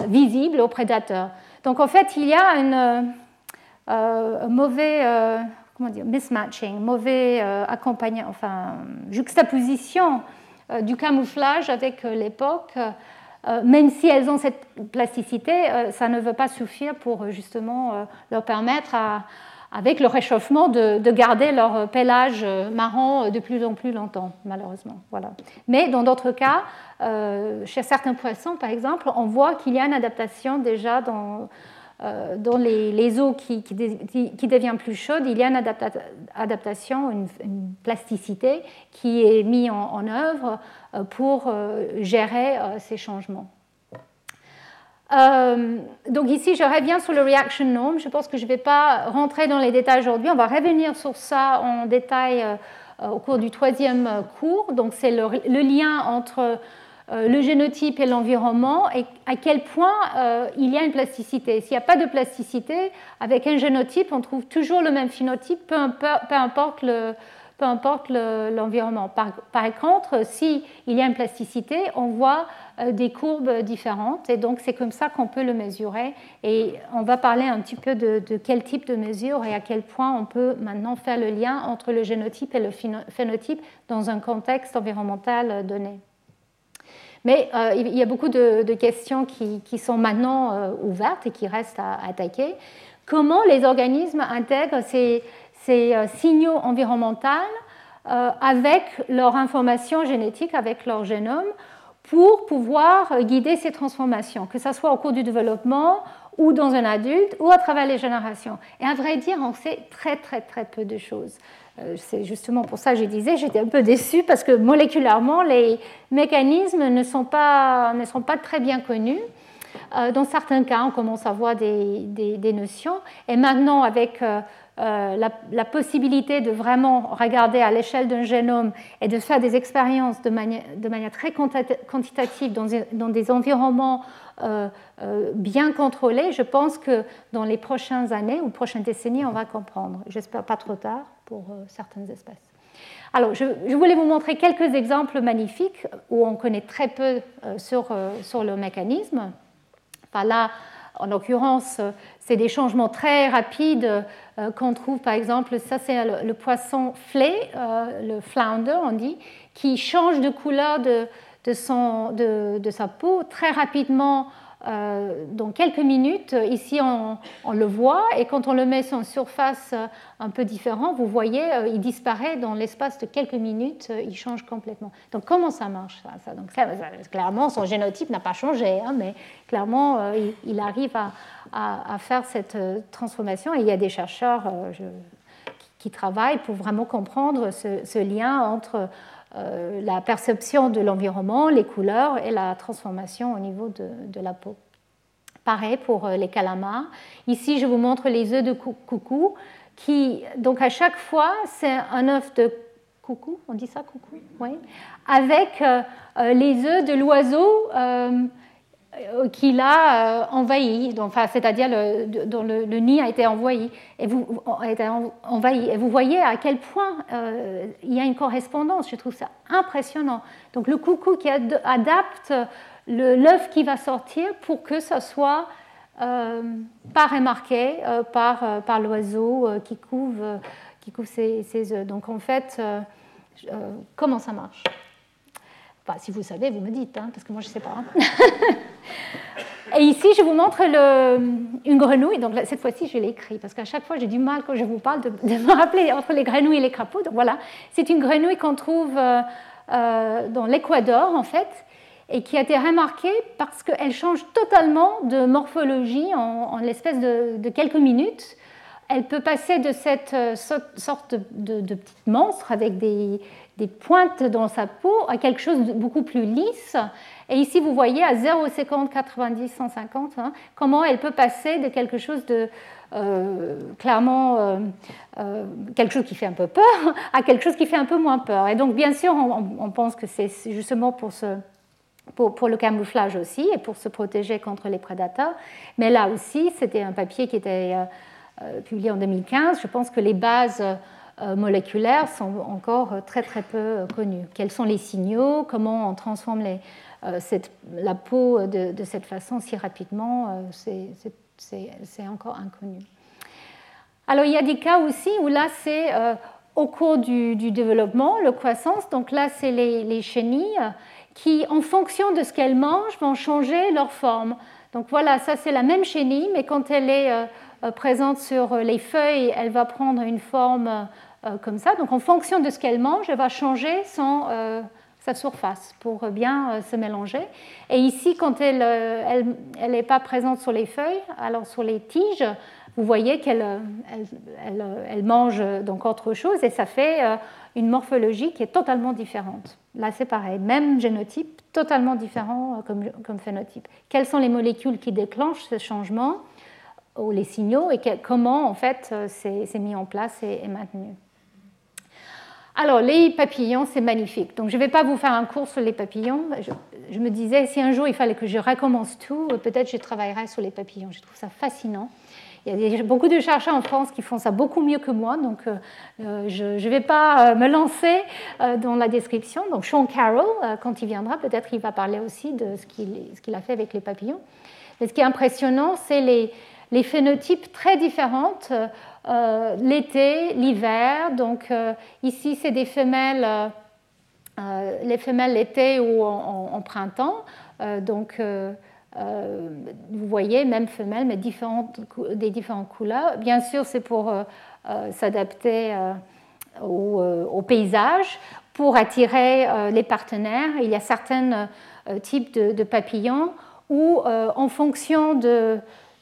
visible aux prédateurs. Donc en fait, il y a une euh, mauvais euh, comment dire, mismatching, mauvais euh, accompagnement, enfin juxtaposition du camouflage avec l'époque. même si elles ont cette plasticité, ça ne veut pas suffire pour justement leur permettre à, avec le réchauffement, de, garder leur pelage marron de plus en plus longtemps, malheureusement. Voilà. Mais dans d'autres cas, euh, chez certains poissons, par exemple, on voit qu'il y a une adaptation déjà dans, euh, dans les, eaux qui, qui, deviennent plus chaudes, il y a une adaptation, une, plasticité qui est mise en, en œuvre euh, pour gérer ces changements. Euh, donc ici, je reviens sur le reaction norm. Je pense que je ne vais pas rentrer dans les détails aujourd'hui. On va revenir sur ça en détail euh, au cours du troisième cours. Donc c'est le, lien entre euh, le génotype et l'environnement et à quel point il y a une plasticité. S'il n'y a pas de plasticité, avec un génotype, on trouve toujours le même phénotype, peu importe peu importe l'environnement. par, contre, s'il y a une plasticité, on voit euh, des courbes différentes et donc c'est comme ça qu'on peut le mesurer. Et on va parler un petit peu de, quel type de mesure et à quel point on peut maintenant faire le lien entre le génotype et le phénotype dans un contexte environnemental donné. Mais euh, il y a beaucoup de, questions qui, sont maintenant euh, ouvertes et qui restent à attaquer. Comment les organismes intègrent ces, euh, signaux environnementaux euh, avec leur information génétique, avec leur génome, pour pouvoir euh, guider ces transformations, que ce soit au cours du développement ou dans un adulte ou à travers les générations. Et à vrai dire, on sait très très très peu de choses. C'est justement pour ça que je disais, j'étais un peu déçue parce que moléculairement, les mécanismes ne sont pas, ne sont pas très bien connus. Dans certains cas, on commence à voir des, des, des notions. Et maintenant, avec euh, la, possibilité de vraiment regarder à l'échelle d'un génome et de faire des expériences de manière, très quantitative dans des, environnements euh, euh, bien contrôlés, je pense que dans les prochaines années ou prochaines décennies, on va comprendre. J'espère pas trop tard pour certaines espèces. Alors, je, voulais vous montrer quelques exemples magnifiques où on connaît très peu sur, le mécanisme. Là, en l'occurrence, c'est des changements très rapides qu'on trouve, par exemple, ça c'est le, poisson flé, euh, le flounder, on dit, qui change de couleur de, sa peau très rapidement euh, dans quelques minutes. Ici, on, le voit, et quand on le met sur une surface un peu différente, vous voyez, il disparaît dans l'espace de quelques minutes, il change complètement. Donc, comment ça marche ça, Donc, Clairement, son génotype n'a pas changé, hein, mais clairement, il, arrive à, faire cette transformation, et il y a des chercheurs qui travaillent pour vraiment comprendre ce lien entre euh, la perception de l'environnement, les couleurs et la transformation au niveau de, la peau. Pareil pour euh, les calamars. Ici, je vous montre les œufs de coucou, qui, donc à chaque fois, c'est un œuf de coucou, on dit ça coucou? Oui. Avec euh, les œufs de l'oiseau euh, qu'il a euh, envahi, c'est-à-dire dont le, nid a été envahi et, vous, envahi. et vous voyez à quel point euh, il y a une correspondance, je trouve ça impressionnant. Donc le coucou qui adapte l'œuf qui va sortir pour que ça soit pas remarqué par, par l'oiseau qui couvre, qui couvre ses, ses, œufs. Donc en fait, comment ça marche? Si vous savez, vous me dites, hein, parce que moi je ne sais pas. et ici, je vous montre une grenouille. Donc cette fois-ci, je l'ai écrit parce qu'à chaque fois, j'ai du mal quand je vous parle de, me rappeler entre les grenouilles et les crapauds. Donc voilà, c'est une grenouille qu'on trouve euh, euh, dans l'Équateur en fait et qui a été remarquée parce qu'elle change totalement de morphologie en, l'espace de, quelques minutes. Elle peut passer de cette sorte de, petite monstre avec des, pointes dans sa peau à quelque chose de beaucoup plus lisse. Et ici, vous voyez à 0,50, 90, 150, comment elle peut passer de quelque chose de euh, clairement euh, euh, quelque chose qui fait un peu peur à quelque chose qui fait un peu moins peur. Et donc, bien sûr, on, pense que c'est justement pour, le camouflage aussi et pour se protéger contre les prédateurs. Mais là aussi, c'était un papier qui était publié en 2015. Je pense que les bases euh, moléculaires sont encore très très peu euh, connus. Quels sont les signaux? Comment on transforme euh, la peau de, cette façon si rapidement? C'est encore inconnu. Alors il y a des cas aussi où là c'est au cours du, développement, le croissance. Donc là c'est les, chenilles qui, en fonction de ce qu'elles mangent, vont changer leur forme. Donc voilà, ça c'est la même chenille, mais quand elle est présente sur les feuilles, elle va prendre une forme euh, comme ça. Donc en fonction de ce qu'elle mange, elle va changer euh, sa surface pour bien euh, se mélanger. Et ici, quand elle n'est pas présente sur les feuilles, alors sur les tiges, vous voyez qu'elle elle, elle, mange donc autre chose et ça fait une morphologie qui est totalement différente. Là, c'est pareil, même génotype, totalement différent comme, phénotype. Quelles sont les molécules qui déclenchent ce changement? Ou les signaux et comment en fait c'est mis en place et, maintenu. Alors, les papillons, c'est magnifique. Donc, je ne vais pas vous faire un cours sur les papillons. Je, me disais, si un jour il fallait que je recommence tout, euh, peut-être je travaillerai sur les papillons. Je trouve ça fascinant. Il y a beaucoup de chercheurs en France qui font ça beaucoup mieux que moi, donc euh, euh, je ne vais pas me lancer dans la description. Donc Sean Carroll, quand il viendra, peut-être il va parler aussi de ce qu'il a fait avec les papillons. Mais ce qui est impressionnant, c'est les, les phénotypes très différents euh, l'été, l'hiver. Donc euh, ici, c'est des femelles, euh, les femelles l'été ou en, printemps. donc vous voyez, même femelles, mais différentes, des différentes couleurs. Bien sûr, c'est pour s'adapter au, paysage, pour attirer les partenaires. Il y a certains types de, papillons où, en fonction de,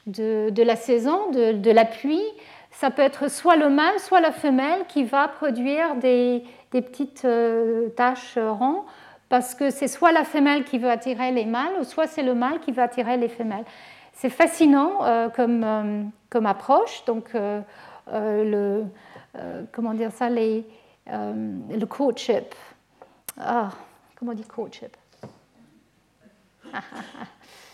de, la saison, de, la pluie, ça peut être soit le mâle, soit la femelle qui va produire des, petites euh, taches rondes, parce que c'est soit la femelle qui veut attirer les mâles, soit c'est le mâle qui veut attirer les femelles. C'est fascinant euh, comme, euh, comme, approche. Donc, le, comment dire ça, le courtship. Ah, comment on dit courtship?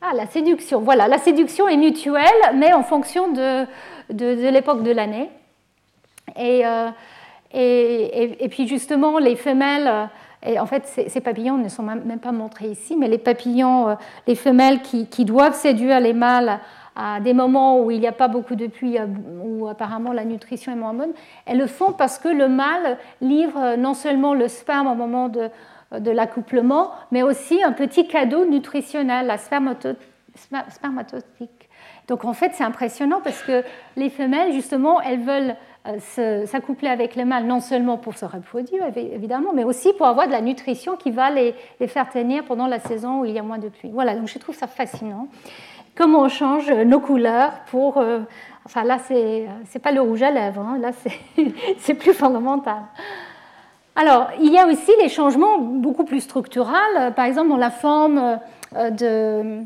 Ah, la séduction. Voilà, la séduction est mutuelle, mais en fonction de, de, l'époque de l'année. Euh, et, et, puis justement, les femelles, et en fait, ces, papillons ne sont même pas montrés ici, mais les papillons, euh, les femelles qui, qui doivent séduire les mâles à des moments où il n'y a pas beaucoup de pluie, euh, où apparemment la nutrition est moins bonne, elles le font parce que le mâle livre non seulement le sperme au moment de, de l'accouplement, mais aussi un petit cadeau nutritionnel, la spermatotique. Donc en fait, c'est impressionnant parce que les femelles, justement, elles veulent euh, s'accoupler avec les mâles, non seulement pour se reproduire, évidemment, mais aussi pour avoir de la nutrition qui va les, faire tenir pendant la saison où il y a moins de pluie. Voilà, donc je trouve ça fascinant. Comment on change nos couleurs pour... Euh, enfin là, c'est pas le rouge à lèvres, hein, là c'est plus fondamental. Alors, il y a aussi les changements beaucoup plus structurels, par exemple dans la forme euh, de,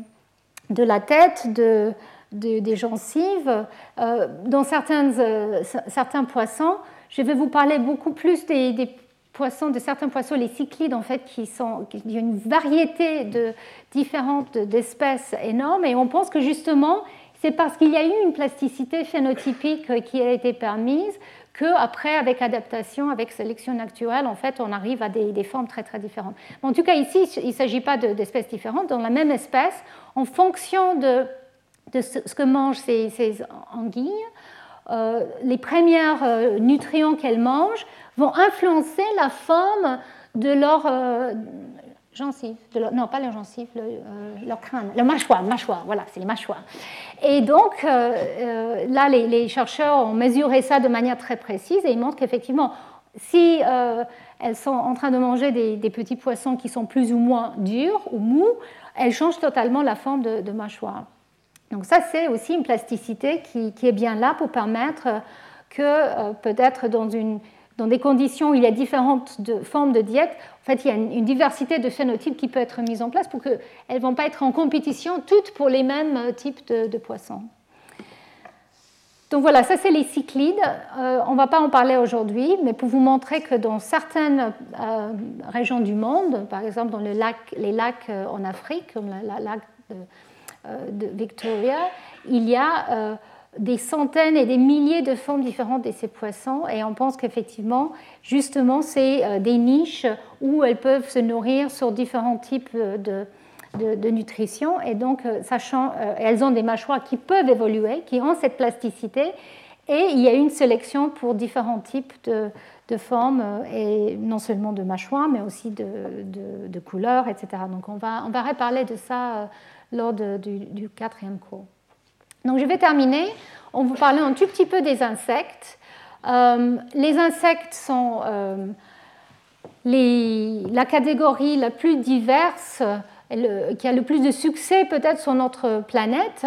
de la tête, de, des gencives. Euh, dans certains, euh, certains poissons, je vais vous parler beaucoup plus des, poissons, de certains poissons, les cyclides, en fait, qui sont, il y a une variété de, différentes d'espèces énormes, et on pense que justement, c'est parce qu'il y a eu une plasticité phénotypique qui a été permise qu'après, avec adaptation, avec sélection naturelle, en fait, on arrive à des, formes très très différentes. en tout cas, ici, il ne s'agit pas d'espèces différentes. Dans la même espèce, en fonction de, ce, que mangent ces, anguilles, euh, les premiers euh, nutriments qu'elles mangent vont influencer la forme de leur, euh, gencives, non pas leurs gencives, leur crâne, leur mâchoire, mâchoire, voilà, c'est les mâchoires. Et donc là, les, chercheurs ont mesuré ça de manière très précise et ils montrent qu'effectivement, si elles sont en train de manger des, petits poissons qui sont plus ou moins durs ou mous, elles changent totalement la forme de, mâchoire. Donc ça, c'est aussi une plasticité qui, est bien là pour permettre que euh, peut-être dans, dans, des conditions où il y a différentes formes de diète, en fait, il y a une, diversité de phénotypes qui peut être mise en place pour qu'elles ne vont pas être en compétition toutes pour les mêmes euh, types de poissons. Donc voilà, ça c'est les cyclides. Euh, on ne va pas en parler aujourd'hui, mais pour vous montrer que dans certaines euh, régions du monde, par exemple dans les lacs en Afrique, comme le lac de, Victoria, il y a des centaines et des milliers de formes différentes de ces poissons et on pense qu'effectivement, justement, c'est des niches où elles peuvent se nourrir sur différents types de, de, nutrition. Et donc, euh, sachant, euh, elles ont des mâchoires qui peuvent évoluer, qui ont cette plasticité. Et il y a une sélection pour différents types de, formes, euh, et non seulement de mâchoires, mais aussi de, couleurs, etc. Donc, on va, on va reparler de ça lors du, quatrième cours. Donc, je vais terminer en vous parlant un tout petit peu des insectes. les insectes sont les, la catégorie la plus diverse qui a le plus de succès peut-être sur notre planète.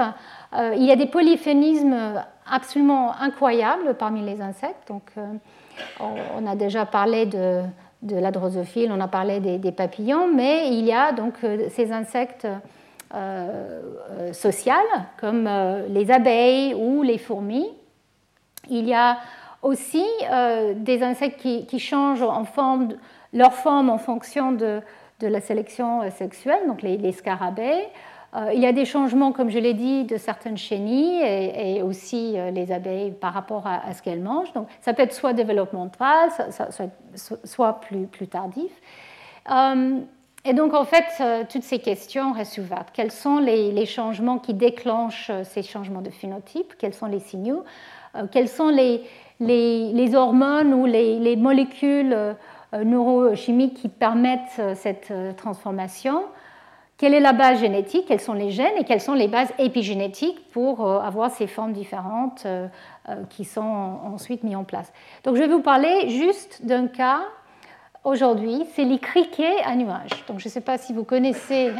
Euh, il y a des polyphénismes absolument incroyables parmi les insectes. Donc, euh, on, a déjà parlé de, drosophile, on a parlé des, papillons, mais il y a donc euh, ces insectes sociaux comme les abeilles ou les fourmis. Il y a aussi des insectes qui, changent leur forme en fonction de, la sélection euh, sexuelle, donc les, scarabées. Euh, il y a des changements, comme je l'ai dit, de certaines chenilles et, aussi euh, les abeilles par rapport à, ce qu'elles mangent. Donc, ça peut être soit développemental, soit, plus tardif. Et donc, en fait, toutes ces questions ouvertes. Quels sont les, changements qui déclenchent ces changements de phénotype? Quels sont les signaux? Quelles sont les, les, hormones ou les, molécules euh, neurochimiques qui permettent euh, cette euh, transformation? Quelle est la base génétique? Quels sont les gènes? Et quelles sont les bases épigénétiques pour avoir ces formes différentes qui sont ensuite mises en place? Donc je vais vous parler juste d'un cas aujourd'hui, c'est les criquets à nuages. Donc je ne sais pas si vous connaissez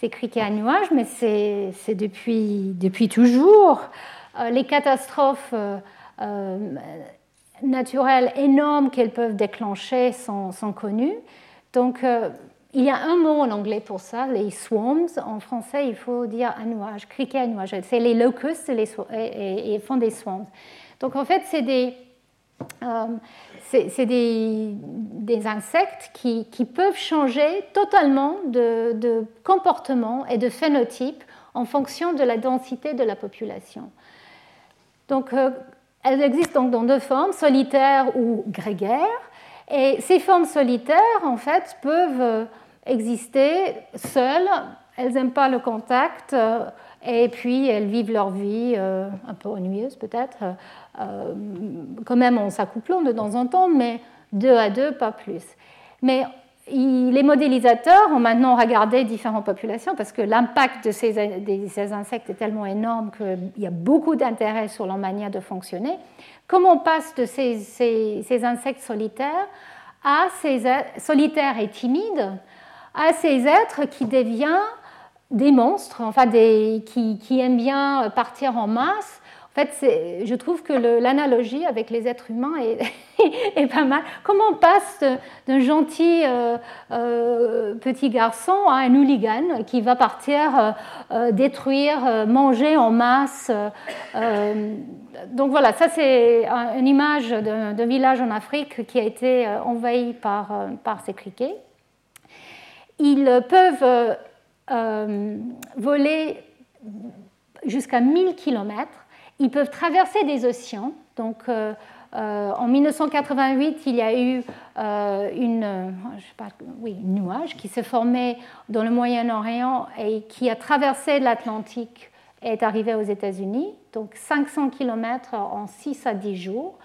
ces criquets à nuages, mais c'est depuis, toujours. les catastrophes naturelles énormes qu'elles peuvent déclencher sont, connues. Donc, euh, il y a un mot en anglais pour ça, les swarms. En français, il faut dire un nuage, criquet à nuage. C'est les locusts et, les, font des swarms. Donc, en fait, c'est des, euh, c'est des, insectes qui, peuvent changer totalement de, de, comportement et de phénotype en fonction de la densité de la population. Donc, euh, elles existent donc dans deux formes, solitaires ou grégaires. Et ces formes solitaires, en fait, peuvent euh, exister seules. Elles n'aiment pas le contact. Euh, et puis, elles vivent leur vie euh, un peu ennuyeuse, peut-être. quand même en s'accouplant de temps en temps, mais deux à deux, pas plus. Mais les modélisateurs ont maintenant regardé différentes populations parce que l'impact de ces, insectes est tellement énorme qu'il y a beaucoup d'intérêt sur leur manière de fonctionner. Comment on passe de ces, insectes solitaires à ces solitaires et timides à ces êtres qui deviennent des monstres, enfin qui aiment bien partir en masse en fait, je trouve que l'analogie avec les êtres humains est, pas mal. Comment on passe d'un gentil euh, euh, petit garçon à un hooligan qui va partir euh, détruire, manger en masse Donc voilà, ça c'est une image d'un village en Afrique qui a été envahi par, par ces criquets. Ils peuvent voler jusqu'à 1000 km ils peuvent traverser des océans. Donc, euh, euh, en 1988, il y a eu euh, une, nuage qui s'est formé dans le Moyen-Orient et qui a traversé l'Atlantique et est arrivé aux États-Unis. Donc 500 km en 6 à 10 jours.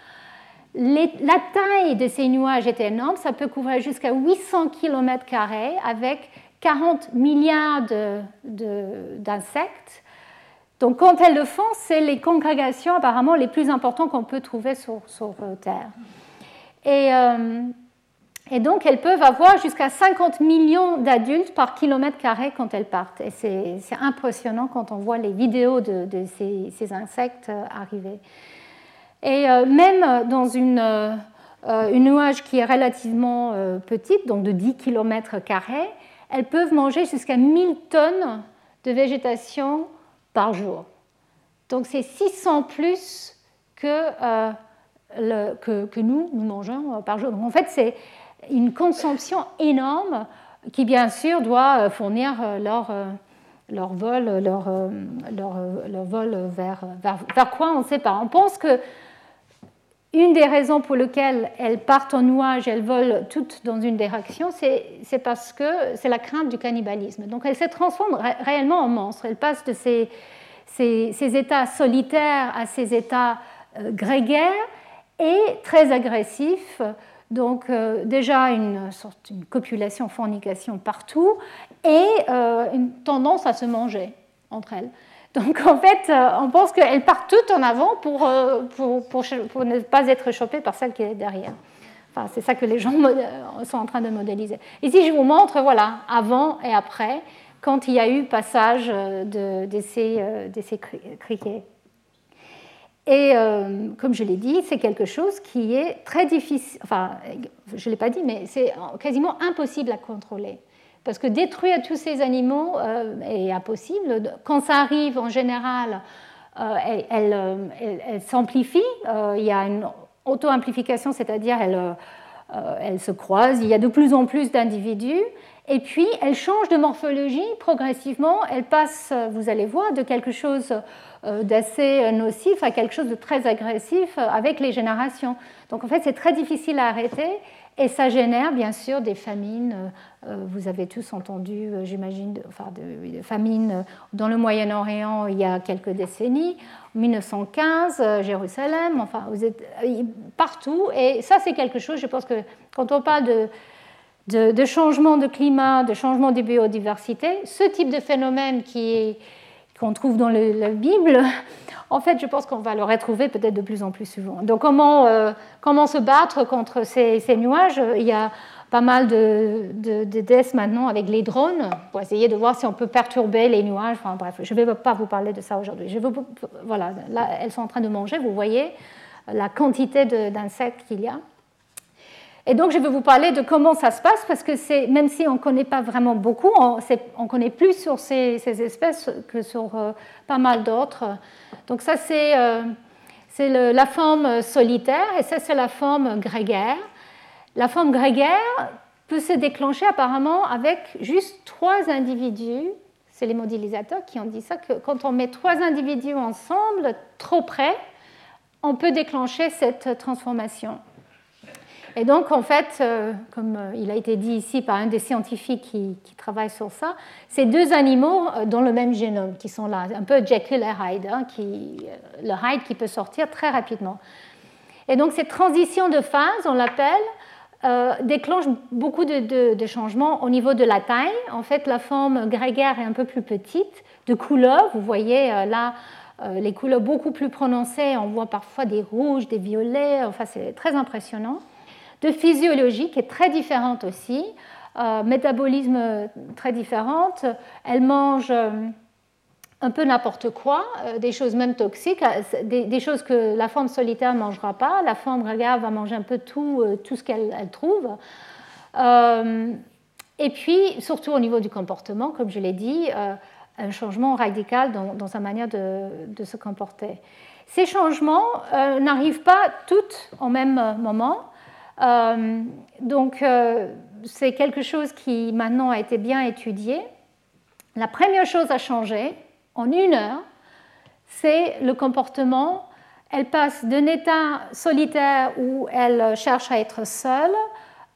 la taille de ces nuages est énorme, ça peut couvrir jusqu'à 800 km avec 40 milliards d'insectes. Donc quand elles le font, c'est les congrégations apparemment les plus importantes qu'on peut trouver sur, euh, Terre. Et, euh, et, donc elles peuvent avoir jusqu'à 50 millions d'adultes par kilomètre carré quand elles partent. Et c'est impressionnant quand on voit les vidéos de, ces, insectes euh, arriver. Et même dans une, nuage qui est relativement petite, donc de 10 km, elles peuvent manger jusqu'à 1000 tonnes de végétation par jour. Donc c'est 600 plus que, euh, que, que, nous, nous mangeons euh, par jour. Donc en fait, c'est une consommation énorme qui, bien sûr, doit euh, fournir leur, leur vol, leur, leur vol vers, vers, vers, quoi On ne sait pas. On pense que une des raisons pour lesquelles elles partent en nuage, elles volent toutes dans une direction, c'est parce que c'est la crainte du cannibalisme. Donc elles se transforment réellement en monstres. Elles passent de ces, états solitaires à ces états euh, grégaires et très agressifs. Donc euh, déjà une copulation, fornication partout et euh, une tendance à se manger entre elles. Donc en fait, euh, on pense qu'elles partent toutes en avant pour, euh, pour, ne pas être chopées par celle qui est derrière. Enfin, c'est ça que les gens euh, sont en train de modéliser. Ici, je vous montre, voilà, avant et après, quand il y a eu passage de, de, ces, de criquets. Et comme je l'ai dit, c'est quelque chose qui est très difficile, enfin, je ne l'ai pas dit, mais c'est quasiment impossible à contrôler. Parce que détruire tous ces animaux euh, est impossible. Quand ça arrive, en général, euh, elle, euh, s'amplifie. il y a une auto-amplification, c'est-à-dire elle se croise. Il y a de plus en plus d'individus. Et puis, elle change de morphologie progressivement. Elle passe, vous allez voir, de quelque chose d'assez nocif à quelque chose de très agressif avec les générations. Donc, en fait, c'est très difficile à arrêter. Et ça génère bien sûr des famines. Euh, vous avez tous entendu, euh, j'imagine, enfin, de, famines dans le Moyen-Orient il y a quelques décennies, 1915, euh, Jérusalem, enfin, vous êtes partout. Et ça, c'est quelque chose, je pense que quand on parle de, de, changement de climat, de changement de biodiversité, ce type de phénomène qui qu'on trouve dans la Bible, en fait, je pense qu'on va le retrouver peut-être de plus en plus souvent. Donc, comment, euh, comment se battre contre ces, nuages? Il y a pas mal de, de, maintenant avec les drones pour essayer de voir si on peut perturber les nuages. Enfin, bref, je ne vais pas vous parler de ça aujourd'hui. Voilà, là, elles sont en train de manger, vous voyez la quantité d'insectes qu'il y a. Et donc, je vais vous parler de comment ça se passe, parce que c'est, même si on ne connaît pas vraiment beaucoup, on, on connaît plus sur ces, espèces que sur euh, pas mal d'autres. Donc, ça, c'est, euh, c'est la forme solitaire, et ça, c'est la forme grégaire. La forme grégaire peut se déclencher apparemment avec juste trois individus. C'est les modélisateurs qui ont dit ça, que quand on met trois individus ensemble, trop près, on peut déclencher cette transformation. Et donc, en fait, euh, comme euh, il a été dit ici par un des scientifiques qui, travaille sur ça, c'est deux animaux euh, dans le même génome qui sont là, un peu Jekyll et Hyde, hein, qui, le Hyde qui peut sortir très rapidement. Et donc, cette transition de phase, on l'appelle, déclenche beaucoup de, changements au niveau de la taille. En fait, la forme grégaire est un peu plus petite, de couleur. Vous voyez là les couleurs beaucoup plus prononcées. On voit parfois des rouges, des violets. Enfin, c'est très impressionnant de physiologie qui est très différente aussi, euh, métabolisme très différente. Elle mange euh, un peu n'importe quoi, euh, des choses même toxiques, des, choses que la forme solitaire ne mangera pas. La forme grégaire va manger un peu tout, tout ce qu'elle trouve. et puis, surtout au niveau du comportement, comme je l'ai dit, un changement radical dans, sa manière de, de, se comporter. Ces changements n'arrivent pas toutes au même moment. Euh, donc, euh, c'est quelque chose qui maintenant a été bien étudié. La première chose à changer en une heure, c'est le comportement. Elle passe d'un état solitaire où elle cherche à être seule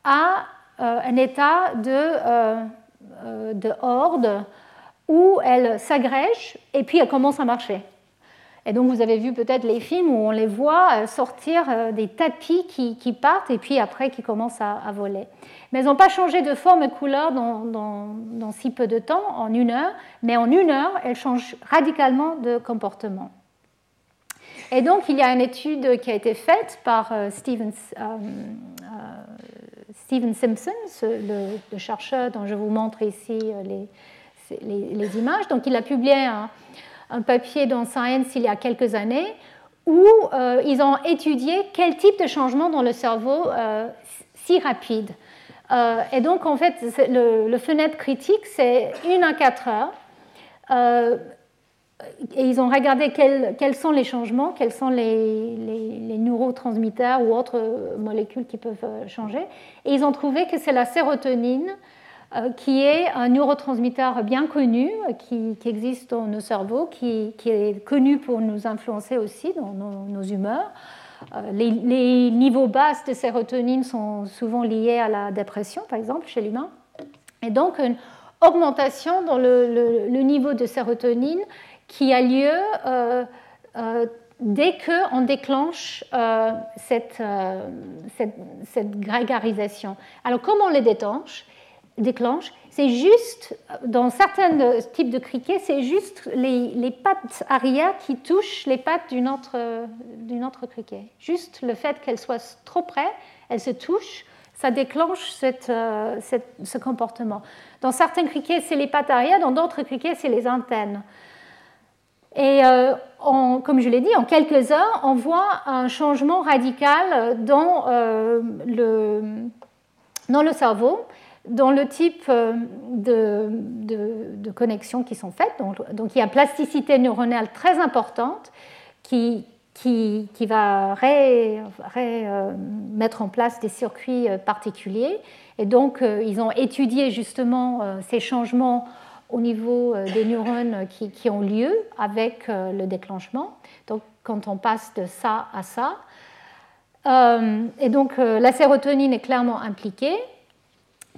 à euh, un état de, de horde où elle s'agrège et puis elle commence à marcher. Et donc vous avez vu peut-être les films où on les voit sortir des tapis qui, partent et puis après qui commencent à, voler. Mais elles n'ont pas changé de forme et couleur dans, dans, si peu de temps, en une heure, mais en une heure, elles changent radicalement de comportement. Et donc, il y a une étude qui a été faite par euh, Steven, euh, euh, Simpson, le, chercheur dont je vous montre ici les, les, images. Donc, il a publié un, papier dans Science il y a quelques années où ils ont étudié quel type de changement dans le cerveau si rapide. et donc, en fait, le, fenêtre critique, c'est une à quatre heures et ils ont regardé quels, sont les changements, quels sont les, neurotransmetteurs ou autres molécules qui peuvent euh, changer. Et ils ont trouvé que c'est la sérotonine euh, qui est un neurotransmetteur bien connu, qui, existe dans nos cerveaux, qui, est connu pour nous influencer aussi dans nos, humeurs. Euh, les, niveaux bas de sérotonine sont souvent liés à la dépression, par exemple, chez l'humain. Et donc, une augmentation dans le niveau de sérotonine qui a lieu euh, euh, dès qu'on déclenche euh, cette, cette, grégarisation. Alors, comment on les déclenche, déclenche C'est juste, dans certains types de criquets, c'est juste les, pattes arrière qui touchent les pattes d'une autre, d'une autre criquet. Juste le fait qu'elles soient trop près, elles se touchent, ça déclenche cette, ce comportement. Dans certains criquets, c'est les pattes arrière, dans d'autres criquets, c'est les antennes. Et euh, comme je l'ai dit, en quelques heures, on voit un changement radical dans, euh, le, dans le cerveau, dans le type euh, de, de, connexions qui sont faites. Donc, il y a plasticité neuronale très importante qui, qui, qui va mettre en place des circuits particuliers. Et donc, ils ont étudié justement ces changements au niveau euh, des neurones qui, ont lieu avec euh, le déclenchement. Donc, quand on passe de ça à ça. Euh, et donc, la sérotonine est clairement impliquée.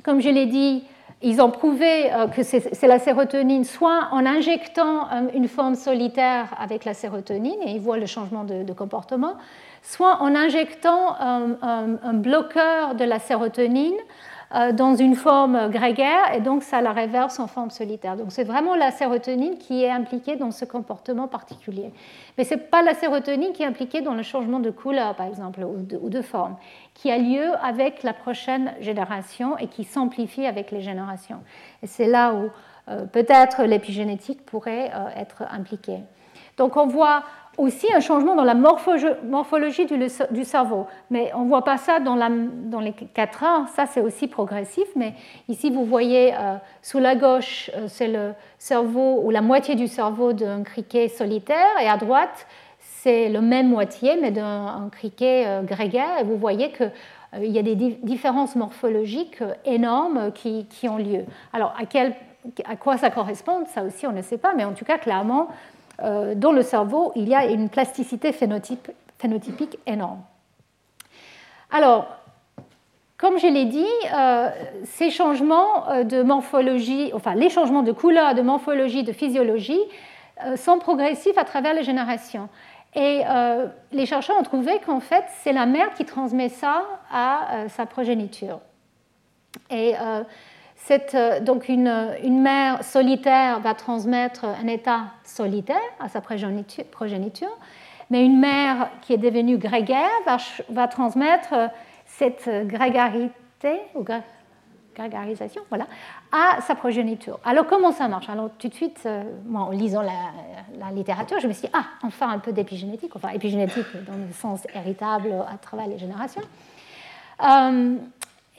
Comme je l'ai dit, ils ont prouvé que c'est la sérotonine, soit en injectant une forme solitaire avec la sérotonine, et ils voient le changement de, comportement, soit en injectant un bloqueur de la sérotonine euh, dans une forme grégaire et donc ça la réverse en forme solitaire. Donc c'est vraiment la sérotonine qui est impliquée dans ce comportement particulier. Mais ce n'est pas la sérotonine qui est impliquée dans le changement de couleur, par exemple, ou de, forme, qui a lieu avec la prochaine génération et qui s'amplifie avec les générations. Et c'est là où euh, peut-être l'épigénétique pourrait euh, être impliquée. Donc on voit aussi un changement dans la morphologie du, cerveau. Mais on ne voit pas ça dans, les 4 heures, ça c'est aussi progressif. Mais ici, vous voyez euh, sous la gauche, euh, c'est le cerveau ou la moitié du cerveau d'un criquet solitaire, et à droite, c'est le même moitié, mais d'un criquet euh, grégaire. Et vous voyez qu'il y a des différences morphologiques énormes qui, ont lieu. Alors, à, quoi ça correspond, ça aussi on ne sait pas, mais en tout cas, clairement, dans le cerveau, il y a une plasticité phénotypique énorme. Alors, comme je l'ai dit, euh, ces changements euh, de morphologie, enfin les changements de couleur, de morphologie, de physiologie, sont progressifs à travers les générations. Et les chercheurs ont trouvé qu'en fait, c'est la mère qui transmet ça à sa progéniture. Et euh, donc une, mère solitaire va transmettre un état solitaire à sa progéniture, mais une mère qui est devenue grégaire va, transmettre cette grégarité ou grégarisation voilà, à sa progéniture. Alors comment ça marche? Alors tout de suite, euh, moi, en lisant la, littérature, je me suis dit, ah, enfin un peu d'épigénétique, enfin épigénétique dans le sens héritable à travers les générations. Euh,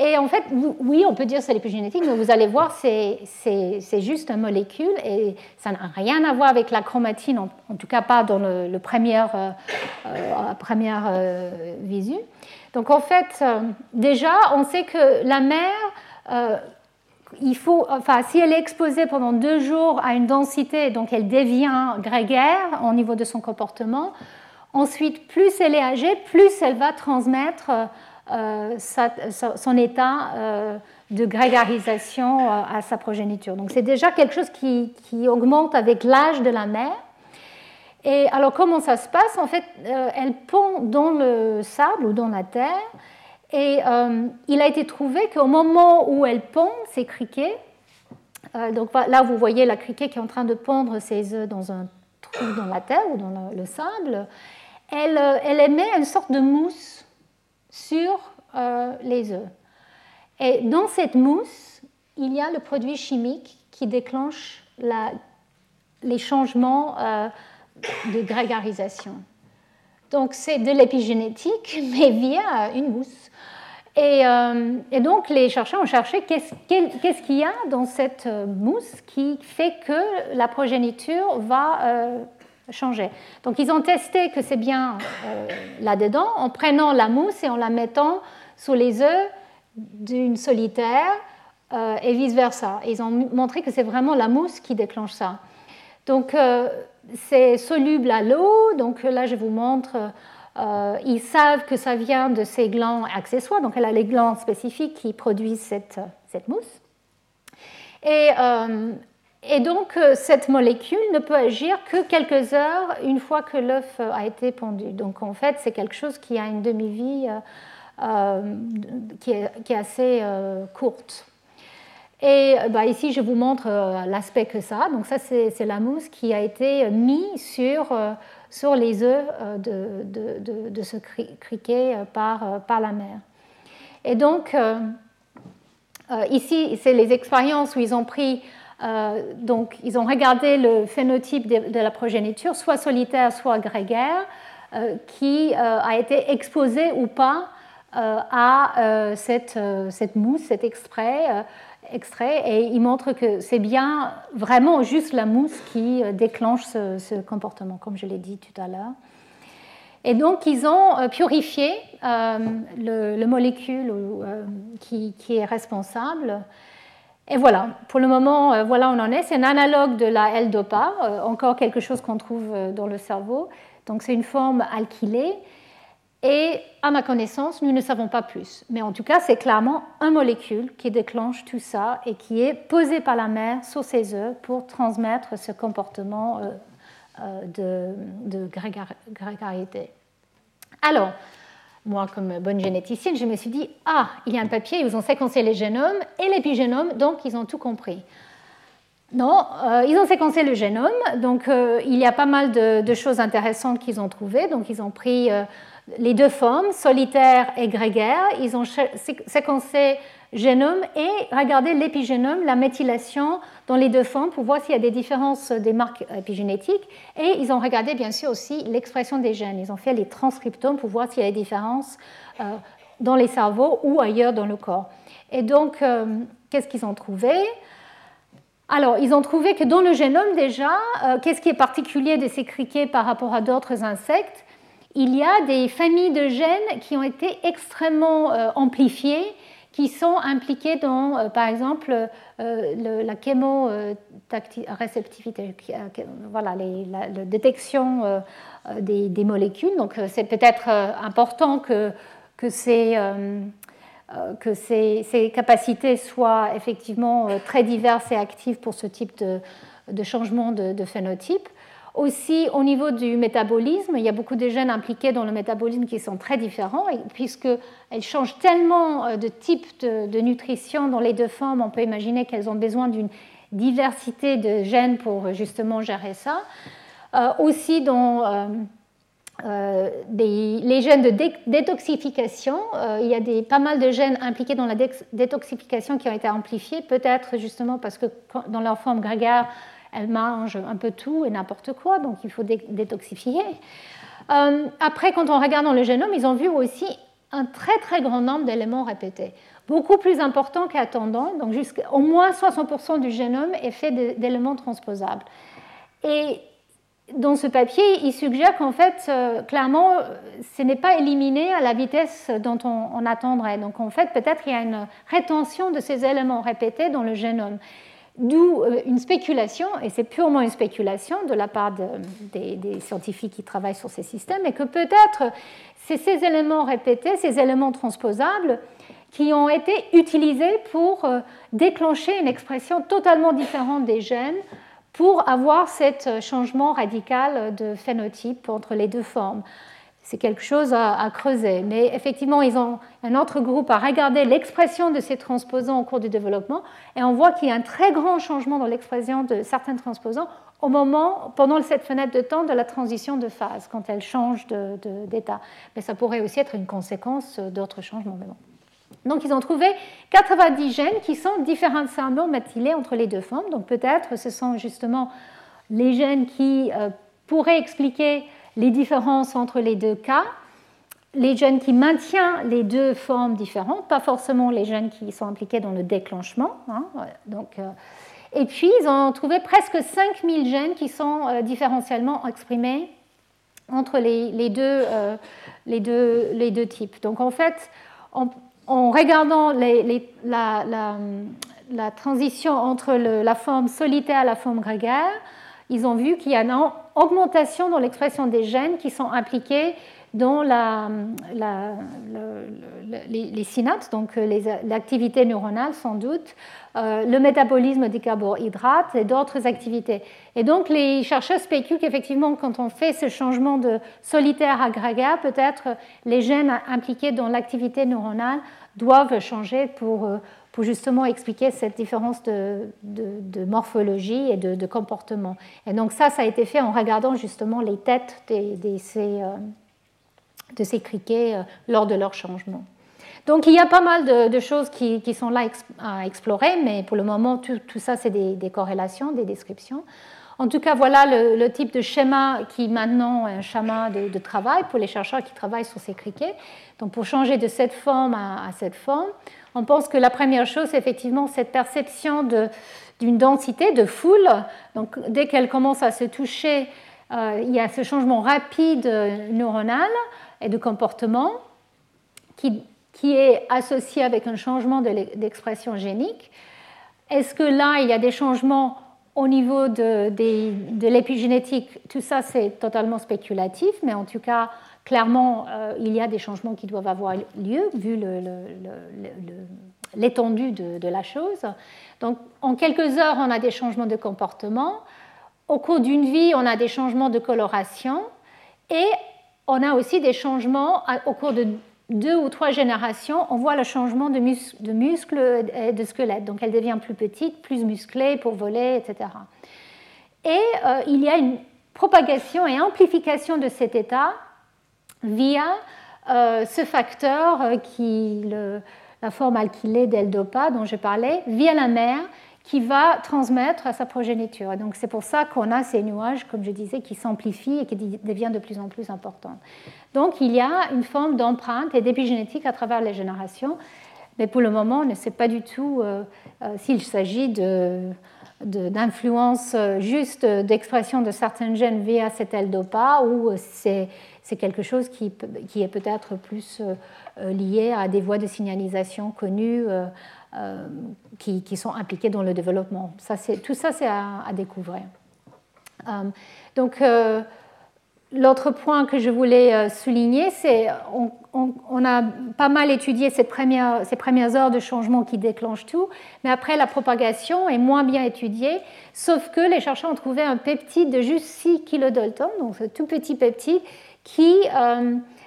et en fait, oui, on peut dire que c'est l'épigénétique, mais vous allez voir, c'est juste une molécule et ça n'a rien à voir avec la chromatine, en, tout cas pas dans le, premier, euh, euh, première euh, visu. Donc en fait, déjà, on sait que la mère, il faut, enfin, si elle est exposée pendant deux jours à une densité, donc elle devient grégaire au niveau de son comportement, ensuite, plus elle est âgée, plus elle va transmettre euh, son état euh, de grégarisation euh, à sa progéniture. Donc c'est déjà quelque chose qui, augmente avec l'âge de la mère. Et alors comment ça se passe? En fait, elle pond dans le sable ou dans la terre. Et il a été trouvé qu'au moment où elle pond ces criquets, donc là vous voyez la criquet qui est en train de pondre ses œufs dans un trou dans la terre ou dans le, sable, elle, elle émet une sorte de mousse sur les œufs. Et dans cette mousse, il y a le produit chimique qui déclenche les changements euh, de grégarisation. Donc c'est de l'épigénétique, mais via une mousse. Et, euh, donc les chercheurs ont cherché qu'est-ce qu'il y a dans cette mousse qui fait que la progéniture va euh, changer. Donc ils ont testé que c'est bien là-dedans en prenant la mousse et en la mettant sous les œufs d'une solitaire euh, et vice-versa. Ils ont montré que c'est vraiment la mousse qui déclenche ça. Donc euh, c'est soluble à l'eau, donc là je vous montre, euh, ils savent que ça vient de ces glands accessoires, donc elle a les glands spécifiques qui produisent cette, cette mousse. Et, et, donc cette molécule ne peut agir que quelques heures une fois que l'œuf a été pondu. Donc en fait c'est quelque chose qui a une demi-vie qui, est, assez courte. Et bah, ici, je vous montre euh, l'aspect que ça. Donc ça, c'est la mousse qui a été mise sur, euh, sur les œufs euh, de, de, ce criquet par, par la mer. Et donc, ici, c'est les expériences où ils ont pris, donc ils ont regardé le phénotype de, la progéniture, soit solitaire, soit grégaire, qui a été exposé ou pas à cette, mousse, cet extrait et il montre que c'est bien vraiment juste la mousse qui euh, déclenche ce, comportement, comme je l'ai dit tout à l'heure. Et donc, ils ont euh, purifié euh, le, molécule qui, est responsable. Et voilà, pour le moment, voilà on en est. C'est un analogue de la L-DOPA, encore quelque chose qu'on trouve dans le cerveau. Donc, c'est une forme alkylée. Et à ma connaissance, nous ne savons pas plus. Mais en tout cas, c'est clairement un molécule qui déclenche tout ça et qui est posé par la mère sur ses œufs pour transmettre ce comportement euh, euh, de, de grégarité. Alors, moi, comme bonne généticienne, je me suis dit, ah, il y a un papier, ils ont séquencé les génomes et l'épigénome, donc ils ont tout compris. Non, euh, ils ont séquencé le génome, donc il y a pas mal de, choses intéressantes qu'ils ont trouvées. Donc ils ont pris les deux formes, solitaire et grégaire. Ils ont séquencé génome et regardé l'épigénome, la méthylation dans les deux formes pour voir s'il y a des différences des marques épigénétiques. Et ils ont regardé bien sûr aussi l'expression des gènes. Ils ont fait les transcriptomes pour voir s'il y a des différences euh, dans les cerveaux ou ailleurs dans le corps. Et donc, euh, qu'est-ce qu'ils ont trouvé? Alors, ils ont trouvé que dans le génome déjà, euh, qu'est-ce qui est particulier de ces criquets par rapport à d'autres insectes? Il y a des familles de gènes qui ont été extrêmement amplifiées, qui sont impliqués dans, euh, par exemple, euh, la chémoréceptivité, voilà, la, détection des, molécules. Donc, c'est peut-être important que, ces, capacités soient effectivement très diverses et actives pour ce type de changement de phénotype. Aussi, au niveau du métabolisme, il y a beaucoup de gènes impliqués dans le métabolisme qui sont très différents, puisqu'elles changent tellement euh, de type de, nutrition dans les deux formes, on peut imaginer qu'elles ont besoin d'une diversité de gènes pour justement gérer ça. Euh, aussi, dans euh, les gènes de détoxification, il y a pas mal de gènes impliqués dans la détoxification qui ont été amplifiés, peut-être justement parce que dans leur forme grégaire, elle mange un peu tout et n'importe quoi, donc il faut détoxifier. Euh, après, quand on regarde dans le génome, ils ont vu aussi un très très grand nombre d'éléments répétés, beaucoup plus important qu'attendant. Donc au moins 60% du génome est fait d'éléments transposables. Et dans ce papier, il suggère qu'en fait, euh, clairement, ce n'est pas éliminé à la vitesse dont on, on attendrait. Donc en fait, peut-être il y a une rétention de ces éléments répétés dans le génome. D'où euh, une spéculation, et c'est purement une spéculation de la part des, scientifiques qui travaillent sur ces systèmes, et que peut-être c'est ces éléments répétés, ces éléments transposables, qui ont été utilisés pour euh, déclencher une expression totalement différente des gènes pour avoir ce changement radical de phénotype entre les deux formes. C'est quelque chose à, creuser. Mais effectivement, ils ont un autre groupe à regarder l'expression de ces transposants au cours du développement et on voit qu'il y a un très grand changement dans l'expression de certains transposants au moment, pendant cette fenêtre de temps de la transition de phase, quand elles changent d'état. Mais ça pourrait aussi être une conséquence d'autres changements. Donc ils ont trouvé 90 gènes qui sont différentiellement méthylés entre les deux formes. Donc peut-être ce sont justement les gènes qui euh, pourraient expliquer les différences entre les deux cas, les gènes qui maintiennent les deux formes différentes, pas forcément les gènes qui sont impliqués dans le déclenchement. Hein, donc, euh, et puis, ils ont trouvé presque 5000 gènes qui sont euh, différentiellement exprimés entre les, deux, euh, deux, types. Donc, en fait, en, regardant la, transition entre la forme solitaire et la forme grégaire, ils ont vu qu'il y a une augmentation dans l'expression des gènes qui sont impliqués dans les, synapses, donc euh, l'activité neuronale sans doute, euh, le métabolisme des carbohydrates et d'autres activités. Et donc les chercheurs spéculent qu'effectivement quand on fait ce changement de solitaire à grégaire, peut-être les gènes impliqués dans l'activité neuronale doivent changer pour, euh, pour justement expliquer cette différence de, morphologie et de, comportement. Et donc ça, ça a été fait en regardant justement les têtes des, ces de ces criquets euh, lors de leur changement. Donc il y a pas mal de, choses qui, sont là à explorer, mais pour le moment, tout, ça, c'est des, corrélations, des descriptions. En tout cas, voilà le, type de schéma qui maintenant est un schéma de, travail pour les chercheurs qui travaillent sur ces criquets. Donc pour changer de cette forme à, cette forme, on pense que la première chose, c'est effectivement cette perception d'une densité, de foule. Donc dès qu'elle commence à se toucher, euh, il y a ce changement rapide neuronal et de comportement qui, qui est associé avec un changement d'expression génique. Est-ce que là, il y a des changements au niveau de, de, l'épigénétique? Tout ça, c'est totalement spéculatif, mais en tout cas, clairement, euh, il y a des changements qui doivent avoir lieu vu l'étendue de, la chose. Donc, en quelques heures, on a des changements de comportement. Au cours d'une vie, on a des changements de coloration. Et on a aussi des changements au cours de deux ou trois générations. On voit le changement de, muscles et de squelette. Donc elle devient plus petite, plus musclée pour voler, etc. Et euh, il y a une propagation et amplification de cet état via euh, ce facteur euh, qui, la forme alkylée d'L-DOPA dont je parlais, via la mère qui va transmettre à sa progéniture. donc c'est pour ça qu'on a ces nuages, comme je disais, qui s'amplifient et qui deviennent de plus en plus importants. Donc il y a une forme d'empreinte et d'épigénétique à travers les générations, mais pour le moment on ne sait pas du tout euh, s'il s'agit d'influence euh, juste d'expression de certains gènes via cet L-DOPA ou c'est quelque chose qui, qui est peut-être plus lié à des voies de signalisation connues euh, qui, sont impliqués dans le développement. Ça, tout ça, c'est à, découvrir. Euh, donc, euh, l'autre point que je voulais souligner, c'est on, on, a pas mal étudié ces premières, ces premières heures de changement qui déclenchent tout, mais après, la propagation est moins bien étudiée, sauf que les chercheurs ont trouvé un peptide de juste 6 kilodaltons, donc ce tout petit peptide, qui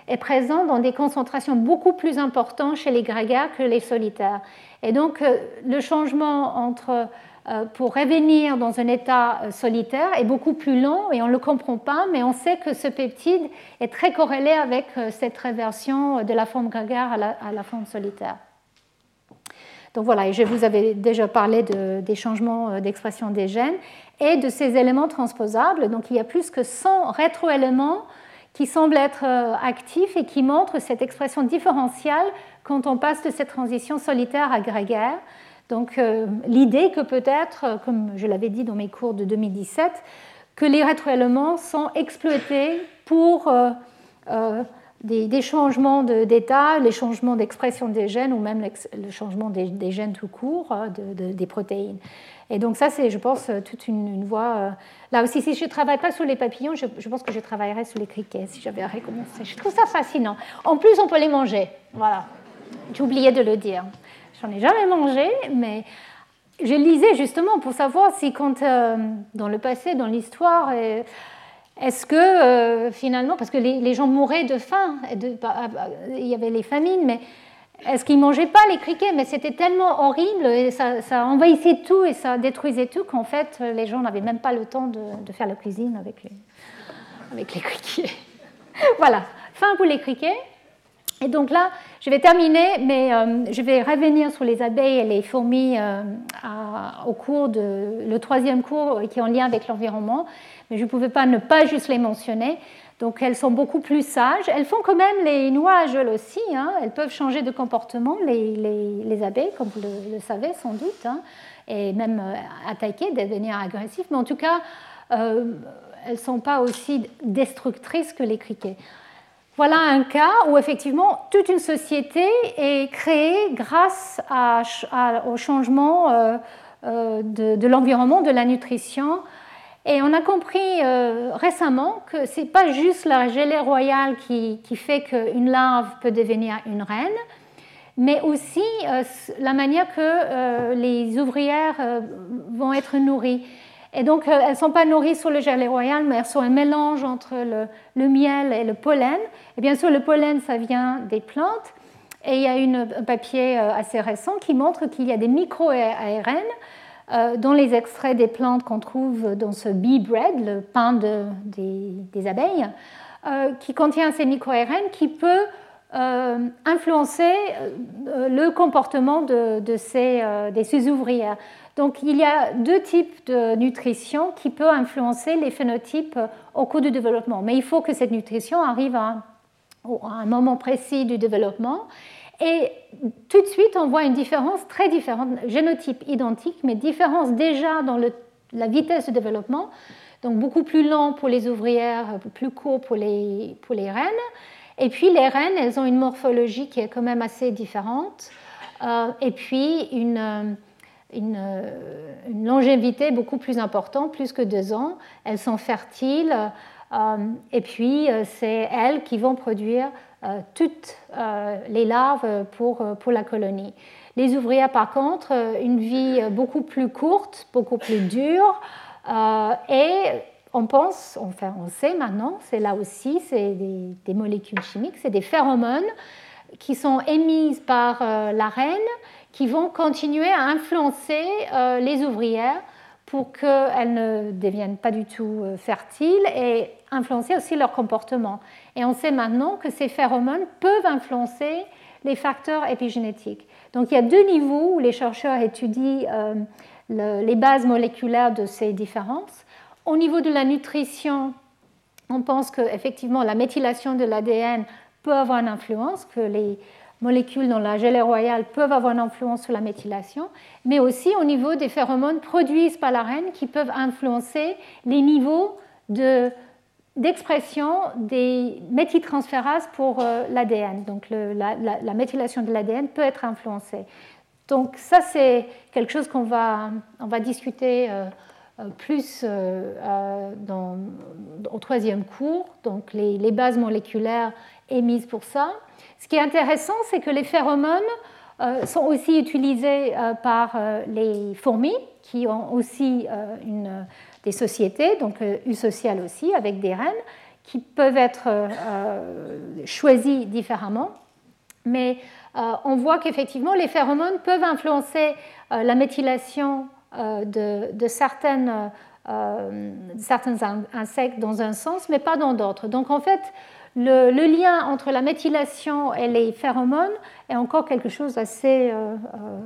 est présent dans des concentrations beaucoup plus importantes chez les grégaires que les solitaires. Et donc, euh, le changement euh, pour revenir dans un état euh, solitaire est beaucoup plus lent et on ne le comprend pas, mais on sait que ce peptide est très corrélé avec cette réversion de la forme grégaire à la, forme solitaire. Donc voilà, je vous avais déjà parlé des changements d'expression des gènes et de ces éléments transposables. Donc il y a plus que 100 rétroéléments qui semblent être actifs et qui montrent cette expression différentielle quand on passe de cette transition solitaire à grégaire. Donc euh, l'idée que peut-être, euh, comme je l'avais dit dans mes cours de 2017, que les rétroéléments sont exploités pour euh, des, changements d'état, les changements d'expression des gènes ou même le changement des, gènes tout court, des protéines. Et donc ça, c'est, je pense, toute une, voie. Là aussi, si je ne travaille pas sur les papillons, je, pense que je travaillerais sur les criquets si j'avais recommencé. Je trouve ça fascinant. En plus, on peut les manger. Voilà. Oublié de le dire. J'en ai jamais mangé, mais je lisais justement pour savoir si quand dans le passé, dans l'histoire, est-ce que finalement, parce que les, gens mouraient de faim, bah, bah, il y avait les famines, mais est-ce qu'ils mangeaient pas les criquets? Mais c'était tellement horrible et ça, envahissait tout et ça détruisait tout qu'en fait, les gens n'avaient même pas le temps de, faire la cuisine avec les, avec les criquets. voilà, fin pour les criquets. Et donc là, je vais terminer, mais euh, je vais revenir sur les abeilles et les fourmis euh, au cours de le troisième cours qui est en lien avec l'environnement. Mais je ne pouvais pas ne pas juste les mentionner. Donc elles sont beaucoup plus sages. Elles font quand même les nuages aussi. Hein. Elles peuvent changer de comportement, les, abeilles, comme vous le, savez sans doute, hein. et même euh, attaquer, devenir agressifs. Mais en tout cas, elles ne sont pas aussi destructrices que les criquets. Voilà un cas où effectivement toute une société est créée grâce au changement euh, euh, de, l'environnement, de la nutrition. Et on a compris euh, récemment que ce n'est pas juste la gelée royale qui, qui fait qu'une larve peut devenir une reine, mais aussi la manière que les ouvrières vont être nourries. Et donc, elles ne sont pas nourries sur le gelée royal, mais elles sont un mélange entre le, miel et le pollen. Et bien sûr, le pollen, ça vient des plantes. Et il y a une, un papier euh, assez récent qui montre qu'il y a des micro-ARN euh, dans les extraits des plantes qu'on trouve dans ce bee bread, le pain des, abeilles, euh, qui contient ces micro-ARN qui peut influencer le comportement de, ces, des ouvrières. Donc il y a deux types de nutrition qui peuvent influencer les phénotypes au cours du développement. Mais il faut que cette nutrition arrive à, un moment précis du développement. Et tout de suite, on voit une différence très différente, génotype identique, mais différence déjà dans la vitesse de développement. Donc beaucoup plus lent pour les ouvrières, plus court pour les, reines. Et puis les reines, elles ont une morphologie qui est quand même assez différente. Euh, et puis une une, longévité beaucoup plus importante, plus que deux ans. Elles sont fertiles euh, et puis euh, c'est elles qui vont produire toutes les larves pour, pour la colonie. Les ouvrières, par contre, une vie beaucoup plus courte, beaucoup plus dure et on pense, enfin on sait maintenant, c'est là aussi, c'est des, des, molécules chimiques, c'est des phéromones qui sont émises par la reine qui vont continuer à influencer euh, les ouvrières pour qu'elles ne deviennent pas du tout euh, fertiles et influencer aussi leur comportement. Et on sait maintenant que ces phéromones peuvent influencer les facteurs épigénétiques. Donc il y a deux niveaux où les chercheurs étudient euh, les bases moléculaires de ces différences. Au niveau de la nutrition, on pense qu'effectivement la méthylation de l'ADN peut avoir une influence, que les molécules dans la gelée royale peuvent avoir une influence sur la méthylation, mais aussi au niveau des phéromones produits par la reine qui peuvent influencer les niveaux d'expression des méthyltransférases pour euh, l'ADN. Donc la, méthylation de l'ADN peut être influencée. Donc ça, c'est quelque chose qu'on va, on va discuter euh, euh, plus dans, au troisième cours, donc les, bases moléculaires émises pour ça. Ce qui est intéressant, c'est que les phéromones euh, sont aussi utilisés euh, par euh, les fourmis, qui ont aussi une, des sociétés, donc eusociales aussi, avec des reines, qui peuvent être choisies différemment. Mais on voit qu'effectivement, les phéromones peuvent influencer la méthylation de, certaines, certains insectes dans un sens, mais pas dans d'autres. Donc en fait, le, lien entre la méthylation et les phéromones est encore quelque chose assez euh, euh,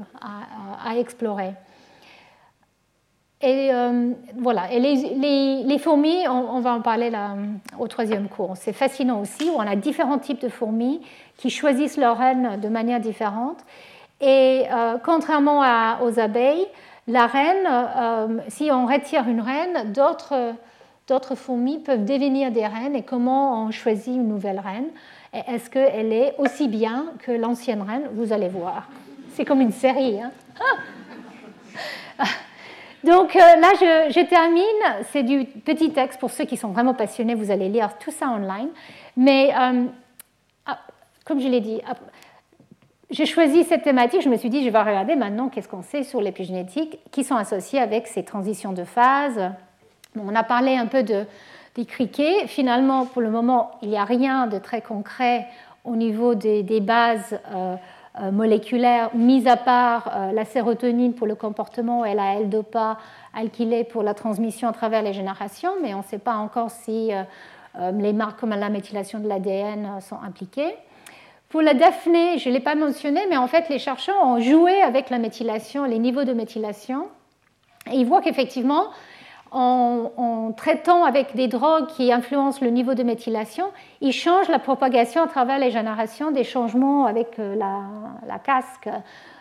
à, explorer. Et euh, voilà, et les, fourmis, on, va en parler là, au troisième cours. C'est fascinant aussi, où on a différents types de fourmis qui choisissent leur reine de manière différente. Et contrairement aux abeilles, la reine, si on retire une reine, d'autres fourmis peuvent devenir des reines et comment on choisit une nouvelle reine? Est-ce qu'elle est aussi bien que l'ancienne reine? Vous allez voir. C'est comme une série. Hein. Donc euh, là, je, termine. C'est du petit texte pour ceux qui sont vraiment passionnés. Vous allez lire tout ça online. Mais euh, ah, comme je l'ai dit, j'ai choisi cette thématique, je me suis dit, je vais regarder maintenant qu'est-ce qu'on sait sur l'épigénétique qui sont associés avec ces transitions de phase. on a parlé un peu de, des criquets. Finalement, pour le moment, il n'y a rien de très concret au niveau des, bases euh, moléculaires, mis à part euh, la sérotonine pour le comportement et la L-DOPA alkylée pour la transmission à travers les générations, mais on ne sait pas encore si les marques comme la méthylation de l'ADN sont impliquées. Pour la Daphné, je ne l'ai pas mentionné, mais en fait, les chercheurs ont joué avec la méthylation, les niveaux de méthylation. Et ils voient qu'effectivement, en, traitant avec des drogues qui influencent le niveau de méthylation, ils changent la propagation à travers les générations des changements avec euh, la, casque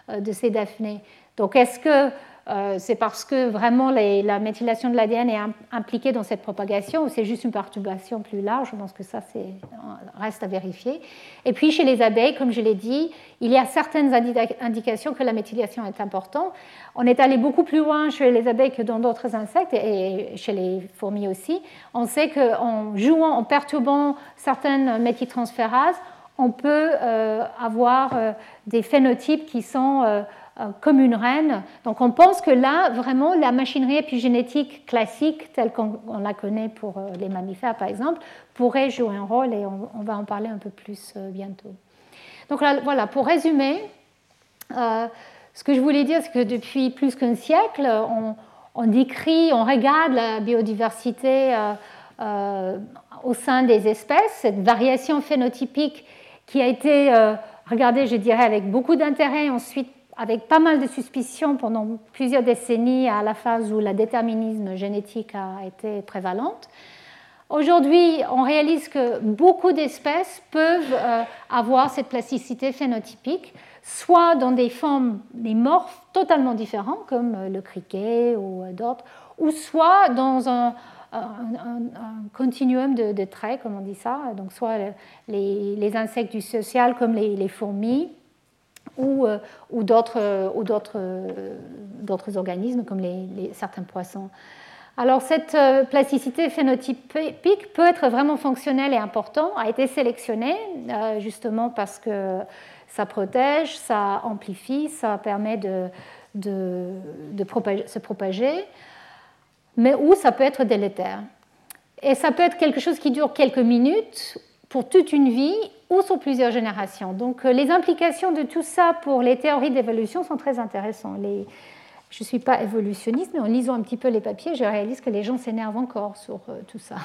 euh, de ces Daphné. Donc, est-ce que c'est parce que vraiment la méthylation de l'ADN est impliquée dans cette propagation ou c'est juste une perturbation plus large? Je pense que ça reste à vérifier. Et puis chez les abeilles, comme je l'ai dit, il y a certaines indications que la méthylation est importante. On est allé beaucoup plus loin chez les abeilles que dans d'autres insectes et chez les fourmis aussi. On sait qu'en jouant, en perturbant certaines méthyltransférases, on peut euh, avoir euh, des phénotypes qui sont euh, comme une reine. Donc on pense que là, vraiment, la machinerie épigénétique classique, telle qu'on la connaît pour euh, les mammifères par exemple, pourrait jouer un rôle et on, va en parler un peu plus euh, bientôt. Donc voilà, pour résumer, ce que je voulais dire, c'est que depuis plus qu'un siècle, on, décrit, on regarde la biodiversité au sein des espèces, cette variation phénotypique qui a été regardée, je dirais, avec beaucoup d'intérêt ensuite avec pas mal de suspicions pendant plusieurs décennies à la phase où le déterminisme génétique a été prévalente. Aujourd'hui, on réalise que beaucoup d'espèces peuvent euh, avoir cette plasticité phénotypique, soit dans des formes, des morphes totalement différents, comme euh, le criquet ou euh, d'autres, ou soit dans un, continuum de, traits, comme on dit ça, donc soit les, insectes du social comme les fourmis, ou, euh, ou euh, euh, d'autres organismes comme certains poissons. Alors cette plasticité phénotypique peut être vraiment fonctionnelle et importante, a été sélectionnée justement parce que ça protège, ça amplifie, ça permet de se propager, mais où ça peut être délétère. Et ça peut être quelque chose qui dure quelques minutes pour toute une vie ou sur plusieurs générations. Donc euh, les implications de tout ça pour les théories d'évolution sont très intéressantes. Je ne suis pas évolutionniste, mais en lisant un petit peu les papiers, je réalise que les gens s'énervent encore sur euh, tout ça.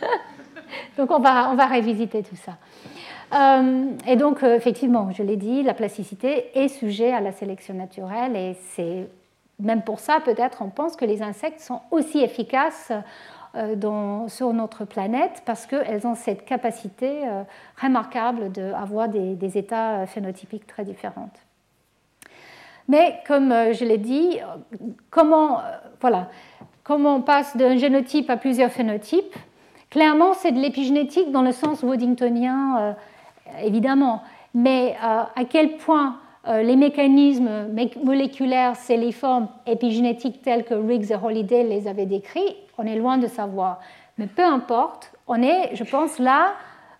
donc on va, on va révisiter tout ça. Euh, et donc, effectivement, je l'ai dit, la plasticité est sujet à la sélection naturelle et c'est même pour ça, peut-être, on pense que les insectes sont aussi efficaces euh, sur notre planète parce qu'elles ont cette capacité euh, remarquable d'avoir des, des, états phénotypiques très différents. Mais comme euh, je l'ai dit, comment, voilà, comment on passe d'un génotype à plusieurs phénotypes Clairement, c'est de l'épigénétique dans le sens woodingtonien, évidemment, mais à quel point les mécanismes moléculaires, c'est les formes épigénétiques telles que Riggs et Holiday les avaient décrits, on est loin de savoir. Mais peu importe, on est, je pense, là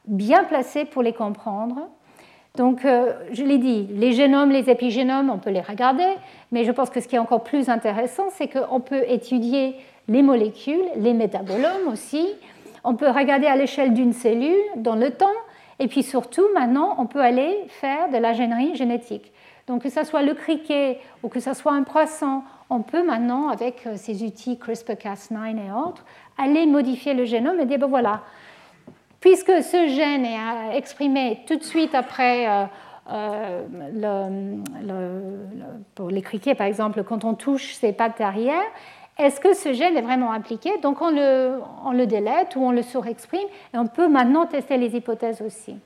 bien placé pour les comprendre. Donc, euh, je l'ai dit, les génomes, les épigénomes, on peut les regarder, mais je pense que ce qui est encore plus intéressant, c'est qu'on peut étudier les molécules, les métabolomes aussi. On peut regarder à l'échelle d'une cellule dans le temps, et puis surtout, maintenant, on peut aller faire de l'ingénierie génétique. Donc, que ce soit le criquet ou que ce soit un poisson on peut maintenant, avec euh, ces outils CRISPR-Cas9 et autres, aller modifier le génome et dire, ben voilà, puisque ce gène est euh, exprimé tout de suite après, euh, pour les criquets par exemple, quand on touche ces pattes arrière, est-ce que ce gène est vraiment impliqué? Donc on le, on le délète ou on le surexprime et on peut maintenant tester les hypothèses aussi.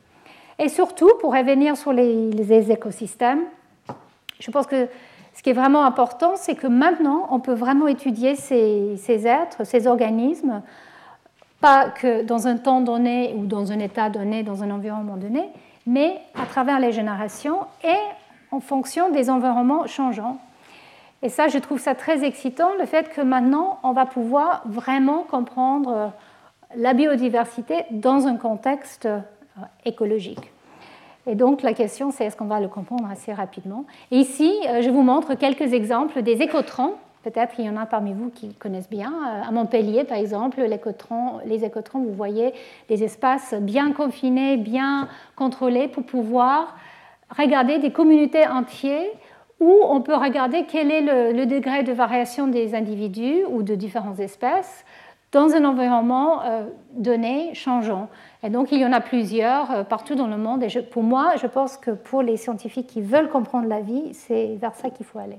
Et surtout, pour revenir sur les écosystèmes, je pense que ce qui est vraiment important, c'est que maintenant, on peut vraiment étudier ces, êtres, ces organismes, pas que dans un temps donné ou dans un état donné, dans un environnement donné, mais à travers les générations et en fonction des environnements changeants. Et ça, je trouve ça très excitant, le fait que maintenant, on va pouvoir vraiment comprendre la biodiversité dans un contexte euh, écologique. Et donc la question, c'est est-ce qu'on va le comprendre assez rapidement? Ici, je vous montre quelques exemples des écotrons. Peut-être qu'il y en a parmi vous qui connaissent bien. À Montpellier, par exemple, les écotrons, vous voyez des espaces bien confinés, bien contrôlés pour pouvoir regarder des communautés entières où on peut regarder quel est le, degré de variation des individus ou de différentes espèces dans un environnement euh, donné, changeant. Et donc, il y en a plusieurs euh, partout dans le monde. Et pour moi, je pense que pour les scientifiques qui veulent comprendre la vie, c'est vers ça qu'il faut aller.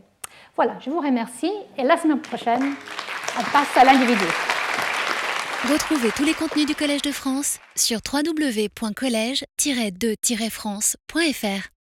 Voilà, je vous remercie. Et la semaine prochaine, on passe à l'individu. Retrouvez tous les contenus du Collège de France sur www.colège-2-france.fr.